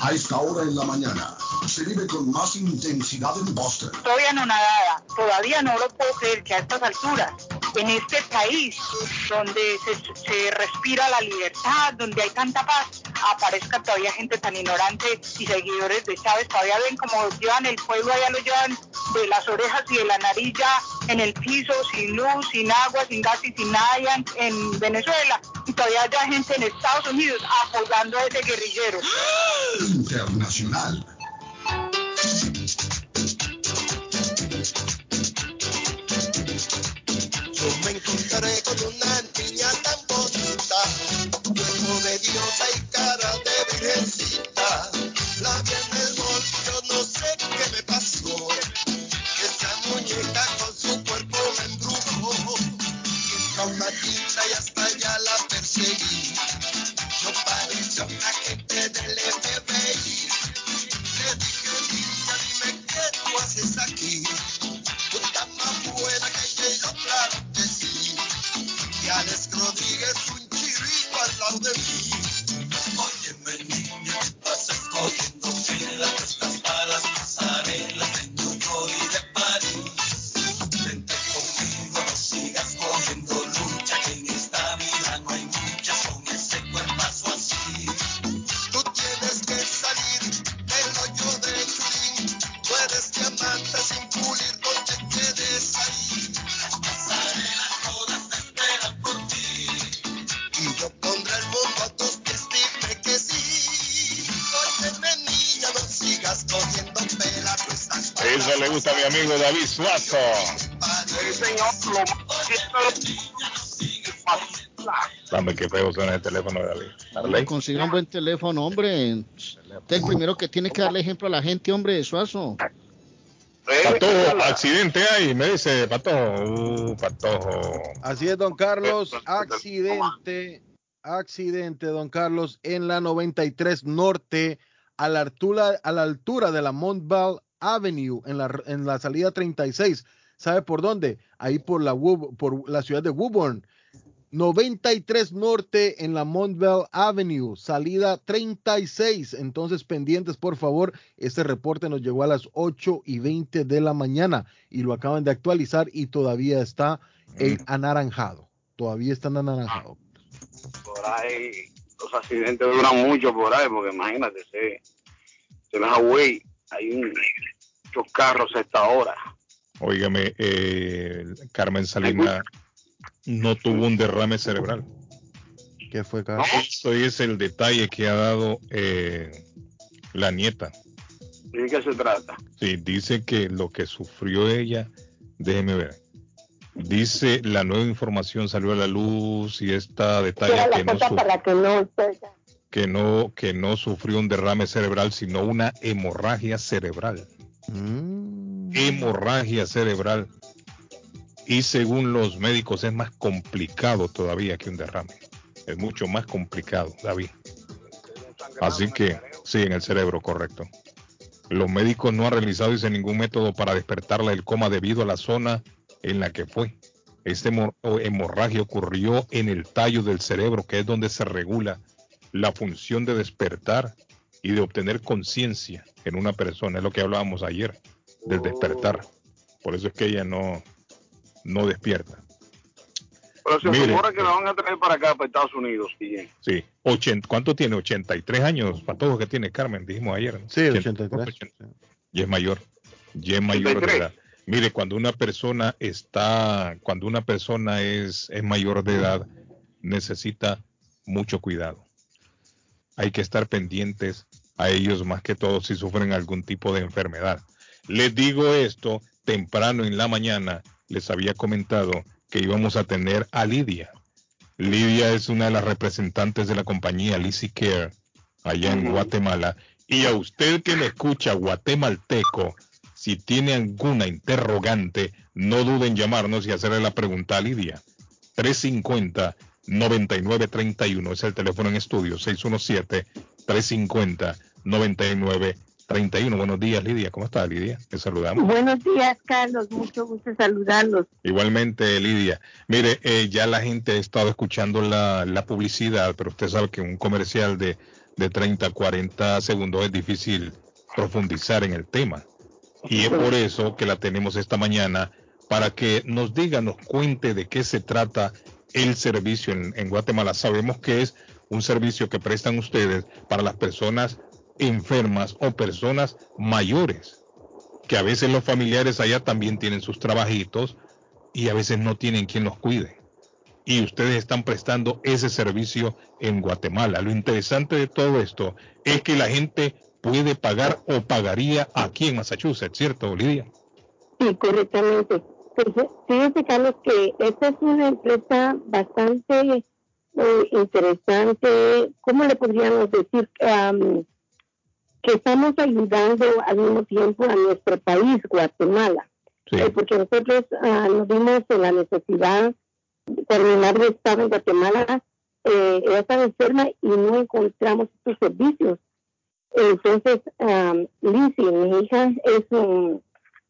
A esta hora en la mañana se vive con más intensidad en Boston. Estoy anonadada, todavía no lo puedo creer que a estas alturas, en este país donde se, se respira la libertad, donde hay tanta paz, aparezca todavía gente tan ignorante y seguidores de Chávez, todavía ven como llevan el pueblo, allá lo llevan de las orejas y de la nariz ya en el piso, sin luz, sin agua, sin gas y sin nada allá en, en Venezuela. Y todavía hay gente en Estados Unidos apoyando a ese guerrillero. Internacional. Yo me encontré con una niña tan bonita, cuerpo de diosa y cara de virgencita. La vi en el yo no sé qué me pasó. Teléfono de David. Darley. Consiga un buen teléfono, hombre. Usted primero que tiene que darle ejemplo a la gente, hombre, Suazo. Patojo, accidente hay, me dice Patojo. Uh, Patojo. Así es, don Carlos, accidente, accidente, don Carlos, en la 93 Norte, a la altura, a la altura de la Montvale Avenue, en la, en la salida 36. ¿Sabe por dónde? Ahí por la, por la ciudad de Woburn. 93 Norte en la Montvale Avenue, salida 36. Entonces, pendientes, por favor. Este reporte nos llegó a las 8 y 20 de la mañana y lo acaban de actualizar y todavía está en anaranjado. Todavía está en anaranjado. por ahí los accidentes duran mucho por ahí, porque imagínate, se, se me güey, hay un- muchos carros a esta hora. Óigame, eh, Carmen Salinas no tuvo un derrame cerebral. ¿Qué fue, Carlos? Esto es el detalle que ha dado eh, la nieta. ¿De qué se trata? Sí, dice que lo que sufrió ella, déjeme ver. Dice la nueva información salió a la luz y esta detalle que no, para que no que no que no sufrió un derrame cerebral, sino una hemorragia cerebral. Hemorragia cerebral. Y según los médicos es más complicado todavía que un derrame. Es mucho más complicado, David. Así que sí, en el cerebro, correcto. Los médicos no han realizado dice, ningún método para despertarla del coma debido a la zona en la que fue. O hemorragia ocurrió en el tallo del cerebro, que es donde se regula la función de despertar y de obtener conciencia en una persona. Es lo que hablábamos ayer, del despertar. Por eso es que ella no, no despierta. Pero se Mire. rumora que la van a traer para acá, para Estados Unidos. Bien. Sí, 80, ¿cuánto tiene? 83 años, patojo que tiene Carmen, dijimos ayer. ¿no? Sí, 83. Y es mayor, y es mayor de 83. edad. Mire, cuando una persona está, cuando una persona es, es mayor de edad, necesita mucho cuidado. Hay que estar pendientes a ellos más que todo si sufren algún tipo de enfermedad. Les digo esto temprano en la mañana, les había comentado que íbamos a tener a Lidia. Lidia es una de las representantes de la compañía Lizzy Care allá en Guatemala. Y a usted que me escucha guatemalteco, si tiene alguna interrogante, no duden en llamarnos y hacerle la pregunta a Lidia. 350-9931 es el teléfono en estudio, 617-350-9931. Buenos días, Lidia. ¿Cómo está, Lidia? Te saludamos. Buenos días, Carlos. Mucho gusto saludarlos. Igualmente, Lidia. Mire, eh, ya la gente ha estado escuchando la, la publicidad, pero usted sabe que un comercial de, de 30, 40 segundos es difícil profundizar en el tema. Y es por eso que la tenemos esta mañana, para que nos diga, nos cuente de qué se trata el servicio en, en Guatemala. Sabemos que es un servicio que prestan ustedes para las personas enfermas o personas mayores que a veces los familiares allá también tienen sus trabajitos y a veces no tienen quien los cuide. Y ustedes están prestando ese servicio en Guatemala. Lo interesante de todo esto es que la gente puede pagar o pagaría aquí en Massachusetts, ¿cierto, Lidia? Sí, correctamente. Pues, Fíjese, Carlos, que esta es una empresa bastante eh, interesante. ¿Cómo le podríamos decir? Que estamos ayudando al mismo tiempo a nuestro país, Guatemala. Eh, porque nosotros ah, nos vimos en la necesidad, cuando mi madre estaba en Guatemala, eh, ella estaba enferma y no encontramos estos servicios. Entonces, um, Lizzie, mi hija, es um,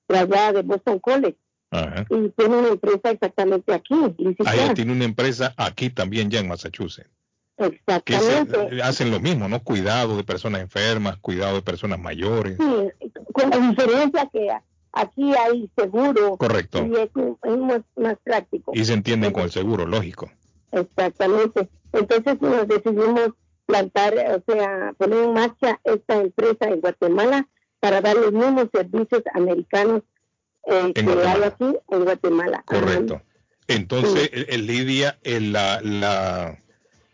graduada de Boston College Ajá. y tiene una empresa exactamente aquí, Lizzie Ah, ella tiene una empresa aquí también ya en Massachusetts. Que se- Exactamente. hacen lo mismo, ¿no? Cuidado de personas enfermas, cuidado de personas mayores. Sí, con la diferencia que aquí hay seguro Correcto. y es, es más, más práctico. Y se entienden con el seguro, lógico. Exactamente. Entonces nos decidimos plantar, o sea, poner en marcha esta empresa en Guatemala para dar los mismos servicios americanos eh, que Guatemala. hay aquí en Guatemala. Correcto. Entonces, el- el Lidia, el- la, la,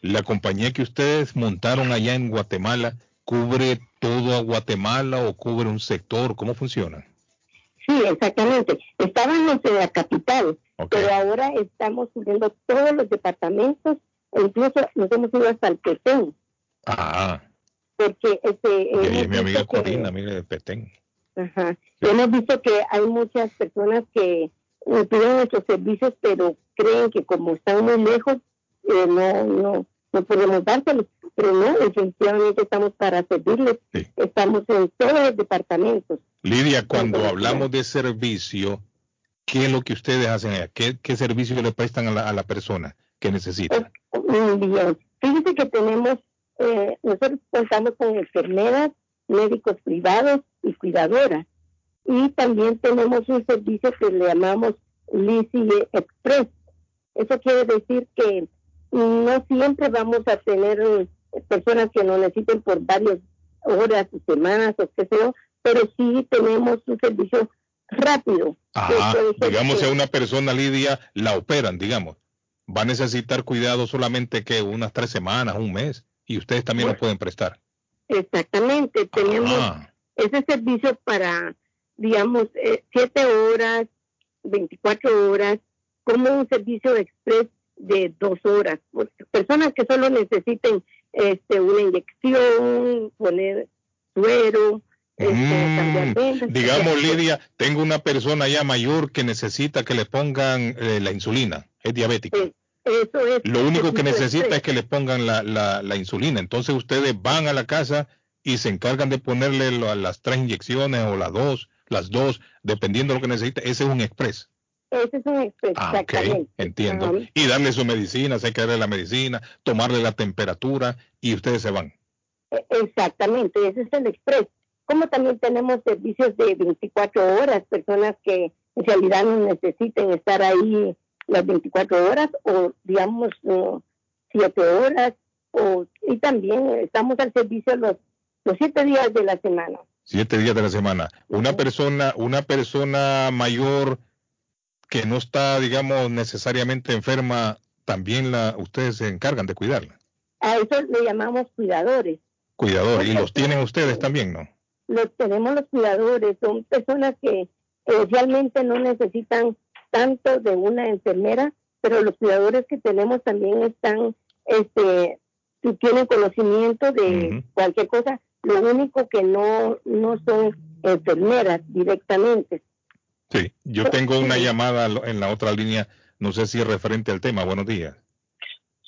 la compañía que ustedes montaron allá en Guatemala, ¿cubre todo a Guatemala o cubre un sector? ¿Cómo funciona? Sí, exactamente. Estábamos en la capital, pero ahora estamos subiendo todos los departamentos incluso nos hemos ido hasta el Petén, Ah, porque este, y ahí hemos es mi amiga Corina, amiga de Petén. Ajá. Hemos visto que hay muchas personas que eh, piden nuestros servicios, pero creen que como están muy lejos, eh, no, no, no podemos dárselos. Pero no, definitivamente estamos para servirles. Estamos en todos los departamentos. Lidia, cuando hablamos de servicio, ¿qué es lo que ustedes hacen allá? ¿Qué, qué servicio le prestan a la, a la persona que necesita? Muy bien. Fíjese que tenemos, eh, nosotros contamos con enfermeras, médicos privados y cuidadoras. Y también tenemos un servicio que le llamamos Lizzie Express. Eso quiere decir que no siempre vamos a tener eh, personas que lo necesiten por varias horas o semanas o qué sé yo, pero sí tenemos un servicio rápido. Ajá, digamos, que- a una persona, Lidia, la operan, digamos, va a necesitar cuidado solamente que unas tres semanas, un mes, y ustedes también lo pueden prestar. Exactamente, tenemos ese servicio para, digamos, eh, siete horas, 24 horas, como un servicio express de dos horas. Pues, Personas que solo necesiten este, una inyección, poner suero, este, cambiar. Mm, Digamos, Lidia, tengo una persona ya mayor que necesita que le pongan eh, la insulina, es diabética. Eso es. Lo único que necesita es que le pongan la, la- la insulina. Entonces ustedes van a la casa y se encargan de ponerle las tres inyecciones o las dos, las dos, dependiendo de lo que necesite. Ese es un express. Ese es un express, Ah, ok, entiendo. Ajá. Y darle su medicina, hay que darle la medicina, tomarle la temperatura y ustedes se van. E- Exactamente, ese es el express. Como también tenemos servicios de 24 horas, personas que en realidad no necesiten estar ahí las 24 horas o digamos 7 horas o y también estamos al servicio los los 7 días de la semana. Siete días de la semana. Una persona, una persona mayor que no está, digamos, necesariamente enferma, también la, ustedes se encargan de cuidarla. A eso le llamamos cuidadores. Cuidador. Y los tienen ustedes también, ¿no? los tenemos los cuidadores, son personas que eh, realmente no necesitan tanto de una enfermera, pero los cuidadores que tenemos también están, este, tienen conocimiento de cualquier cosa, lo único que no, no son enfermeras directamente. Sí. Yo tengo una llamada en la otra línea, no sé si es referente al tema. Buenos días.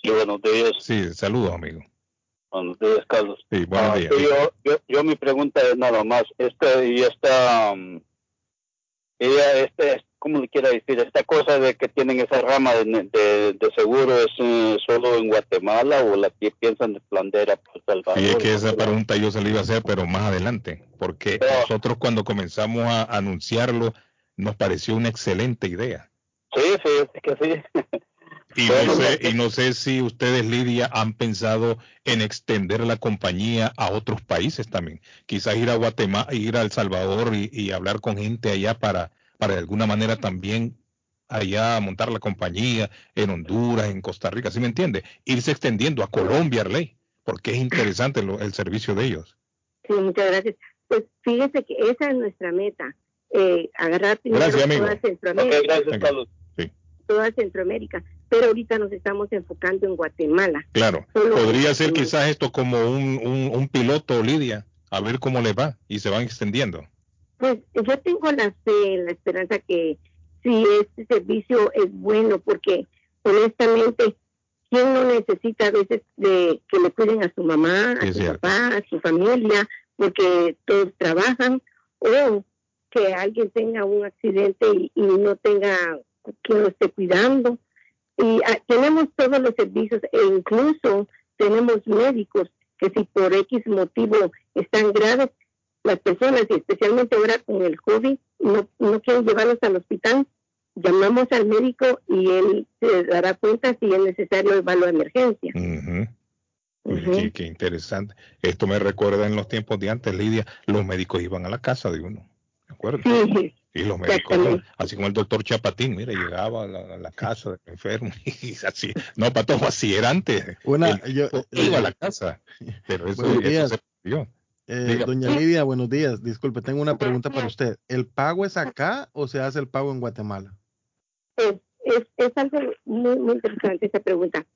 Sí, buenos días. Sí, saludos, amigo. Buenos días, Carlos. Sí, buenos Ah, días. sí, yo, yo, yo mi pregunta es nada más, esta y esta, um, ella, este, ¿cómo le quiera decir? Esta cosa de que tienen esa rama de, de, de seguro es eh, solo en Guatemala o la que piensan expandir a El Salvador. Y es que esa pregunta yo se la iba a hacer, pero más adelante, porque nosotros cuando comenzamos a anunciarlo, nos pareció una excelente idea. Sí, sí, es que sí. Y no, sé, y no sé si ustedes, Lidia, han pensado en extender la compañía a otros países también. Quizás ir a Guatemala, ir a El Salvador y, y hablar con gente allá para, para de alguna manera también allá montar la compañía en Honduras, en Costa Rica, ¿sí me entiende? Irse extendiendo a Colombia, Arley, porque es interesante lo- el servicio de ellos. Sí, muchas gracias. Pues fíjese que esa es nuestra meta, eh, agarrar primero Gracias, amigo. toda Centroamérica. Ok, gracias, Carlos. toda Centroamérica, pero ahorita nos estamos enfocando en Guatemala. Claro, Solo- podría ser quizás esto como un, un, un piloto, Lidia, a ver cómo les va y se van extendiendo. Pues yo tengo la fe, la esperanza que si este servicio es bueno, porque honestamente, ¿quién no necesita a veces de que le cuiden a su mamá, a Es su cierto. papá, a su familia, porque todos trabajan, o que alguien tenga un accidente y, y no tenga quien lo esté cuidando? Y ah, tenemos todos los servicios e incluso tenemos médicos que si por X motivo están graves, las personas, y especialmente ahora con el COVID, no, no quieren llevarlos al hospital, llamamos al médico y él se dará cuenta si es necesario llevarlo a emergencia. Ujú. Oye, qué, qué interesante. Esto me recuerda en los tiempos de antes, Lidia, los médicos iban a la casa de uno. Sí, Y los médicos, exactamente. así como el doctor Chapatín, mira, llegaba a la, a la casa del enfermo y así. No, Patojo, así era antes. Una, yo, iba a la casa. Pero eso, Buenos eso se perdió. Eh, doña Lidia, buenos días. Disculpe, tengo una pregunta para usted. ¿El pago es acá o se hace el pago en Guatemala? Es, es, es algo muy, muy interesante esa pregunta.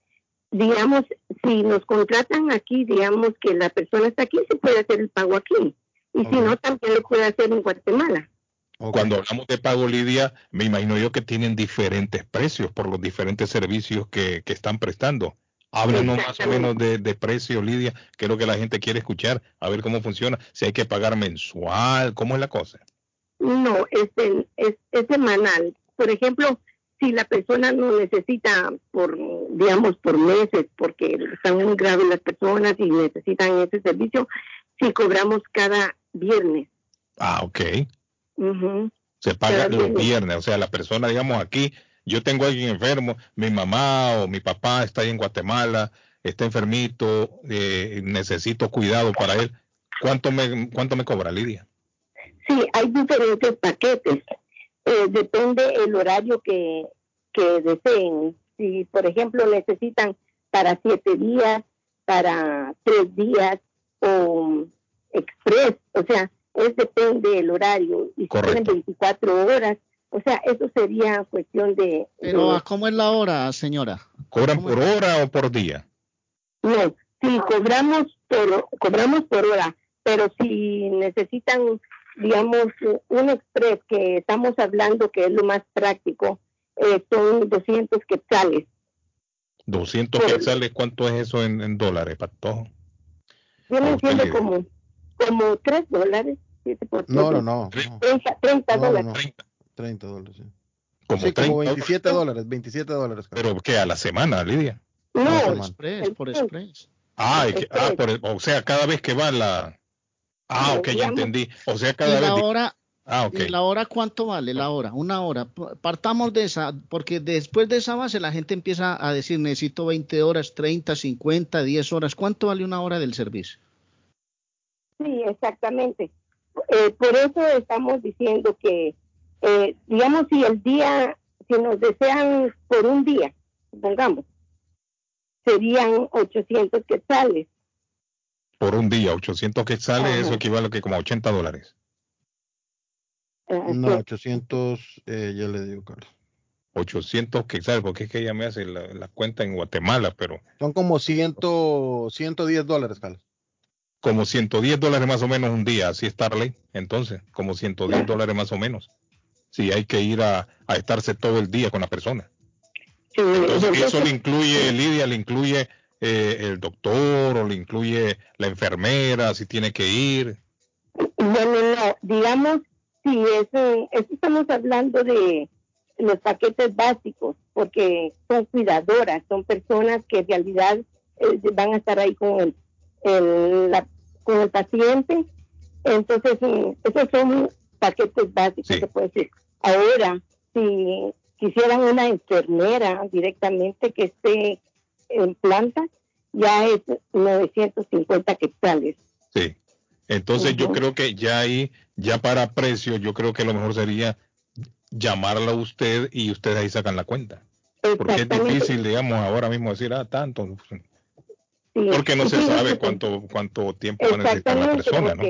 Digamos, si nos contratan aquí, digamos que la persona está aquí, se puede hacer el pago aquí. Y si no, también lo puede hacer en Guatemala. Cuando hablamos de pago, Lidia, me imagino yo que tienen diferentes precios por los diferentes servicios que, que están prestando. Háblanos más o menos de, de precios, Lidia, que es lo que la gente quiere escuchar, a ver cómo funciona, si hay que pagar mensual, cómo es la cosa. No, es, es, es semanal. Por ejemplo, si la persona no necesita por, digamos, por meses, porque están muy graves las personas y necesitan ese servicio, si cobramos cada viernes. Ah, ok. Se paga Cada los viernes. viernes, o sea, la persona, digamos, aquí, yo tengo a alguien enfermo, mi mamá o mi papá está ahí en Guatemala, está enfermito, eh, necesito cuidado para él. ¿Cuánto me, cuánto me cobra, Lidia? Sí, hay diferentes paquetes. Eh, depende el horario que, que deseen. Si, por ejemplo, necesitan para siete días, para tres días o express, o sea, es depende del horario. Y tienen 24 horas, o sea, eso sería cuestión de... Pero, de- ¿a ¿cómo es la hora, señora? ¿Cobran por hora o por día? No, si cobramos por cobramos por hora, pero si necesitan, digamos, un express que estamos hablando que es lo más práctico, eh, son 200 quetzales. 200 quetzales, ¿cuánto es eso en, en dólares, Patojo? Vienen siendo le- como, como 3 dólares. siete por No, siete. no, no. 30, 30 No, no, dólares. no. 30 dólares. sí. Como Sí, como 30 27 dólares, 27 dólares. Pero ¿qué? ¿A la semana, Lidia? No, Por express, por express. Ah, que- ah, por- o sea, cada vez que va la... Ah, ok, ya entendí. O sea, ¿Y cada la vez... hora, Ah, ok. ¿Y la hora cuánto vale? La hora, una hora. Partamos de esa, porque después de esa base la gente empieza a decir, necesito 20 horas, 30, 50, 10 horas. ¿Cuánto vale una hora del servicio? Sí, exactamente. Eh, por eso estamos diciendo que, eh, digamos, si el día, si nos desean por un día, supongamos, serían 800 quetzales. Por un día, 800 quetzales, Ajá. eso equivale a que como a 80 dólares. Eh, No, sí. 800, eh, ya le digo, Carlos. 800 quetzales, porque es que ella me hace la, la cuenta en Guatemala, pero Son como 100, 110 dólares, Carlos. como 110 dólares más o menos un día, así está la ley. Entonces, como 110 dólares más o menos. Si hay que ir a, a estarse todo el día con la persona. Sí, Entonces, eso le incluye, Lidia, le incluye eh, el doctor o le incluye la enfermera, si tiene que ir. Bueno, no, digamos, si es, un- esto estamos hablando de los paquetes básicos, porque son cuidadoras, son personas que en realidad eh, van a estar ahí con el, el- la- con el paciente. Entonces, mm, esos son paquetes básicos, se puede decir. Ahora, si quisieran una enfermera directamente que esté en planta, ya es 950 quetzales. Sí. Entonces yo creo que ya ahí, ya para precio, yo creo que lo mejor sería llamarla a usted y ustedes ahí sacan la cuenta. Porque es difícil, digamos, ahora mismo decir, ah, tanto. Sí. Porque no se sabe cuánto cuánto tiempo va a necesitar la persona, ¿no?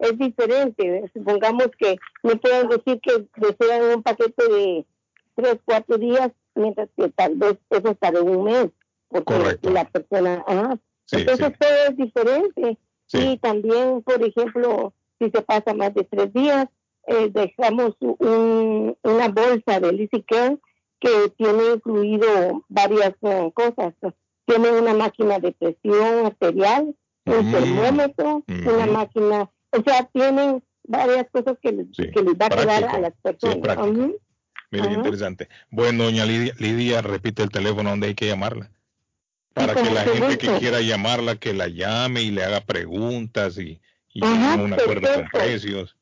es diferente. Supongamos que no pueden decir que desean un paquete de tres, cuatro días, mientras que tal vez eso estará un mes. Porque Correcto. la persona, ajá. Sí, Entonces sí. todo es diferente. Y también, por ejemplo, si se pasa más de tres días, eh, dejamos un- una bolsa de Care que tiene incluido varias eh, cosas. Tiene una máquina de presión arterial, un Mm. termómetro, una máquina, o sea, tienen varias cosas que, les- que les va a quedar a las personas. Mira Ajá. interesante. Bueno, doña Lidia, Lidia, repite el teléfono donde hay que llamarla. Para con que la gente que gusto. quiera llamarla, que la llame y le haga preguntas y, y Ajá, un acuerdo con perfecto. precios.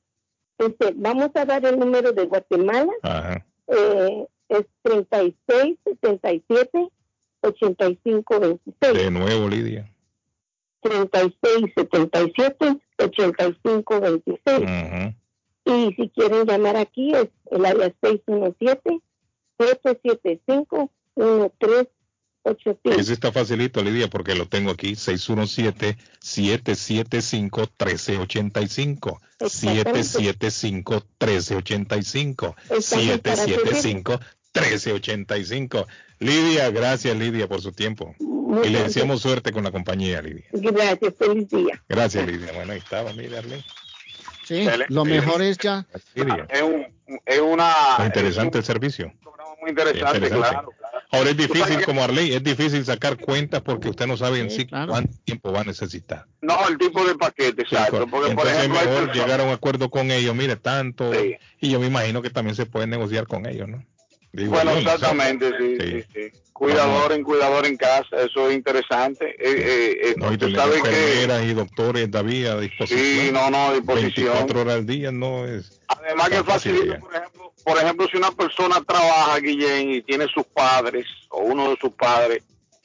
Este, vamos a dar el número de Guatemala, Ajá. eh, es 36 77 85 26. De nuevo, Lidia. 36 77 85 26. Ujú. Y si quieren llamar aquí es el área 617 775 1385. Ese está facilito, Lidia, porque lo tengo aquí, 617-775-1385. 775-1385. Estamos para 775-1385. Lidia, gracias, Lidia, por su tiempo. Y le deseamos suerte con la compañía, Lidia. Gracias, feliz día. Gracias, Lidia. Bueno, ahí estaba, mira, Arlene. Sí, lo mejor es ya. Lidia. Es, un, es una Muy interesante el servicio. muy interesante, Interesante. claro. Ahora es difícil, como Arley, es difícil sacar cuentas porque usted no sabe en sí cuánto tiempo va a necesitar. No, el tipo de paquete, exacto. Porque, por Entonces es ejemplo, hay mejor llegar a un acuerdo con ellos, mire, tanto. Y yo me imagino que también se puede negociar con ellos, ¿no? Digo, Bueno, exactamente, sí, sí, sí. Cuidador en cuidador en casa, eso es interesante. Eh, eh, eh, No, y tú tener sabes que enfermeras y doctores, David, a disposición. Sí, no, no, a disposición. 24 horas al día no es. además que facilita, por ejemplo, por ejemplo, si una persona trabaja, Guillén, y tiene sus padres o uno de sus padres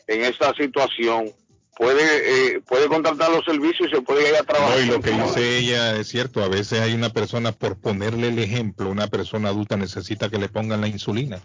en esa situación, puede eh, puede contratar los servicios y se puede ir a trabajar. No, y lo que dice ella es cierto, a veces hay una persona, por ponerle el ejemplo, una persona adulta necesita que le pongan la insulina.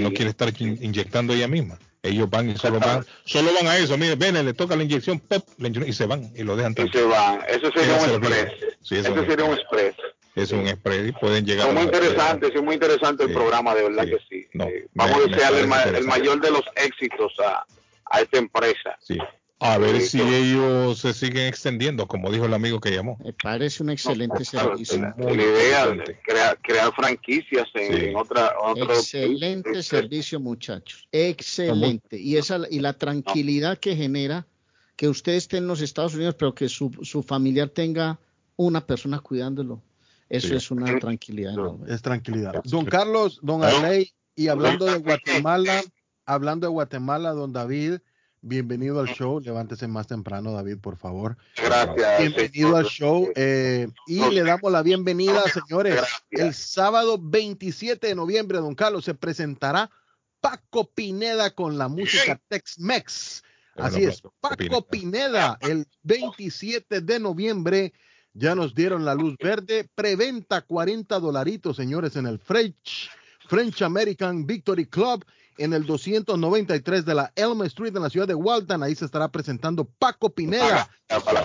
No quiere estar in- inyectando ella misma. Ellos van y solo van, solo van a eso. Mire, ven, le toca la inyección, pop, y se van y lo dejan Y tranquilo. se van. Eso sería un express. Sí, eso Ese es sería un express. Es un express y pueden llegar Es muy interesante, sí, muy interesante el programa, de verdad que sí. No, Eh, Vamos me- a desearle el, ma- el mayor de los éxitos a, a esta empresa. Sí. A ver Sí, si sí. ellos se siguen extendiendo, como dijo el amigo que llamó. Me parece un excelente servicio. La, la idea de crear, crear franquicias en, en otra, otro Excelente servicio, muchachos. Excelente. Y esa y la tranquilidad que genera que usted esté en los Estados Unidos, pero que su, su familiar tenga una persona cuidándolo. Eso Sí. es una tranquilidad enorme. Es tranquilidad. Don Carlos, don Arley, y hablando de Guatemala, hablando de Guatemala, don David, bienvenido al show. Levántese más temprano, David, por favor. Gracias. Bienvenido al show. eh, y le damos la bienvenida, señores. El sábado 27 de noviembre, don Carlos, se presentará Paco Pineda con la música Tex-Mex. Así es, Paco Paco Pineda, el 27 de noviembre. Ya nos dieron la luz verde. Preventa 40 dolaritos, señores, en el French, French American Victory Club en el 293 de la Elm Street en la ciudad de Walton. Ahí se estará presentando Paco Pineda.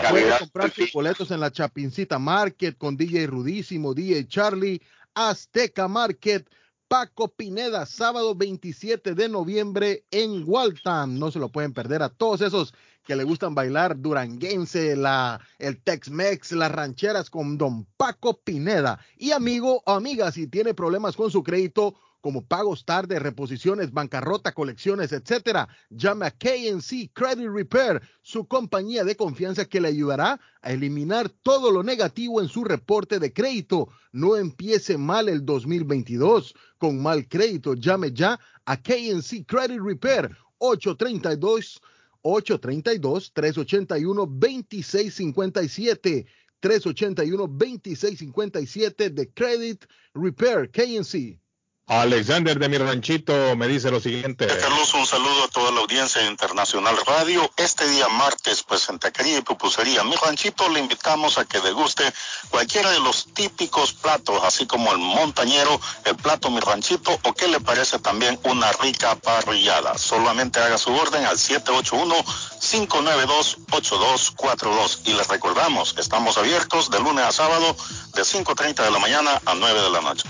Puede comprar sus boletos en la Chapincita Market con DJ Rudísimo, DJ Charlie, Azteca Market. Paco Pineda, sábado 27 de noviembre en Waltham. No se lo pueden perder a todos esos que le gustan bailar duranguense, la, el Tex-Mex, las rancheras con Don Paco Pineda. Y amigo o amiga, si tiene problemas con su crédito, como pagos tarde, reposiciones, bancarrota, colecciones, etcétera, llame a KNC Credit Repair, su compañía de confianza que le ayudará a eliminar todo lo negativo en su reporte de crédito. No empiece mal el 2022 con mal crédito. Llame ya a KNC Credit Repair 832 832 381 2657 381 2657 de Credit Repair KNC. Alexander de mi ranchito me dice lo siguiente. Carlos, un saludo a toda la audiencia Internacional Radio. Este día martes, pues en Taquería y Pupusería Mi Ranchito le invitamos a que deguste cualquiera de los típicos platos, así como el montañero, el plato Mi Ranchito o qué le parece también una rica parrillada. Solamente haga su orden al 781-592-8242 y les recordamos, estamos abiertos de lunes a sábado de 5.30 de la mañana a 9 de la noche.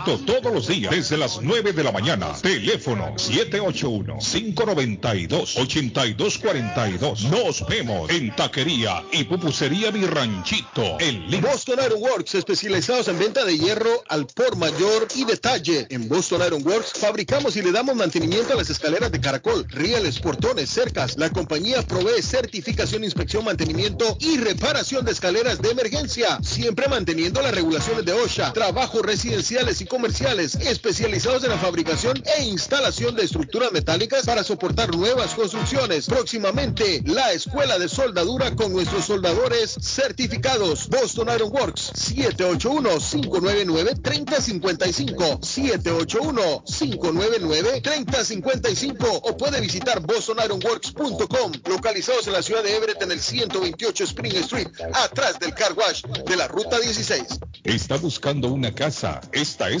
todos los días desde las 9 de la mañana. Teléfono 781-592-8242. Nos vemos en Taquería y Pupusería Mi Ranchito. Boston Iron Works, especializados en venta de hierro al por mayor y detalle. En Boston Iron Works fabricamos y le damos mantenimiento a las escaleras de caracol, rieles, portones, cercas. La compañía provee certificación, inspección, mantenimiento y reparación de escaleras de emergencia, siempre manteniendo las regulaciones de OSHA. Trabajos residenciales y comerciales especializados en la fabricación e instalación de estructuras metálicas para soportar nuevas construcciones. Próximamente, la escuela de soldadura con nuestros soldadores certificados. Boston Iron Works 781-599-3055 781-599-3055 o puede visitar bostonironworks.com localizados en la ciudad de Everett en el 128 Spring Street atrás del car wash de la ruta 16 ¿Está buscando una casa? Esta es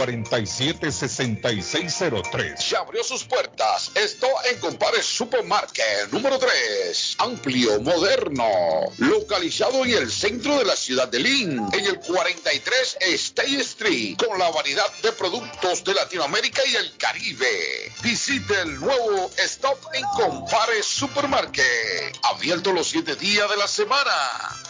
617-447-6603. Se abrió sus puertas. Esto en Compare Supermarket número 3. Amplio, moderno. Localizado en el centro de la ciudad de Lynn. En el 43 State Street. Con la variedad de productos de Latinoamérica y el Caribe. Visite el nuevo Stop en Compare Supermarket. Abierto los 7 días de la semana.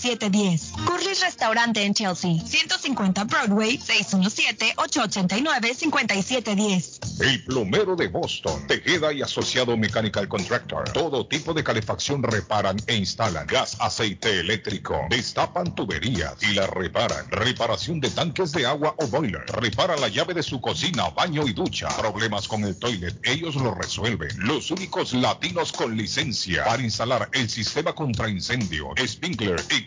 617-889-5710. Curly's Restaurante en Chelsea, 150 Broadway, 617-889-5710. El plomero de Boston, Tejeda y Asociado Mechanical Contractor. Todo tipo de calefacción reparan e instalan. Gas, aceite eléctrico. Destapan tuberías y la reparan. Reparación de tanques de agua o boiler. Repara la llave de su cocina, baño y ducha. Problemas con el toilet, ellos lo resuelven. Los únicos latinos con licencia para instalar el sistema contra incendio, sprinkler y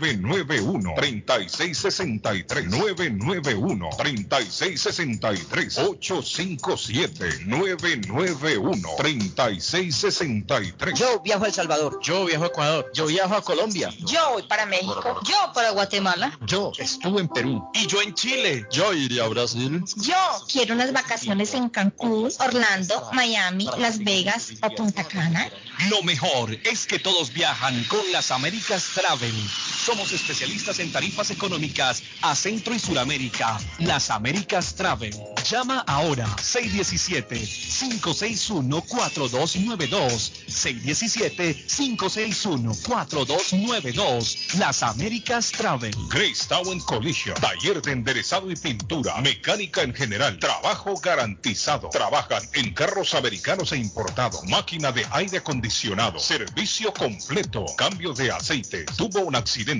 857-991-3663. 991-3663. 857-991-3663. Yo viajo a El Salvador. Yo viajo a Ecuador. Yo viajo a Colombia. Yo voy para México. Yo para Guatemala. Yo estuve en Perú. Y yo en Chile. Yo iría a Brasil. Yo quiero unas vacaciones en Cancún, Orlando, Miami, Las Vegas o Punta Cana. Lo mejor es que todos viajan con las Américas Travel. Somos especialistas en tarifas económicas a Centro y Suramérica. Las Américas Travel. Llama ahora 617-561-4292. 617-561-4292. Las Américas Travel. Grace Town Collision. Taller de enderezado y pintura. Mecánica en general. Trabajo garantizado. Trabajan en carros americanos e importados. Máquina de aire acondicionado. Servicio completo. Cambio de aceite. Tuvo un accidente.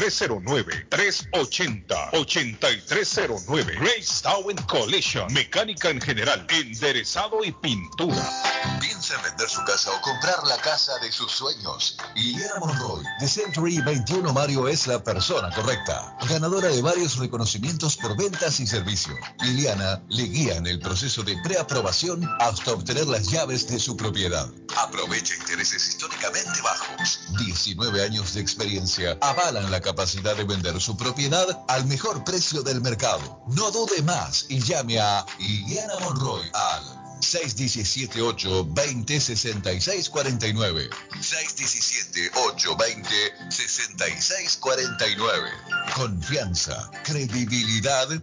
617-380-8309. 380-8309. Grace Town Collision. Mecánica en general. Enderezado y pintura. Piensa en vender su casa o comprar la casa de sus sueños. Liliana Monroy, de Century 21 Mario es la persona correcta. Ganadora de varios reconocimientos por ventas y servicio. Liliana le guía en el proceso de preaprobación hasta obtener las llaves de su propiedad. Aprovecha intereses históricamente bajos. 19 años de experiencia avalan la capacidad de vender su propiedad al mejor precio del mercado. No dude más y llame a Liliana Monroy al 617-820-6649. 617-820-6649. Confianza, credibilidad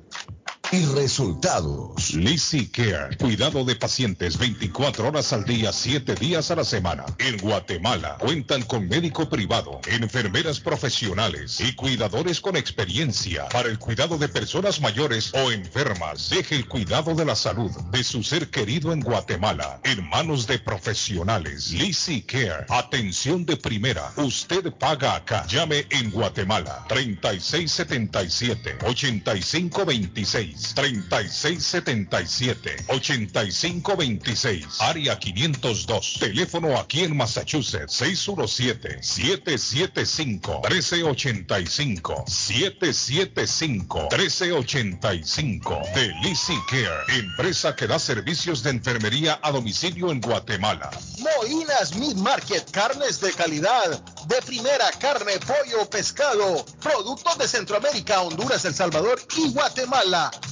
y resultados. Lizzy Care, cuidado de pacientes 24 horas al día, 7 días a la semana. En Guatemala cuentan con médico privado, enfermeras profesionales y cuidadores con experiencia para el cuidado de personas mayores o enfermas. Deje el cuidado de la salud de su ser querido en Guatemala en manos de profesionales. Lizzy Care, atención de primera. Usted paga acá. Llame en Guatemala 3677 8526 3677-8526, área 502, teléfono aquí en Massachusetts, 617-775-1385, 775-1385, de Lizzy Care, empresa que da servicios de enfermería a domicilio en Guatemala. Moinas Meat Market, carnes de calidad, de primera carne, pollo, pescado, productos de Centroamérica, Honduras, El Salvador y Guatemala.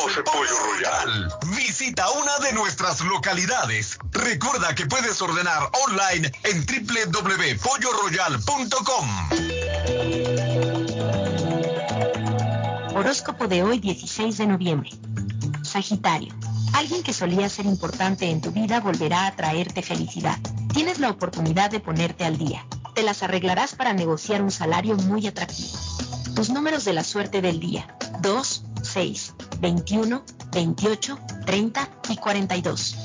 Pollo Royal. Visita una de nuestras localidades. Recuerda que puedes ordenar online en www.polloroyal.com. Horóscopo de hoy 16 de noviembre. Sagitario. Alguien que solía ser importante en tu vida volverá a traerte felicidad. Tienes la oportunidad de ponerte al día. Te las arreglarás para negociar un salario muy atractivo. Tus números de la suerte del día. 2, 6, 21, 28, 30 y 42.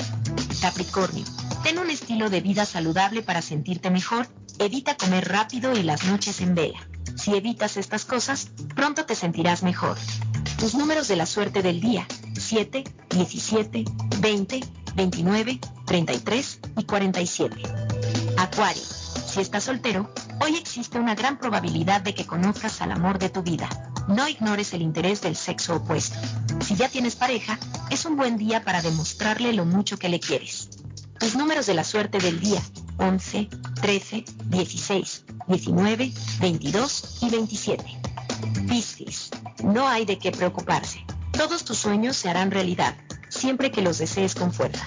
Capricornio. Ten un estilo de vida saludable para sentirte mejor. Evita comer rápido y las noches en vela. Si evitas estas cosas, pronto te sentirás mejor. Tus números de la suerte del día. 7, 17, 20, 29, 33 y 47. Acuario. Si estás soltero, hoy existe una gran probabilidad de que conozcas al amor de tu vida. No ignores el interés del sexo opuesto. Si ya tienes pareja, es un buen día para demostrarle lo mucho que le quieres. Tus números de la suerte del día. 11, 13, 16, 19, 22 y 27. Piscis. No hay de qué preocuparse. Todos tus sueños se harán realidad, siempre que los desees con fuerza.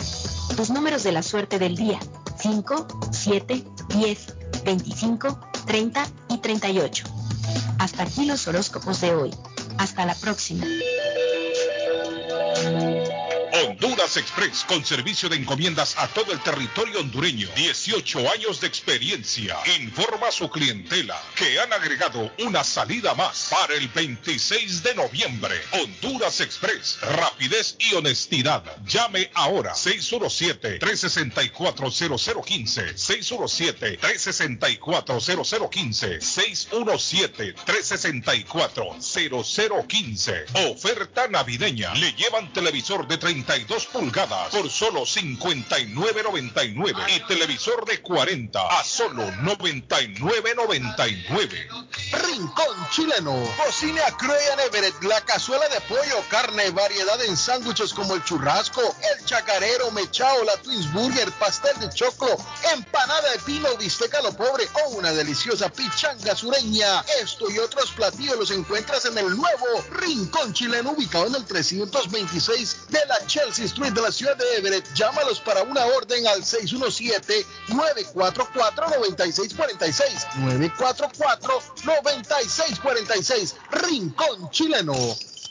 Tus números de la suerte del día. 5, 7, 10, 25, 30 y 38. Hasta aquí los horóscopos de hoy. Hasta la próxima. Honduras Express, con servicio de encomiendas a todo el territorio hondureño. 18 años de experiencia. Informa a su clientela que han agregado una salida más para el 26 de noviembre. Honduras Express, rapidez y honestidad. Llame ahora 617-364-0015. 617-364-0015. 617-364-0015. Oferta navideña. Le llevan televisor de 32 pulgadas por solo 59.99 y televisor de 40 a solo 99.99. Rincón Chileno. Cocina Cruyan Everett. La cazuela de pollo, carne, variedad en sándwiches como el churrasco, el chacarero, mechao, la Twins Burger, pastel de choclo, empanada de pino, bistec a lo pobre o una deliciosa pichanga sureña. Esto y otros platillos los encuentras en el nuevo Rincón Chileno ubicado en el 326 de la Chelsea Street de la ciudad de Everett. Llámalos para una orden al 617-944-9646. 944-9646. Rincón Chileno.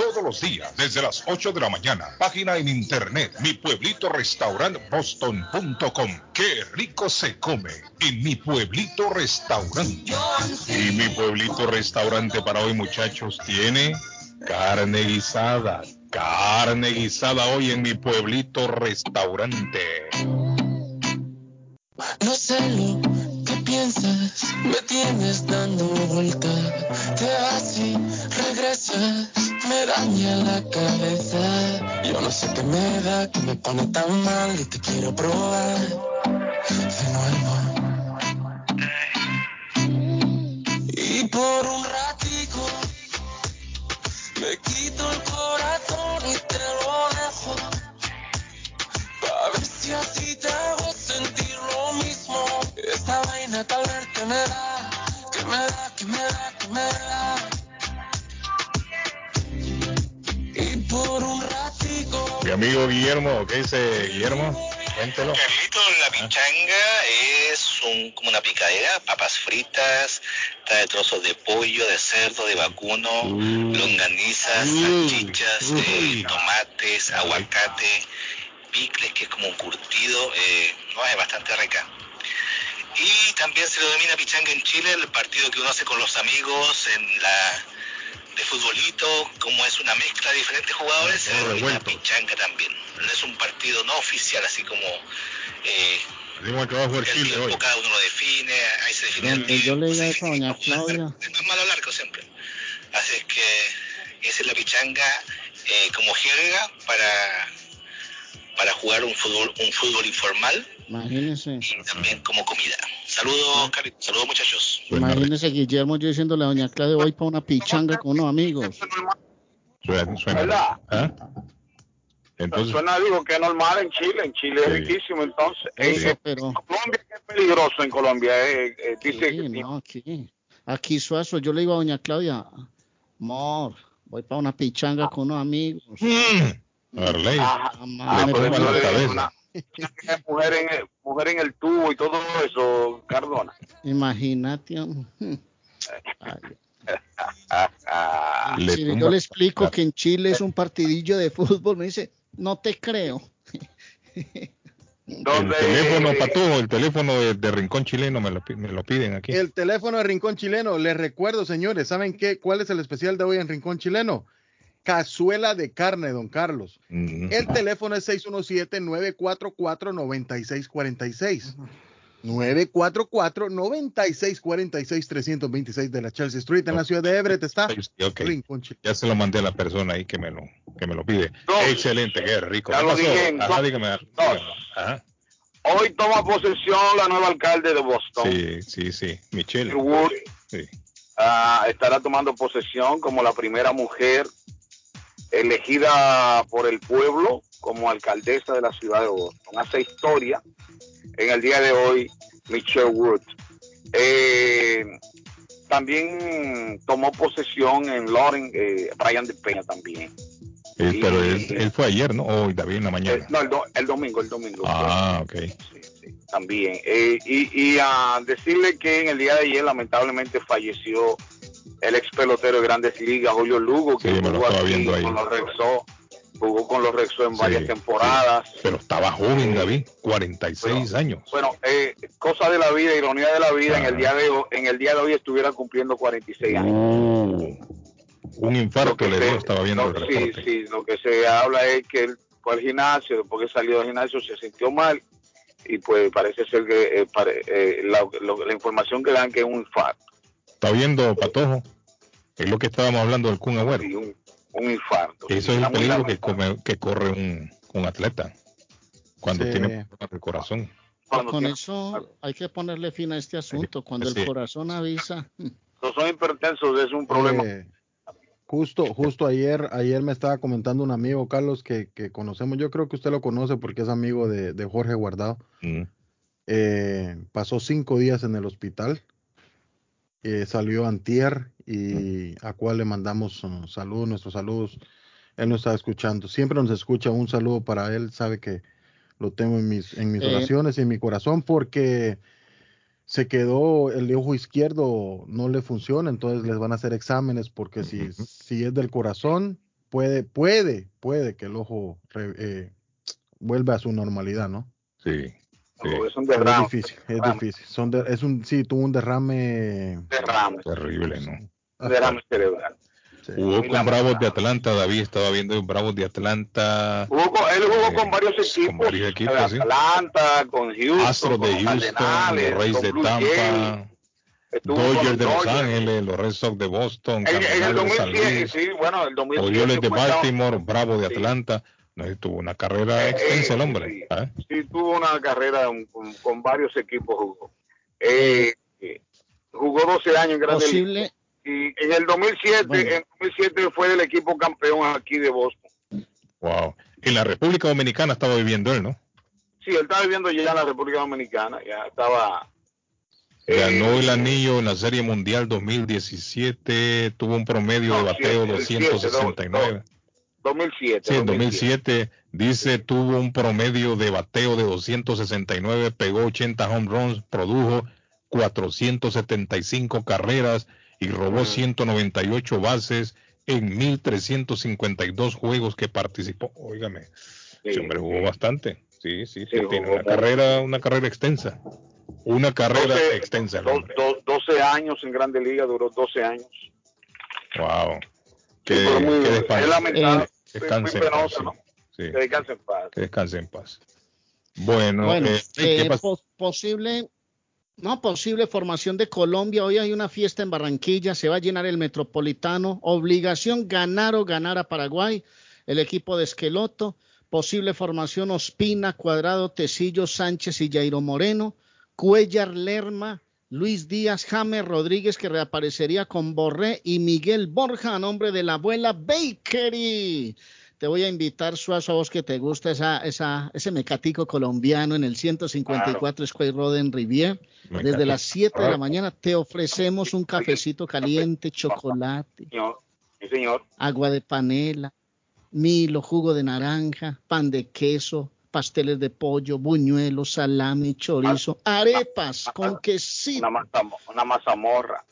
todos los días desde las 8 de la mañana. Página en internet, mi pueblito restaurant boston.com. Qué rico se come en mi pueblito restaurante. Y mi pueblito restaurante para hoy, muchachos, tiene carne guisada. Carne guisada hoy en mi pueblito restaurante. No sé lo que piensas, me tienes dando vuelta. Te vas y regresas, me daña la cabeza. Yo no sé qué me da, que me pone tan mal y te quiero probar de nuevo. Y por un amigo Guillermo, ¿qué dice Guillermo? Cuéntelo. Carlito, la pichanga es un, como una picadera, papas fritas, trae trozos de pollo, de cerdo, de vacuno, longanizas, salchichas, eh, tomates, aguacate, picles, que es como un curtido, eh, no es bastante rica. Y también se denomina pichanga en Chile, el partido que uno hace con los amigos en la de futbolito, como es una mezcla de diferentes jugadores, se denomina pichanga también. No es un partido no oficial, así como eh, Digo que va a jugar el Chile tiempo hoy. cada uno lo define, ahí se define el Donde yo le diga eso a doña Claudia. es más malo largo siempre. Así es que esa es la pichanga eh, como jerga para para jugar un fútbol un fútbol informal Imagínese. y también como comida. Saludos, Cari- saludos muchachos. Imagínese Guillermo yo diciéndole a doña Claudia voy para una pichanga con unos amigos. Suena, suena. ¿Verdad? ¿Ah? Entonces, Suena, digo, que es normal en Chile. En Chile es Sí. riquísimo, entonces. Eso, pero Colombia es peligroso en Colombia. eh, eh, dice sí, que no, aquí, aquí Suazo, yo le digo a doña Claudia, amor, voy para una pichanga con unos amigos. Arley, Ah, Mamá, me mujer, en el, mujer en el tubo y todo eso, Cardona. Imagínate. si yo le explico que en Chile es un partidillo de fútbol, me dice, no te creo. el teléfono, Patujo, el teléfono de, de Rincón Chileno me lo, me lo piden aquí. El teléfono de Rincón Chileno, les recuerdo, señores, ¿saben qué? ¿Cuál es el especial de hoy en Rincón Chileno? Cazuela de carne, don Carlos. El teléfono es 617-944-9646. 944-9646 de la Chelsea Street en la ciudad de Everett está. Ya se lo mandé a la persona ahí que me lo, que me lo pide. Excelente, qué rico. Ya ¿Qué lo dije en Ajá, dos- dígame. dígame. Ajá. Hoy toma posesión la nueva alcalde de Boston. Sí, sí, sí. Michelle. Wood Sí. ah, estará tomando posesión como la primera mujer elegida por el pueblo como alcaldesa de la ciudad de Boston. Hace historia en el día de hoy Michelle Wood. Eh, también tomó posesión en Loren, eh, Brian de Peña también. Eh, pero él, él fue ayer, ¿no? Hoy, David, en la Eh, mañana. no, el, do- el domingo, el domingo. Ah, ok. también. Eh, y y a decirle que en el día de ayer lamentablemente falleció el ex pelotero de Grandes Ligas, Julio Lugo, que Sí, jugó estaba aquí viendo ahí. con los Rexo, jugó con los Rexo en Sí, varias temporadas. Pero estaba joven, David, 46 años. Bueno, eh, cosa de la vida, ironía de la vida, en el día de hoy, en el día de hoy estuviera cumpliendo 46 años. Uh, un infarto le dio, estaba viendo el Lo- sí, sí, lo que se habla es que él fue al gimnasio, después que salió del gimnasio se sintió mal y pues parece ser que eh, pare- eh, la, lo- la información que dan que es un infarto, ¿Está viendo, Patojo? Es lo que estábamos hablando del Kun Agüero. sí, un, un infarto. Eso Sí, es el peligro que, lamentable. come- que corre un, un atleta cuando Sí. tiene problemas del corazón. Cuando Con tiene- eso hay que ponerle fin a este asunto. Cuando el corazón avisa, no son hipertensos, es un problema. Eh, justo, justo ayer, ayer me estaba comentando un amigo, Carlos, que, que conocemos, yo creo que usted lo conoce porque es amigo de, de Jorge Guardado. Mm. Eh, pasó cinco días en el hospital. Eh, salió antier y a cual le mandamos uh, saludos, nuestros saludos. Él nos está escuchando. Siempre nos escucha. Un saludo para él. Sabe que lo tengo en mis, en mis Eh, oraciones y en mi corazón porque se quedó el ojo izquierdo, no le funciona. Entonces les van a hacer exámenes porque si, si es del corazón, puede, puede, puede que el ojo re- eh, vuelva a su normalidad, ¿no? Sí. No, es un derrame, es difícil, es derrame, difícil. Son de- es un, sí, tuvo un derrame. derrame, Terrible, ¿no? un derrame cerebral. Sí. Jugó con. Bravos de Atlanta, David estaba viendo Bravos de Atlanta, Jugó con- él jugó Eh, con varios con equipos, varios equipos, de sí. Atlanta, con Houston, Astros de con Houston, los Reyes con de Blue Tampa, con Dodgers de Los. Ángeles, los Red Sox de Boston, En, en el Cardenales de San 2007, Luis, sí, bueno, el 2007 Orioles de Baltimore, Bravo de Sí. Atlanta. Tuvo una carrera Eh, extensa el eh, hombre. sí. ¿ah? sí tuvo una carrera con, con varios equipos jugó. Eh, eh, jugó 12 años en Grandes posible, Ligas. Y en el 2007, Bueno. en 2007 fue del equipo campeón aquí de Boston. Wow. En la República Dominicana estaba viviendo él, ¿no? Sí, él estaba viviendo ya en la República Dominicana, ya estaba... Ganó eh, el anillo en la Serie Mundial 2017, tuvo un promedio de No, bateo el siete, 269. 2007. Sí, en 2007. 2007 dice tuvo un promedio de bateo de 269, pegó 80 home runs, produjo 475 carreras y robó 198 bases en 1352 juegos que participó. Óigame, Sí, ese hombre jugó bastante. Sí, sí, sí, Sí, tiene una carrera, una carrera extensa. Una carrera 12, extensa do- do- 12 años en Grande Liga, duró 12 años. Wow. Que, Sí, muy- que es descanse, lamentable, que muy descanse en paz, penoso, sí. ¿no? Sí, Que descanse en paz. que descanse en paz. Bueno, bueno, eh, ¿qué eh, po- posible, no posible formación de Colombia. Hoy hay una fiesta en Barranquilla, se va a llenar el Metropolitano. Obligación ganar o ganar a Paraguay. El equipo de Esqueloto. Posible formación Ospina, Cuadrado, Tecillo, Sánchez y Jairo Moreno. Cuellar, Lerma, Luis Díaz, James Rodríguez, que reaparecería con Borré y Miguel Borja a nombre de la abuela Bakery. Te voy a invitar, Suazo, a vos que te gusta esa, esa, ese mecatico colombiano en el 154 Square Road en Rivier. Desde las 7 de la Claro. mañana te ofrecemos un cafecito caliente, chocolate, Señor, sí, señor. agua de panela, milo, jugo de naranja, pan de queso, pasteles de pollo, buñuelos, salami, chorizo, arepas con quesito. Una, mazam- una mazamorra.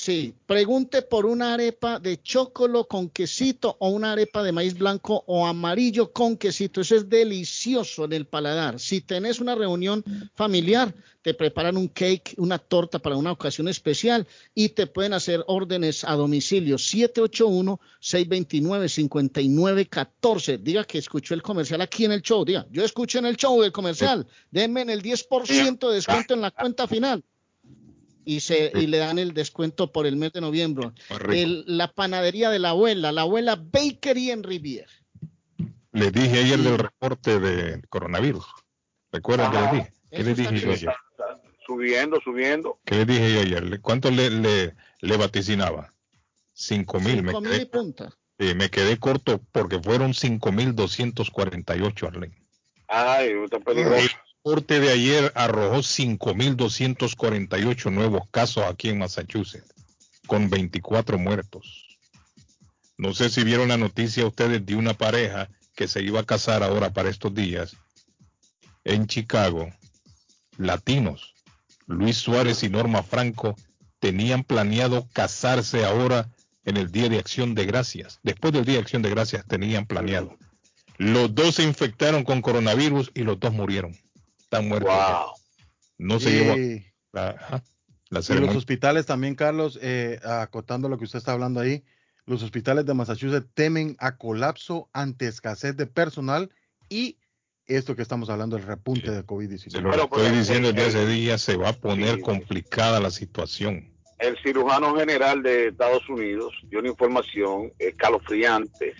Sí, pregunte por una arepa de chocolo con quesito o una arepa de maíz blanco o amarillo con quesito. Eso es delicioso en el paladar. Si tenés una reunión familiar, te preparan un cake, una torta para una ocasión especial y te pueden hacer órdenes a domicilio 781-629-5914. Diga que escuchó el comercial aquí en el show. Diga, yo escuché en el show el comercial. Denme el 10% de descuento en la cuenta final y, se, y le dan el descuento por el mes de noviembre. El- la panadería de la abuela, la abuela Bakery en Rivier. Les dije ayer del reporte de coronavirus. ¿Recuerdan que les dije? ¿Qué está dije yo ayer? Subiendo, subiendo. ¿Qué les dije yo ayer? Le- ¿Cuánto le, le, le vaticinaba? Cinco mil. Me Cinco mil y quedé, punta. sí, me quedé corto porque fueron cinco mil doscientos cuarenta y ocho, Arlen. Ay, está peligroso. Reporte de ayer arrojó 5.248 nuevos casos aquí en Massachusetts, con 24 muertos. No sé si vieron la noticia ustedes de una pareja que se iba a casar ahora para estos días en Chicago, latinos, Luis Suárez y Norma Franco, tenían planeado casarse ahora en el Día de Acción de Gracias. Después del Día de Acción de Gracias tenían planeado. Los dos se infectaron con coronavirus y los dos murieron. Están muertos. ya. No se Y- llevó la, ajá, la Y los hospitales también, Carlos, eh, acotando lo que usted está hablando ahí, los hospitales de Massachusetts temen a colapso ante escasez de personal y esto que estamos hablando, el repunte de Se COVID-19. lo estoy diciendo desde ese día, se va a poner complicada la situación. El cirujano general de Estados Unidos dio una información escalofriante,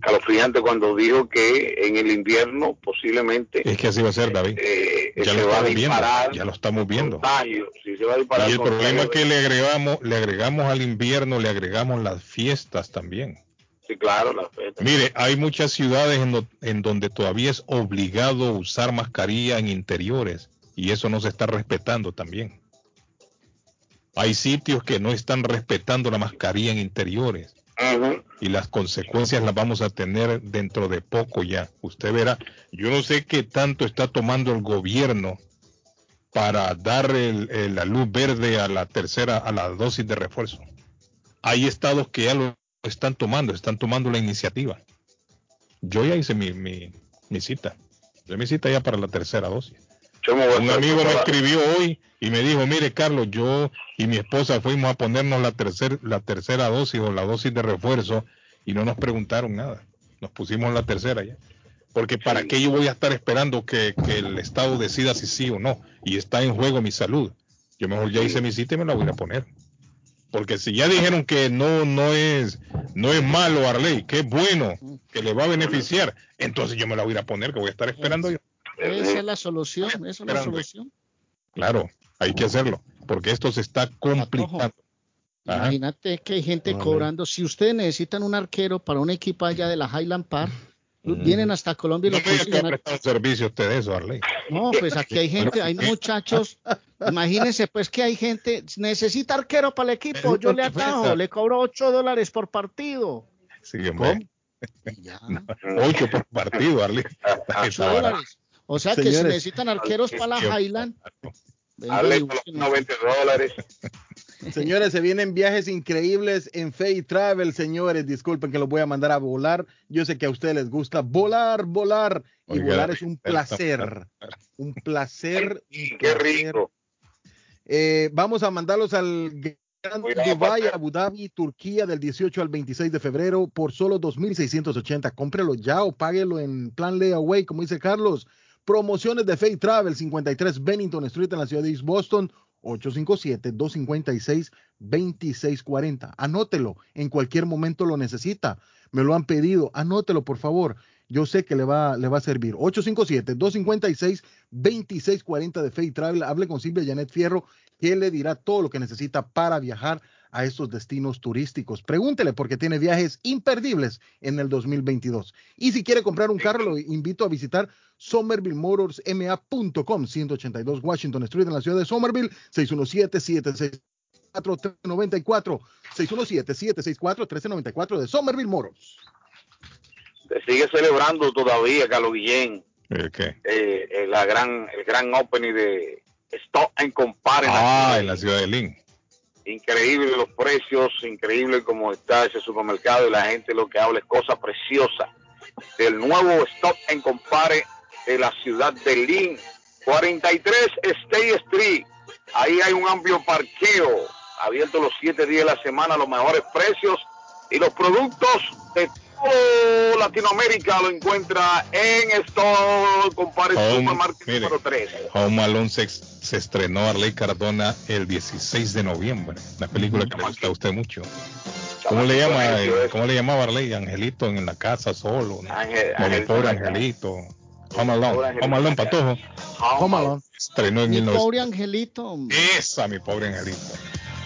escalofriante cuando dijo que en el invierno posiblemente Es que así va a ser, David. eh, ya se lo va a estamos viendo, disparar ya lo estamos viendo. se va a Y el problema es que le agregamos, le agregamos al invierno, le agregamos las fiestas también. Sí, claro, la fiesta. Mire, hay muchas ciudades en, en donde todavía es obligado usar mascarilla en interiores y eso no se está respetando también. Hay sitios que no están respetando la mascarilla en interiores y las consecuencias las vamos a tener dentro de poco ya. Usted verá, yo no sé qué tanto está tomando el gobierno para dar la luz verde a la tercera, a la dosis de refuerzo. Hay estados que ya lo están tomando, están tomando la iniciativa. Yo ya hice mi, mi, mi cita. Yo mi cita ya para la tercera dosis. Yo me voy a Un amigo me escribió hoy y me dijo, mire Carlos, yo y mi esposa fuimos a ponernos la, tercer, la tercera dosis o la dosis de refuerzo y no nos preguntaron nada. Nos pusimos la tercera ya. Porque para qué yo voy a estar esperando que, que el Estado decida si sí o no. Y está en juego mi salud. Yo mejor ya hice mi cita y me la voy a poner. Porque si ya dijeron que no, no es, no es malo Arley, que es bueno, que le va a beneficiar, entonces yo me la voy a poner, que voy a estar esperando yo. Esa es la solución, esa es la solución. Claro, hay que hacerlo, porque esto se está complicando. Ajá. Imagínate que hay gente Vale. cobrando. Si ustedes necesitan un arquero para un equipo allá de la Highland Park, Mm. vienen hasta Colombia y No lo consiguen. prestado servicio usted eso, Arley. No, pues aquí hay gente, hay muchachos. Imagínense, pues que hay gente, necesita arquero para el equipo. Yo le atajo, le cobro 8 dólares por partido. Sí, hombre. No, Ocho por partido, Arley. Está 8 dólares. O sea que si necesitan arqueros para la Highland, Dale por los búsquenos. 90 dólares. Señores, se vienen viajes increíbles en Fay Travel, señores. Disculpen que los voy a mandar a volar. Yo sé que a ustedes les gusta volar, volar. Y Oiga, volar es un placer. Un placer. un Qué rico. Eh, vamos a mandarlos al Gran Dubai. Abu Dhabi, Turquía, del 18 al 26 de febrero por solo 2.680. Cómprelo ya o páguelo en plan layaway, como dice Carlos. Promociones de Fay Travel, 53 Bennington Street en la ciudad de East Boston, 857-256-2640. Anótelo, en cualquier momento lo necesita. Me lo han pedido, anótelo por favor. Yo sé que le va, le va a servir. 857-256-2640 de Fay Travel. Hable con Silvia Janet Fierro, que le dirá todo lo que necesita para viajar a estos destinos turísticos. Pregúntele porque tiene viajes imperdibles en el 2022. Y si quiere comprar un carro, lo invito a visitar somervillemotorsma.com, 182 Washington Street en la ciudad de Somerville, 617-764-1394, 617-764-1394 de Somerville Motors. Se sigue celebrando todavía, Carlos Guillén, ¿El qué? eh, eh, la gran, el gran opening de Stop and Compare. en la Ah, en la ciudad de Lynn. Increíble los precios, increíble cómo está ese supermercado y la gente lo que habla es cosa preciosa del nuevo Stop and Compare de la ciudad de Lynn. 43 State Street. Ahí hay un amplio parqueo, abierto los siete días de la semana, los mejores precios y los productos de todo Latinoamérica lo encuentra en Stop Compare Supermarket número 3. Home Alone se, se estrenó Arley Cardona el 16 de noviembre. Una película que le gusta a usted mucho. ¿Cómo le llama? eh, ¿Cómo le llamaba Arley? Angelito en la casa solo. ¿no? Mi Angelito pobre la. Angelito. Home Alone. Home Alone, la patojo. Home Alone. Estrenó en Mi 1900. pobre angelito. Esa, mi pobre Angelito.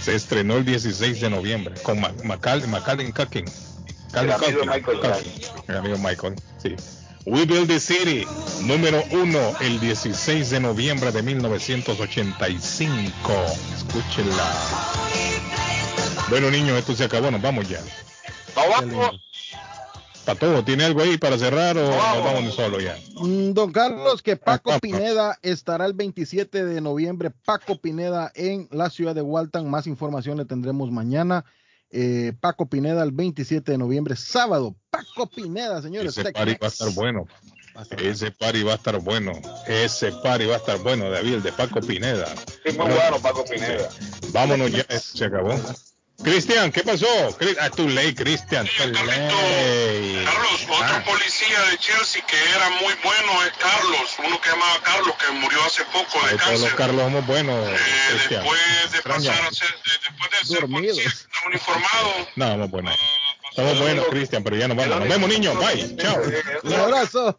Se estrenó el 16 de noviembre con Macaulay Culkin. El amigo Michael. El amigo Michael, sí. We Build the City, número uno, el 16 de noviembre de 1985. Escúchenla. Bueno, niños, esto se acabó, nos vamos ya. Nos vamos. Para todo, ¿tiene algo ahí para cerrar o nos vamos solo ya? Mm, Don Carlos, que Paco Pineda estará el 27 de noviembre. Paco Pineda en la ciudad de Walton. Más información le tendremos mañana. Eh, Paco Pineda el 27 de noviembre, sábado. Paco Pineda, señores. Ese party va a estar bueno. Ese party va a estar bueno. Ese party va a estar bueno, David, el de Paco Pineda. Sí, muy bueno, Paco Pineda. Vámonos ya, se acabó. Cristian, ¿qué pasó? A tu ley, Cristian. Carlos, otro policía de Chelsea que era muy bueno es Carlos, uno que llamaba Carlos que murió hace poco de Ay, Todos los cáncer. Carlos somos buenos, Cristian. Después de Extraña. pasar a ser, de- después de ser Dormidos. policía uniformado, No, somos buenos. Somos buenos, Cristian, pero ya nos vamos. Nos vemos, niños. Bye. Chao. Un abrazo.